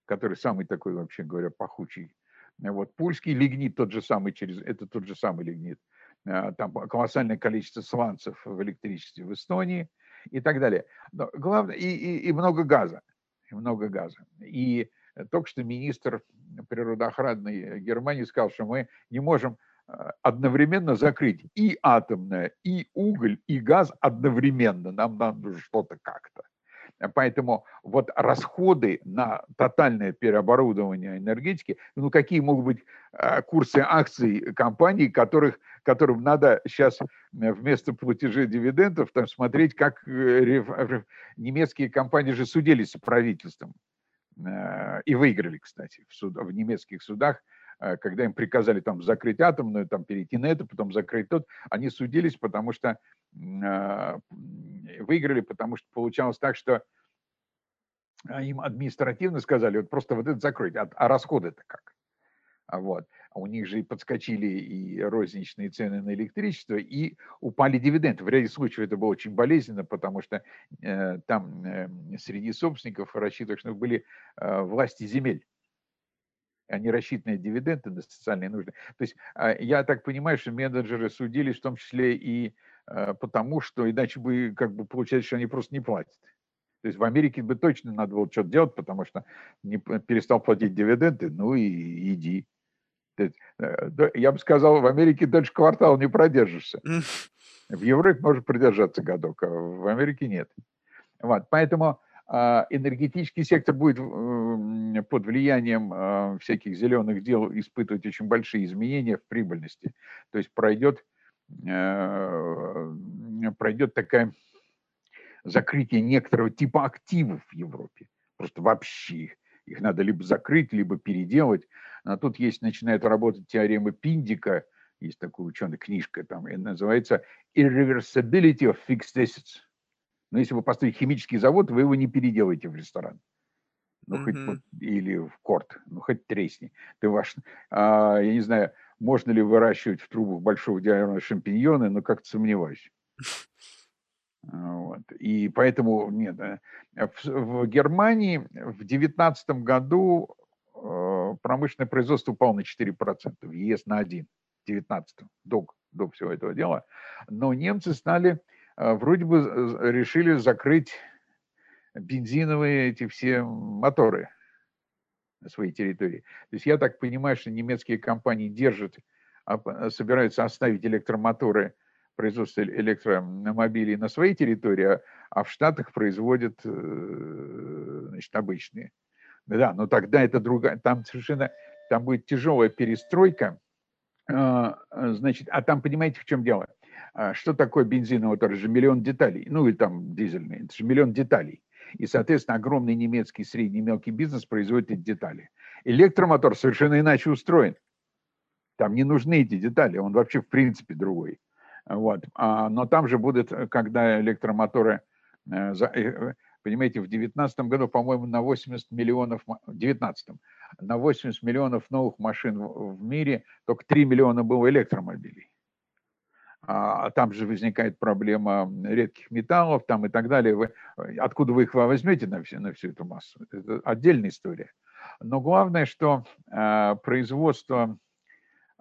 который самый такой, вообще говоря, пахучий. Вот, пульский лигнит тот же самый, через, это тот же самый лигнит. А, там колоссальное количество сланцев в электричестве в Эстонии и так далее. Но главное, и, и, и много газа. И много газа. И только что министр природоохранной Германии сказал, что мы не можем Э, одновременно закрыть и атомное, и уголь, и газ одновременно. Нам надо что-то как-то. Поэтому вот расходы на тотальное переоборудование энергетики, ну какие могут быть э, курсы акций компаний, которых, которым надо сейчас э, вместо платежей дивидендов там, смотреть, как немецкие компании же судились с правительством и выиграли, кстати, в, суд, в немецких судах Э, когда им приказали там закрыть атомную, там перейти на это, потом закрыть тот, они судились, потому что э, выиграли, потому что получалось так, что а, им административно сказали, вот просто вот это закрыть, а, а расходы-то как? А вот. А у них же и подскочили и розничные цены на электричество, и упали дивиденды. В ряде случаев это было очень болезненно, потому что э, там э, среди собственников рассчитывали, что были э, власти земель они рассчитаны дивиденды на социальные нужды. То есть а, я так понимаю, что менеджеры судились в том числе и а, потому, что иначе бы как бы получается, что они просто не платят. То есть в Америке бы точно надо было что-то делать, потому что не перестал платить дивиденды, ну и иди. Я бы сказал, в Америке дальше квартал не продержишься. В Европе может продержаться годок, а в Америке нет. Вот, поэтому а, энергетический сектор будет под влиянием а, всяких зеленых дел испытывать очень большие изменения в прибыльности. То есть пройдет, э, пройдет такая закрытие некоторого типа активов в Европе. Просто вообще их, надо либо закрыть, либо переделать. А тут есть, начинает работать теорема Пиндика, есть такая ученая книжка, там, и называется Irreversibility of Fixed Assets. Но если вы построите химический завод, вы его не переделаете в ресторан. Ну, mm-hmm. хоть или в корт, ну, хоть тресни. Ты ваш, а, я не знаю, можно ли выращивать в трубах большого диаметра шампиньоны, но как-то сомневаюсь. Вот. И поэтому нет. Э, в, в Германии в 2019 году э, промышленное производство упало на 4%, в ЕС на 1%, в 2019, до, всего этого дела. Но немцы стали вроде бы решили закрыть бензиновые эти все моторы на своей территории. То есть я так понимаю, что немецкие компании держат, а, собираются оставить электромоторы, производство электромобилей на своей территории, а в Штатах производят э, значит, обычные. Да, но тогда это другая, там совершенно, там будет тяжелая перестройка, а, значит, а там, понимаете, в чем дело? А что такое бензиновый мотор? Это же миллион деталей. Ну, и там дизельный. Это же миллион деталей. И, соответственно, огромный немецкий средний мелкий бизнес производит эти детали. Электромотор совершенно иначе устроен. Там не нужны эти детали, он вообще в принципе другой. Вот. А, но там же будет, когда электромоторы, э, э, понимаете, в 2019 году, по-моему, на 80 миллионов, в 19 на 80 миллионов новых машин в мире только 3 миллиона было электромобилей а там же возникает проблема редких металлов там и так далее. Вы, откуда вы их возьмете на, все, на всю эту массу? Это отдельная история. Но главное, что э, производство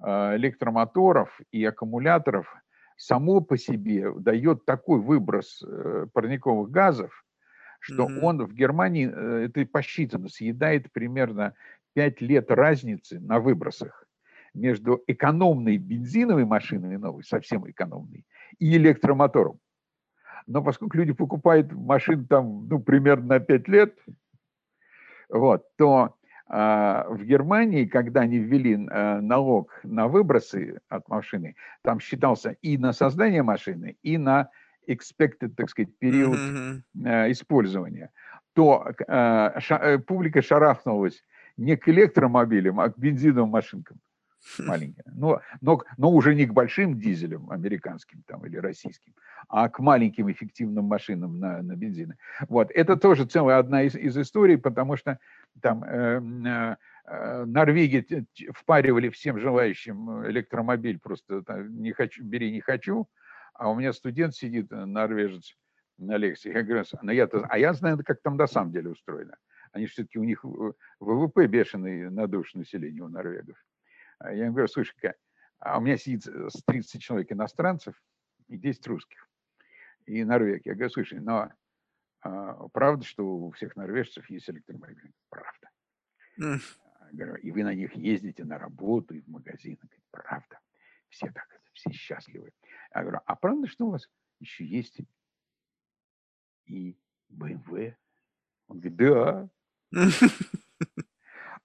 э, электромоторов и аккумуляторов само по себе дает такой выброс э, парниковых газов, что mm-hmm. он в Германии, э, это посчитано, съедает примерно 5 лет разницы на выбросах между экономной бензиновой машиной новой, совсем экономной, и электромотором. Но поскольку люди покупают машины там, ну, примерно на 5 лет, вот, то э, в Германии, когда они ввели э, налог на выбросы от машины, там считался и на создание машины, и на expected, так сказать, период э, использования, то э, ша, э, публика шарахнулась не к электромобилям, а к бензиновым машинкам маленькие. Но, но, но уже не к большим дизелям американским там, или российским, а к маленьким эффективным машинам на, на бензины. Вот. Это тоже целая одна из, из историй, потому что там э, э, э Норвегии впаривали всем желающим электромобиль, просто не хочу, бери, не хочу, а у меня студент сидит, э, норвежец, на лекции. Я говорю, а я, а я знаю, как там на самом деле устроено. Они все-таки, у них ВВП бешеный на душу населения у норвегов. А я им говорю, слушай-ка, а у меня сидит 30 человек иностранцев и 10 русских, и норвег. Я говорю, слушай, но а, правда, что у всех норвежцев есть электромобили? Правда. Mm. Говорю, и вы на них ездите на работу и в магазин? Говорю, правда. Все так, все счастливы. Я говорю, а правда, что у вас еще есть и BMW? Он говорит, да.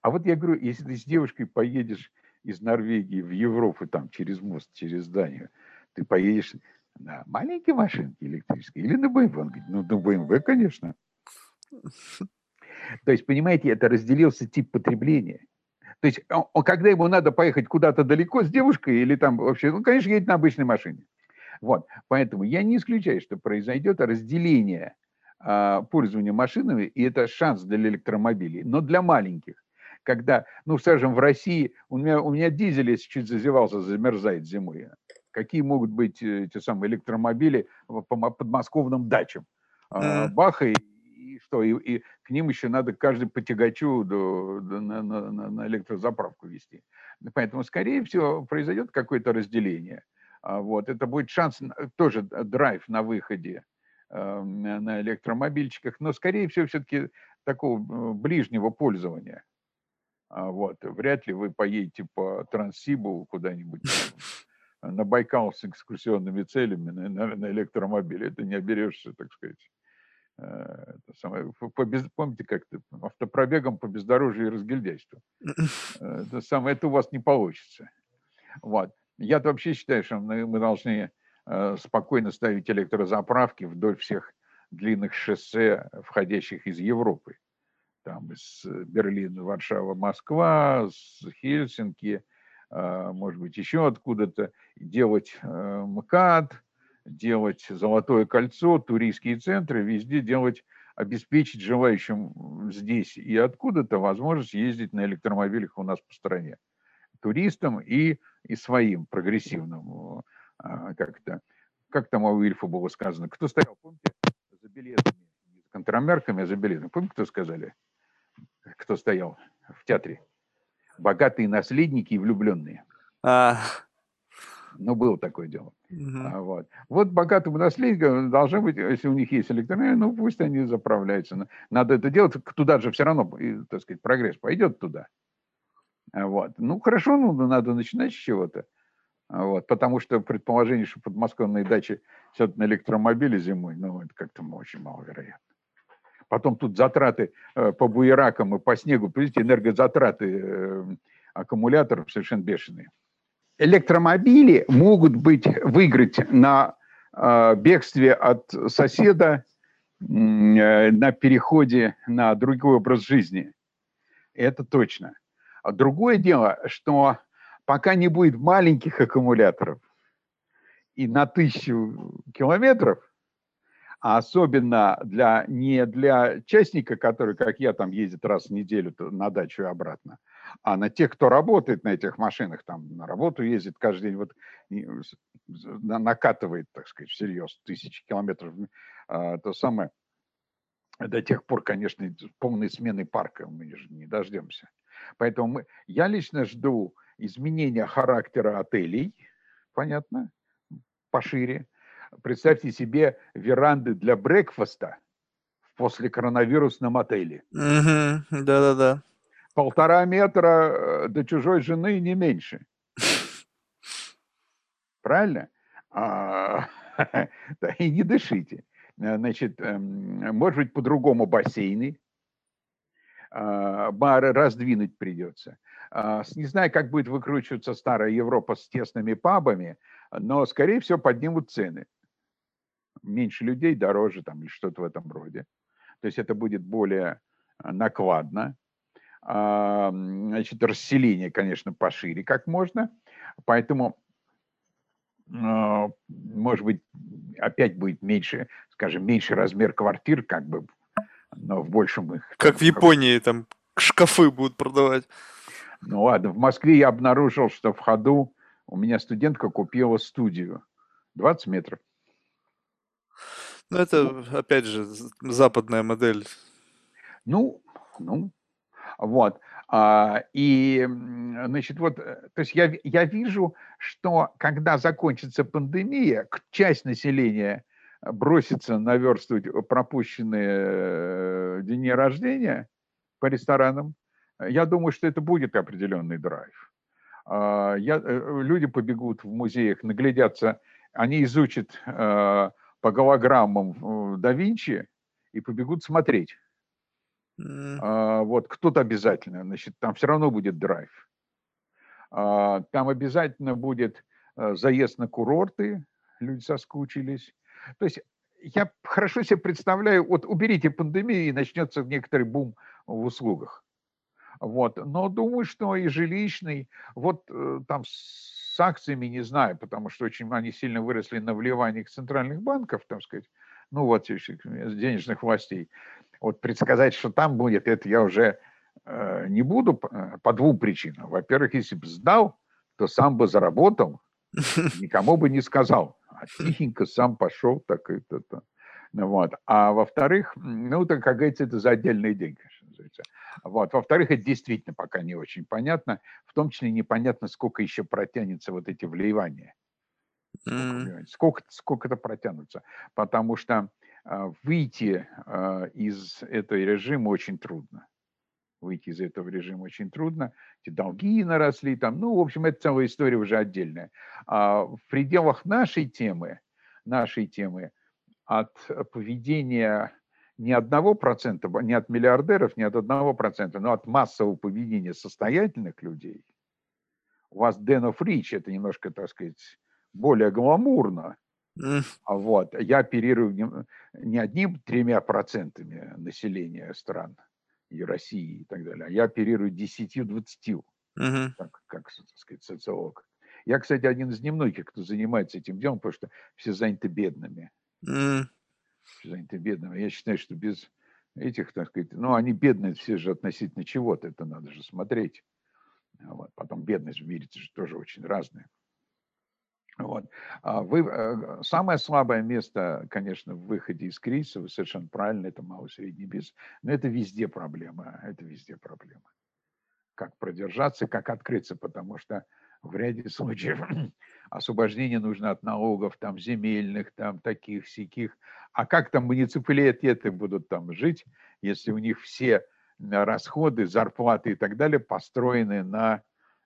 А вот я говорю, если ты с девушкой поедешь из Норвегии в Европу, там, через мост, через Данию, ты поедешь на маленькой машинке электрической или на BMW? Он говорит, ну, на BMW, конечно. То есть, понимаете, это разделился тип потребления. То есть, он, когда ему надо поехать куда-то далеко с девушкой или там вообще, ну, конечно, едет на обычной машине. Вот, поэтому я не исключаю, что произойдет разделение а, пользования машинами, и это шанс для электромобилей, но для маленьких когда, ну, скажем, в России, у меня, у меня дизель, если чуть зазевался, замерзает зимой. Какие могут быть э, эти самые электромобили по подмосковным дачам? Mm-hmm. Баха и, и что? И, и к ним еще надо каждый по тягачу до, до, на, на, на электрозаправку вести. Поэтому, скорее всего, произойдет какое-то разделение. А вот. Это будет шанс, тоже драйв на выходе эм, на электромобильчиках, но, скорее всего, все-таки такого э, ближнего пользования. А, вот, вряд ли вы поедете по Транссибу куда-нибудь на Байкал с экскурсионными целями на, на, на электромобиле. Это не оберешься, так сказать. Э, это самое, по, без, помните, как-то автопробегом по бездорожью и разгильдяйству. Э, это, самое, это у вас не получится. Вот. Я вообще считаю, что мы, мы должны э, спокойно ставить электрозаправки вдоль всех длинных шоссе, входящих из Европы. Там из Берлина, Варшава, Москва, с Хельсинки, э, может быть, еще откуда-то. Делать э, МКАД, делать Золотое кольцо, туристские центры, везде делать, обеспечить желающим здесь и откуда-то возможность ездить на электромобилях у нас по стране. Туристам и, и своим прогрессивным. А, как-то, как там у Ильфа было сказано, кто стоял, помните, за билетами, контрамерками, а за билетами. Помните, кто сказали? Кто стоял в театре? Богатые наследники и влюбленные. А, ну, было такое дело. Угу. А, вот. вот богатым наследникам должны быть, если у них есть электроэнергия, ну пусть они заправляются. Надо это делать, туда же все равно, так сказать, прогресс пойдет туда. А, вот. Ну, хорошо, ну, надо начинать с чего-то. А, вот, потому что предположение, что подмосковные дачи сядут на электромобиле зимой, ну, это как-то очень маловероятно. Потом тут затраты э, по буеракам и по снегу, видите, энергозатраты э, аккумуляторов совершенно бешеные электромобили могут быть выиграть на э, бегстве от соседа, на переходе на другой образ жизни. Это точно. А другое дело, что пока не будет маленьких аккумуляторов и на тысячу километров, а особенно для, не для частника, который, как я, там ездит раз в неделю на дачу и обратно, а на тех, кто работает на этих машинах, там на работу ездит каждый день, вот накатывает, так сказать, всерьез тысячи километров, а, то самое, до тех пор, конечно, полной смены парка мы же не дождемся. Поэтому мы, я лично жду изменения характера отелей, понятно, пошире. Представьте себе веранды для брекфаста в после коронавирусном отеле. Да-да-да полтора метра э, до чужой жены не меньше. Правильно? А, да, и не дышите. Значит, эм, может быть, по-другому бассейны. А, бары раздвинуть придется. А, не знаю, как будет выкручиваться старая Европа с тесными пабами, но, скорее всего, поднимут цены. Меньше людей, дороже там или что-то в этом роде. То есть это будет более э, накладно. А, значит, расселение, конечно, пошире как можно. Поэтому, а, может быть, опять будет меньше, скажем, меньше размер квартир, как бы, но в большем их... Как в Японии, там шкафы будут продавать. Ну ладно, в Москве я обнаружил, что в ходу у меня студентка купила студию. 20 метров. Ну, это, опять же, западная модель. Ну, ну, вот. А, и, значит, вот, э, то есть я, я вижу, что когда закончится пандемия, часть населения бросится наверстывать пропущенные э, дни рождения по ресторанам, я думаю, что это будет определенный драйв. А, я, э, люди побегут в музеях, наглядятся, они изучат по голограммам да Винчи и побегут смотреть. А, вот кто-то обязательно, значит, там все равно будет драйв. А, там обязательно будет э, заезд на курорты, люди соскучились. То есть я хорошо себе представляю, вот уберите пандемию и начнется некоторый бум в услугах. Вот. Но думаю, что и жилищный, вот э, там с акциями не знаю, потому что очень они сильно выросли на вливаниях центральных банков, так сказать, ну вот денежных властей. Вот предсказать, что там будет, это я уже э, не буду э, по двум причинам. Во-первых, если бы сдал, то сам бы заработал, никому бы не сказал. А тихенько сам пошел, так это, то. Вот. А во-вторых, ну, так, как говорится, это за отдельные деньги. Вот. Во-вторых, это действительно пока не очень понятно. В том числе непонятно, сколько еще протянется вот эти вливания. Сколько, mm. сколько, сколько это протянутся. Потому что а, выйти а, из этого режима очень трудно. выйти из этого режима очень трудно. Эти долги наросли там. Ну, в общем, это целая история уже отдельная. А в пределах нашей темы, нашей темы от поведения не одного процента, не от миллиардеров, не от одного процента, но от массового поведения состоятельных людей. У вас Den of Rich, это немножко, так сказать, более гламурно. Mm. Вот. Я оперирую не, не одним тремя процентами населения стран и России и так далее, а я оперирую десятью-двадцатью, mm-hmm. как, как, так сказать, социолог. Я, кстати, один из немногих, кто занимается этим делом, потому что все заняты бедными. Mm. Все заняты бедными. Я считаю, что без этих, так сказать, ну, они бедные все же относительно чего-то, это надо же смотреть. Вот. Потом бедность в мире же тоже очень разная. Вот. А вы, э, самое слабое место, конечно, в выходе из кризиса, вы совершенно правильно, это малый средний бизнес, но это везде проблема, это везде проблема. Как продержаться, как открыться, потому что в ряде случаев освобождение нужно от налогов, там, земельных, там, таких, всяких. А как там муниципалитеты будут там жить, если у них все расходы, зарплаты и так далее построены на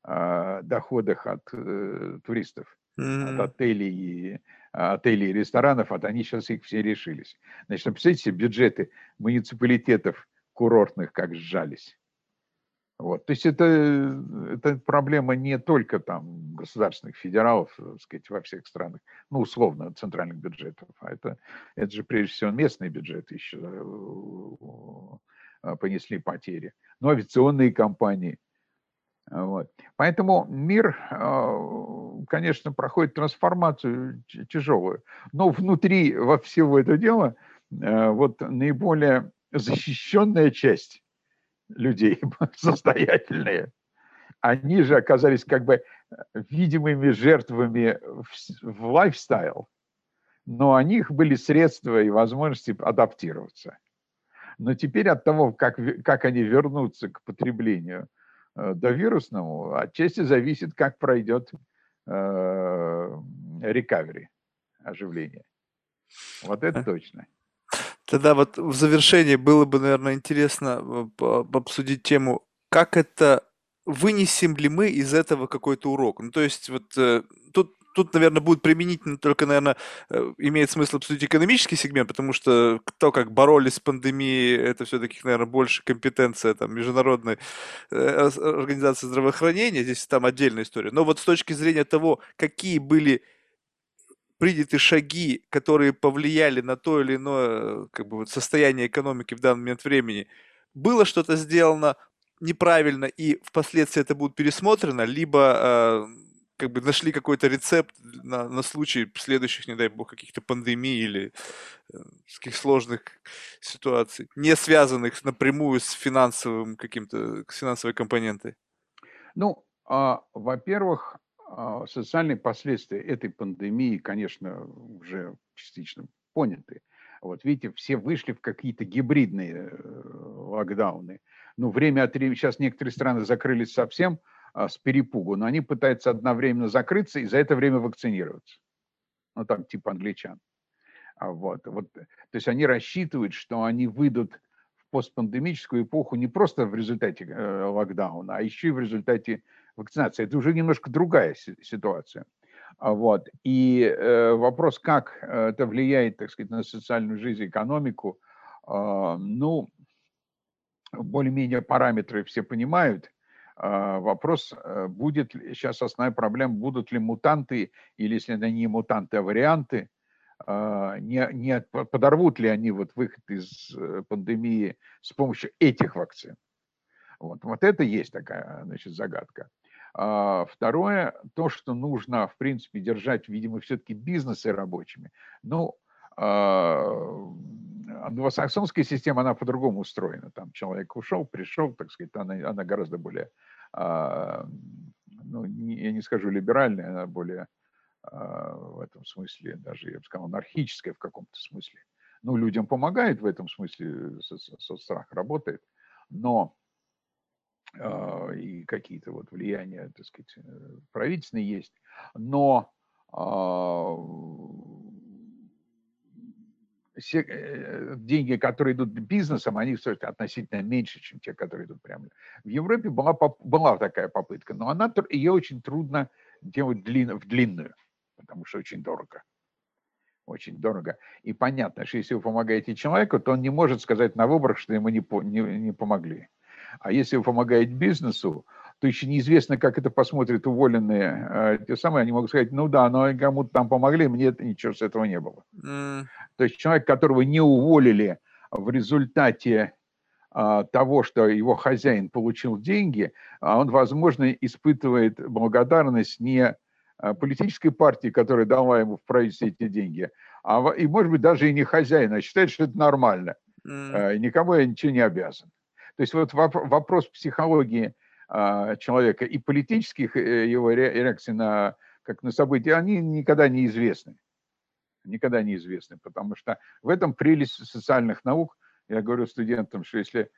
э, доходах от э, туристов? mm-hmm. от отелей, отелей и ресторанов, вот они сейчас их все решились. Значит, представляете себе бюджеты муниципалитетов курортных как сжались. Вот. То есть это, это проблема не только там государственных федералов, так сказать, во всех странах, ну, условно, центральных бюджетов, а это, это же прежде всего местные бюджеты еще э, понесли потери. Но авиационные компании – вот. Поэтому мир, а, конечно, проходит трансформацию тяжелую, но внутри во всего этого дела а, вот наиболее защищенная часть людей, состоятельные, они же оказались как бы видимыми жертвами в лайфстайл, но у них были средства и возможности адаптироваться. Но теперь от того, как, как они вернутся к потреблению – Э, до вирусному отчасти зависит, как пройдет рекавери, э, оживление. Вот это точно. Тогда вот в завершении было бы, наверное, интересно э, обсудить тему, как это вынесем ли мы из этого какой-то урок? Ну, то есть вот тут тут, наверное, будет применительно только, наверное, э, имеет смысл обсудить экономический сегмент, потому что то, как боролись с пандемией, это все-таки, наверное, больше компетенция там, международной э, организации здравоохранения, здесь там отдельная история. Но вот с точки зрения того, какие были приняты шаги, которые повлияли на то или иное как бы, вот состояние экономики в данный момент времени, было что-то сделано неправильно, и впоследствии это будет пересмотрено, либо э, как бы нашли какой-то рецепт на, на случай следующих, не дай бог, каких-то пандемий или э, таких сложных ситуаций, не связанных напрямую с финансовым каким-то, с финансовой компонентой? Ну, а, во-первых, социальные последствия этой пандемии, конечно, уже частично поняты. Вот видите, все вышли в какие-то гибридные э, локдауны. Ну, время от времени, сейчас некоторые страны закрылись совсем, а, с перепугу, но они пытаются одновременно закрыться и за это время вакцинироваться. Ну, там, типа англичан. А вот, вот, то есть они рассчитывают, что они выйдут постпандемическую эпоху не просто в результате э, локдауна, а еще и в результате вакцинации. Это уже немножко другая ситуация. А вот. И э, вопрос, как э, это влияет, так сказать, на социальную жизнь, экономику, э, ну, более-менее параметры все понимают, а, вопрос, будет сейчас основная проблема, будут ли мутанты, или если это не мутанты, а варианты, а, не, не подорвут ли они вот выход из э, пандемии с помощью этих вакцин. Вот, вот это есть такая значит, загадка. А второе, то, что нужно, в принципе, держать, видимо, все-таки бизнесы рабочими. Ну, англосаксонская система, она по-другому устроена. Там человек ушел, пришел, так сказать, она, она гораздо более, а, ну, я не скажу либеральная, она более а, в этом смысле, даже, я бы сказал, анархическая в каком-то смысле. Ну, людям помогает в этом смысле, соцстрах работает, но а, и какие-то вот влияния, так сказать, э, правительственные есть, но все, э, деньги, которые идут бизнесом, они стоят относительно меньше, чем те, которые идут прямо. В Европе была, была такая попытка, но она, ее очень трудно делать длин, в длинную, потому что очень дорого. Очень дорого. И понятно, что если вы помогаете человеку, то он не может сказать на выборах, что ему не, не, не помогли. А если вы помогаете бизнесу, то еще неизвестно, как это посмотрят уволенные. Э, те самые, они могут сказать, ну да, но кому-то там помогли, мне это, ничего с этого не было. Mm. То есть человек, которого не уволили в результате а, того, что его хозяин получил деньги, а он, возможно, испытывает благодарность не политической партии, которая дала ему в правительстве эти деньги, а, и, может быть, даже и не хозяина, а считает, что это нормально. Mm. Никому я ничего не обязан. То есть вот вопрос психологии а, человека и политических э, его реакций на, как на события, они никогда не известны. Никогда не известны, потому что в этом прелесть социальных наук. Я говорю студентам, что если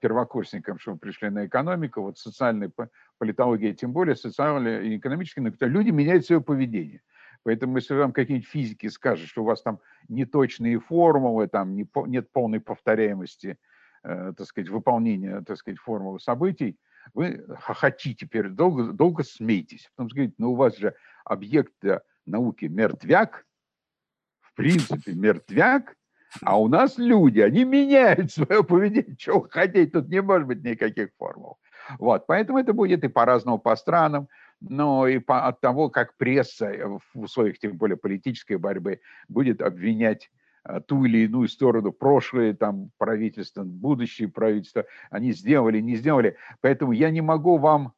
первокурсникам, что мы пришли на экономику, вот социальная политология, тем более социальная и экономическая наука, люди меняют свое поведение. Поэтому если вам какие-нибудь физики скажут, что у вас там неточные формулы, там нет полной повторяемости, э, так сказать, выполнения, так сказать, формулы событий, вы хохотите, теперь долго, долго смеетесь. Потом говорите, ну у вас же объект науки мертвяк, в принципе мертвяк, а у нас люди, они меняют свое поведение. Чего хотеть, тут не может быть никаких формул. Вот, поэтому это будет и по-разному по странам, но и по, от того, как пресса в условиях, тем более политической борьбы, будет обвинять а, ту или иную сторону, прошлые там правительства, будущие правительства, они сделали, не сделали. Поэтому я не могу вам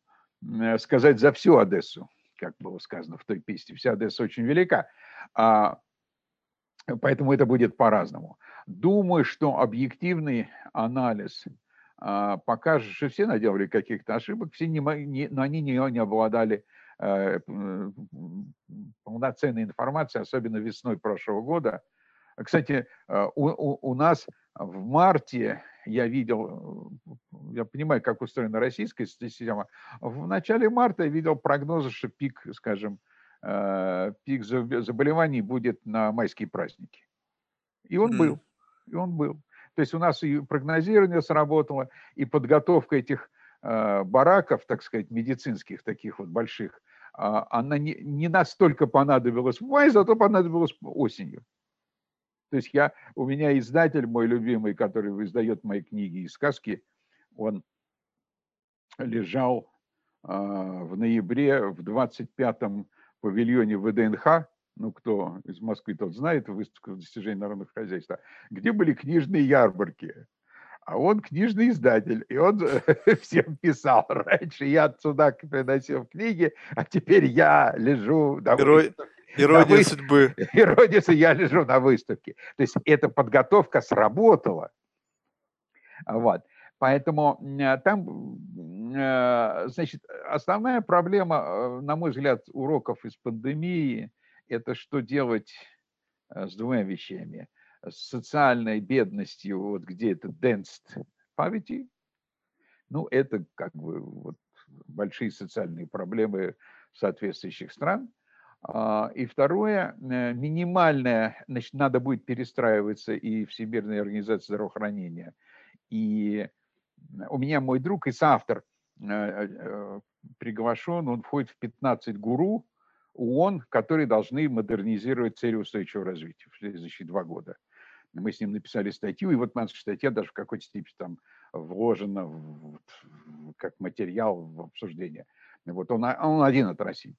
сказать за всю Одессу, как было сказано в той песне. Вся Одесса очень велика. А, поэтому это будет по-разному. Думаю, что объективный анализ а, покажет, что все наделали каких-то ошибок, все не, не, но они не, не обладали э, полноценной информацией, особенно весной прошлого года, кстати, э, у, у, у нас в марте я видел, я понимаю, как устроена российская система, в начале марта я видел прогнозы, что пик, скажем, э, пик заболеваний будет на майские праздники. И он mm. был, и он был. То есть у нас и прогнозирование сработало, и подготовка этих э, бараков, так сказать, медицинских таких вот больших, а, она не, не настолько понадобилась в мае, зато понадобилась осенью. То есть я, у меня издатель мой любимый, который издает мои книги и сказки, он лежал э, в ноябре в 25-м павильоне ВДНХ, ну, кто из Москвы, тот знает, выставка достижений народных хозяйства, где были книжные ярмарки. А он книжный издатель, и он всем писал. Раньше я отсюда приносил книги, а теперь я лежу... Герой, Ирония судьбы. Ирония судьбы. Я лежу на выставке. То есть эта подготовка сработала. Вот. Поэтому там, э, значит, основная проблема, э, на мой взгляд, уроков из пандемии, это что делать э, с двумя вещами. С социальной бедностью, вот где это dense poverty, ну, это как бы вот большие социальные проблемы соответствующих стран. А, и второе, э, минимальное, значит, надо будет перестраиваться и Всемирная организация здравоохранения. И у меня мой друг и соавтор э, э, приглашен, он входит в 15 гуру ООН, которые должны модернизировать цели устойчивого развития в следующие два года. Мы с ним написали статью, и вот наша статья даже в какой-то степени там вложена в, как материал в обсуждение. Вот он, он один от России.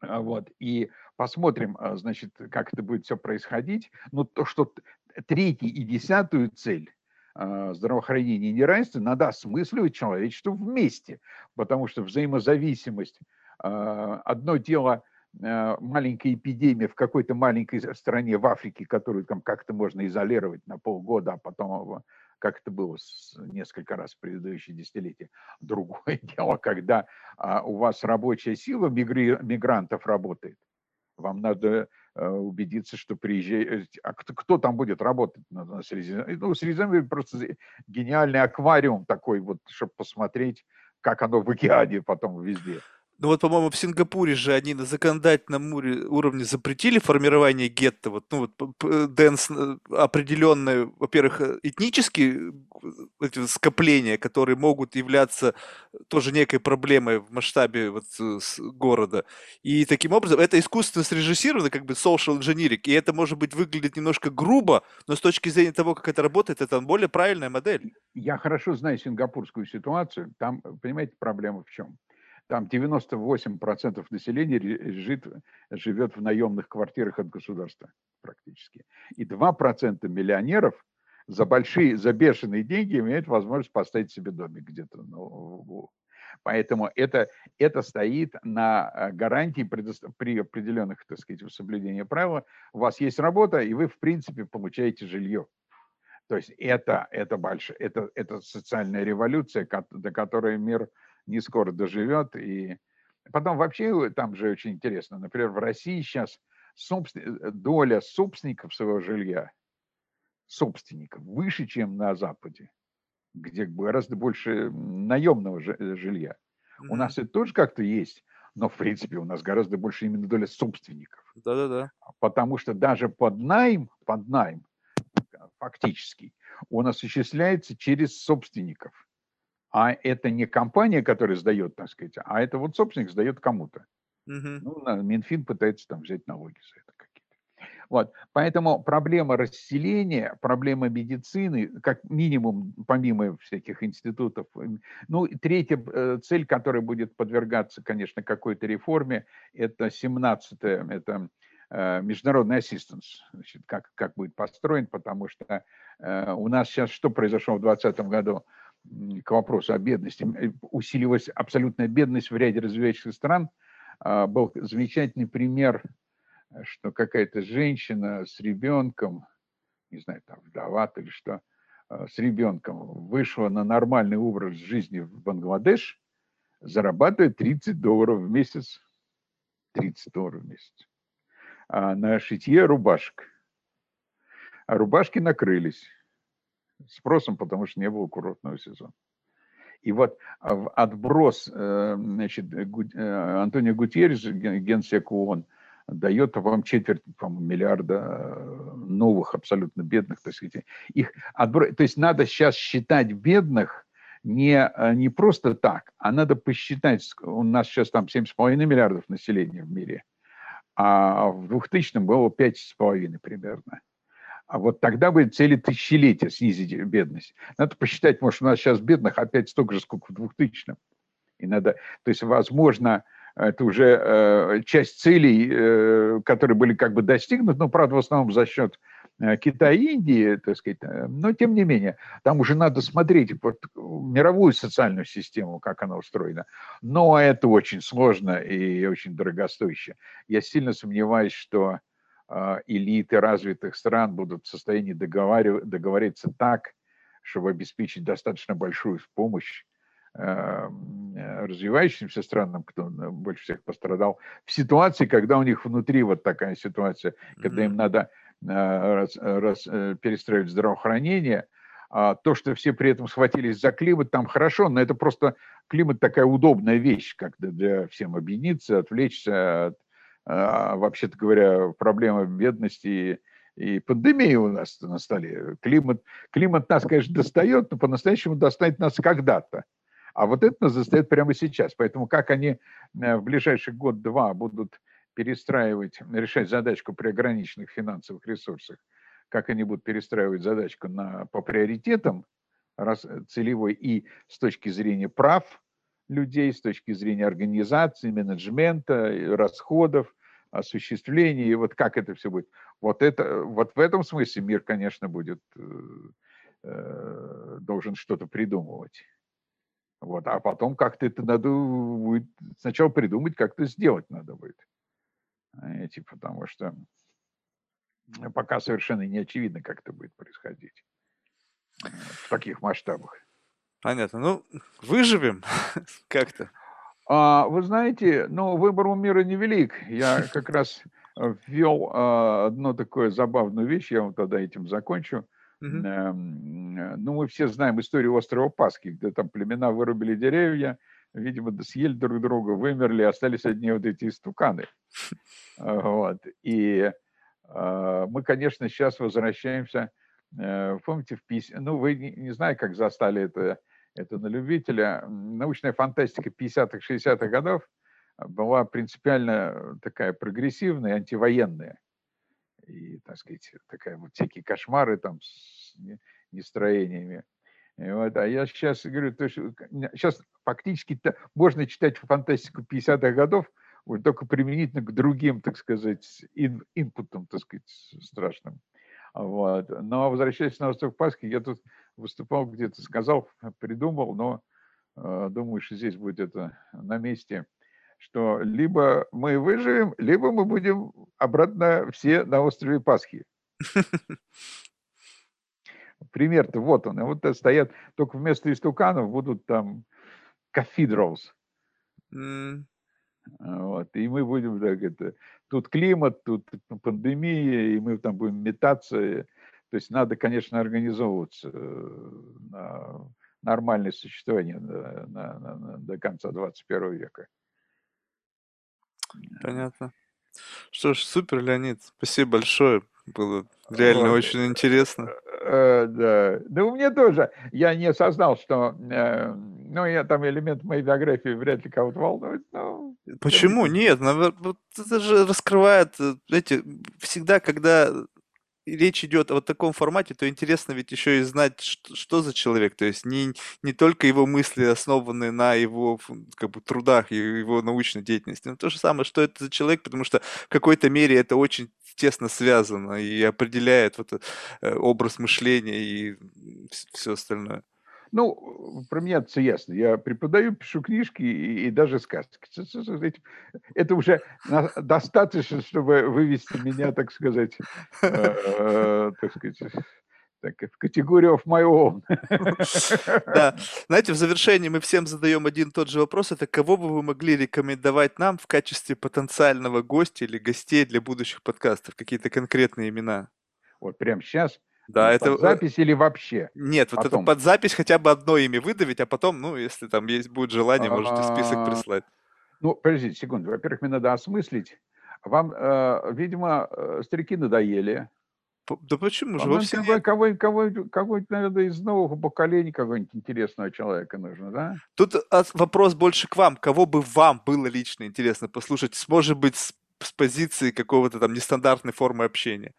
А, вот, и посмотрим, а, значит, как это будет все происходить. Но то, что третий и десятую цель здравоохранения и неравенства надо осмысливать человечеству вместе, потому что взаимозависимость, одно дело маленькая эпидемия в какой-то маленькой стране в Африке, которую там как-то можно изолировать на полгода, а потом как это было несколько раз в предыдущие десятилетия. Другое дело, когда а, у вас рабочая сила мигрантов работает. Вам надо а, убедиться, что приезжает... А кто, кто там будет работать на, на Средиземном? Ну, Средиземное просто гениальный аквариум такой, вот, чтобы посмотреть, как оно в океане потом везде. Ну вот, по-моему, в Сингапуре же они на законодательном уровне запретили формирование гетто. Вот, ну вот Дэнс э, определенные, во-первых, э, этнические э, эти скопления, которые могут являться тоже некой проблемой в масштабе вот города. И таким образом это искусственно срежиссировано, как бы social engineering, и это, может быть, выглядит немножко грубо, но с точки зрения того, как это работает, это более правильная модель. Я хорошо знаю сингапурскую ситуацию. Там, понимаете, проблема в чем? Там 98% населения живет, живет в наемных квартирах от государства практически. И 2% миллионеров за большие, за бешеные деньги имеют возможность поставить себе домик где-то на углу. Поэтому это, это стоит на э, гарантии при определенных, так сказать, соблюдении правил. У вас есть работа, и вы, в принципе, получаете жилье. То есть это, это, большая, это, это социальная революция, до которой мир не скоро доживет. И потом вообще там же очень интересно. Например, в России сейчас собствен... Э, доля собственников своего жилья, собственников, выше, чем на Западе, где гораздо больше наемного э, жилья. Mm-hmm. У нас это тоже как-то есть, но в принципе у нас гораздо больше именно доля собственников. Да-да-да. Потому что даже под найм, под найм фактически, он осуществляется через собственников а это не компания, которая сдает, так сказать, а это вот собственник сдает кому-то. Угу. Ну, Минфин пытается там взять налоги за это какие-то. Вот. Поэтому проблема расселения, проблема медицины, как минимум, помимо всяких институтов. Ну, третья э, цель, которая будет подвергаться, конечно, какой-то реформе, это 17-е, это э, международный ассистенс, значит, как, как будет построен, потому что э, у нас сейчас что произошло в 2020 году? К вопросу о бедности, э, усиливалась абсолютная бедность в ряде развивающихся стран, а, был замечательный пример, что какая-то женщина с ребенком, не знаю, там вдова или что, а, с ребенком вышла на нормальный образ жизни в Бангладеш, зарабатывает 30 долларов в месяц. 30 долларов в месяц. А на шитье рубашек. А рубашки накрылись спросом, потому что не было курортного сезона. И вот отброс э, значит, э, Антонио Гутьеррес, генсек ООН, дает вам четверть по миллиарда э, новых, абсолютно бедных, так сказать. Их отбро... То есть надо сейчас считать бедных не, не просто так, а надо посчитать, у нас сейчас там 7,5 миллиардов населения в мире, а в 2000 было 5,5 примерно. А вот тогда будет цели тысячелетия снизить бедность. Надо посчитать, может, у нас сейчас бедных опять столько же, сколько в 2000 И надо, то есть, возможно, это уже э, часть целей, э, которые были как бы достигнуты, но, правда, в основном за счет э, Китая и Индии, так сказать. Э, но, тем не менее, там уже надо смотреть вот, мировую социальную систему, как она устроена. Но это очень сложно и очень дорогостояще. Я сильно сомневаюсь, что элиты развитых стран будут в состоянии договориться так, чтобы обеспечить достаточно большую помощь развивающимся странам, кто больше всех пострадал, в ситуации, когда у них внутри вот такая ситуация, когда им надо а, раз, раз, э, перестраивать здравоохранение, а то, что все при этом схватились за климат, там хорошо, но это просто климат такая удобная вещь, как для всем объединиться, отвлечься от а, вообще-то говоря, проблема бедности и, и пандемии у нас на столе. Климат, климат нас, конечно, достает, но по-настоящему достанет нас когда-то. А вот это нас достает прямо сейчас. Поэтому как они э, в ближайший год-два будут перестраивать, решать задачку при ограниченных финансовых ресурсах, как они будут перестраивать задачку на, по приоритетам раз, целевой и с точки зрения прав людей, с точки зрения организации, менеджмента, расходов, осуществления, и вот как это все будет. Вот, это, вот в этом смысле мир, конечно, будет, э, э, должен что-то придумывать. Вот, а потом как-то это надо будет сначала придумать, как это сделать надо будет. Эти, потому что пока совершенно не очевидно, как это будет происходить в таких масштабах. Понятно. Ну, выживем как-то. А, вы знаете, ну, выбор у мира невелик. Я как раз ввел а, одну такую забавную вещь, я вот тогда этим закончу. Mm-hmm. Ну, мы все знаем историю острова Пасхи, где там племена вырубили деревья, видимо, съели друг друга, вымерли, остались одни вот эти истуканы. Вот. И э, мы, конечно, сейчас возвращаемся, э, помните, в 50... Ну, вы не, не знаю, как застали это, это на любителя. Научная фантастика 50-х, 60-х годов была принципиально такая прогрессивная, антивоенная. И, так сказать, такая вот всякие кошмары там с нестроениями. И вот, а я сейчас говорю, то есть, сейчас фактически можно читать фантастику 50-х годов, вот только применительно к другим, так сказать, ин, инпутам, так сказать, страшным. Вот. Но возвращаясь на остров Пасхи, я тут выступал где-то, сказал, придумал, но э, думаю, что здесь будет это на месте, что либо мы выживем, либо мы будем обратно все на острове Пасхи. Пример-то вот он. Вот стоят, только вместо истуканов будут там. Mm. Вот. И мы будем так это, тут климат, тут пандемия, и мы там будем метаться. То есть надо, конечно, организовываться э, на нормальное существование на, на, на, до конца 21 века. Понятно. Что ж, супер, Леонид. Спасибо большое. Было реально вот. очень интересно. Э, да. Да у меня тоже. Я не осознал, что э, ну, я там элемент моей биографии вряд ли кого-то волнует. Но... Почему? Нет, это же раскрывает, э, знаете, всегда, когда речь идет о таком формате, то интересно ведь еще и знать, что, что за человек. То есть не, не только его мысли, основанные на его как бы, трудах и его научной деятельности, но то же самое, что это за человек, потому что в какой-то мере это очень тесно связано и определяет вот э, образ мышления и все остальное. Ну, про меня это ясно. Я преподаю, пишу книжки и, и даже сказки. Это уже достаточно, чтобы вывести меня, так сказать, э, так сказать, так, в категорию of my own. Да. Знаете, в завершении мы всем задаем один и тот же вопрос. Это кого бы вы могли рекомендовать нам в качестве потенциального гостя или гостей для будущих подкастов? Какие-то конкретные имена? Вот прямо сейчас? Да, ну, это под запись или вообще? Нет, вот потом. это под запись хотя бы одно имя выдавить, а потом, ну, если там есть будет желание, можете список прислать. Ну, подождите секунду. Во-первых, мне надо осмыслить. Вам, э, видимо, э, старики надоели. Да почему же? Во всем... кого, кого, кого, наверное, из нового поколения какого-нибудь интересного человека нужно, да? Тут вопрос больше к вам. Кого бы вам было лично интересно послушать? Может быть, с, с позиции какого-то там нестандартной формы общения?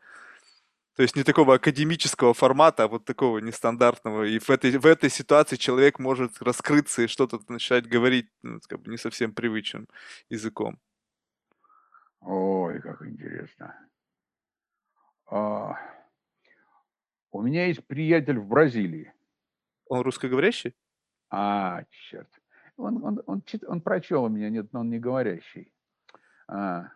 То есть не такого академического формата, а вот такого нестандартного. И в этой, в этой ситуации человек может раскрыться и что-то начать говорить ну, как бы не совсем привычным языком. Ой, как интересно. А, у меня есть приятель в Бразилии. Он русскоговорящий? А, черт. Он, он, он, он, он прочел у меня, нет, но он не говорящий. А,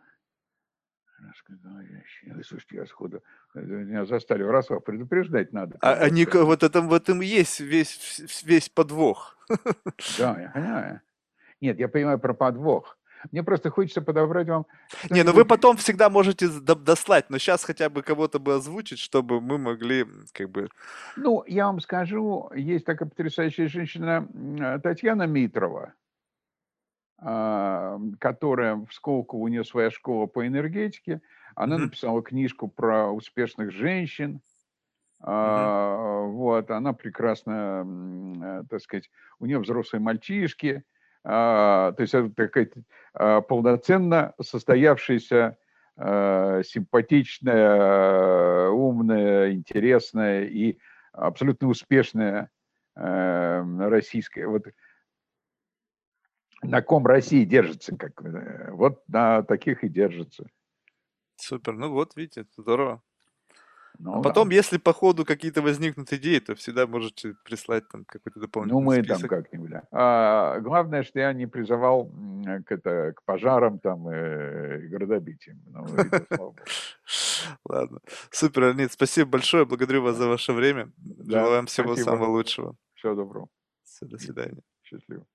Русскоговорящие. Слушайте, я сходу меня заставили раз вас предупреждать надо. А они вот этом в этом есть весь весь подвох. Да, я понимаю. Нет, я понимаю про подвох. Мне просто хочется подобрать вам... Не, ну вы потом всегда можете дослать, но сейчас хотя бы кого-то бы озвучить, чтобы мы могли как бы... Ну, я вам скажу, есть такая потрясающая женщина э, Татьяна Митрова. А, которая в Сколково, у нее своя школа по энергетике. Она mm-hmm. написала книжку про успешных женщин. Mm-hmm. Вот, она прекрасно, э, так сказать, у нее взрослые мальчишки. А, то есть это такая полноценно состоявшаяся, симпатичная, умная, интересная и абсолютно успешная э, российская. Вот на ком Россия держится, как, э, вот на таких и держится. Супер, ну вот, видите, здорово. Ну, а потом, да. если по ходу какие-то возникнут идеи, то всегда можете прислать там какой-то дополнительный Ну, мы список. там как-нибудь, да. А, главное, что я не призывал к, это, к пожарам там и градобитиям. Ну, Ладно. Супер, Леонид, спасибо большое, благодарю вас за ваше время. Желаю вам всего самого лучшего. Всего доброго. Все, до свидания. Счастливо.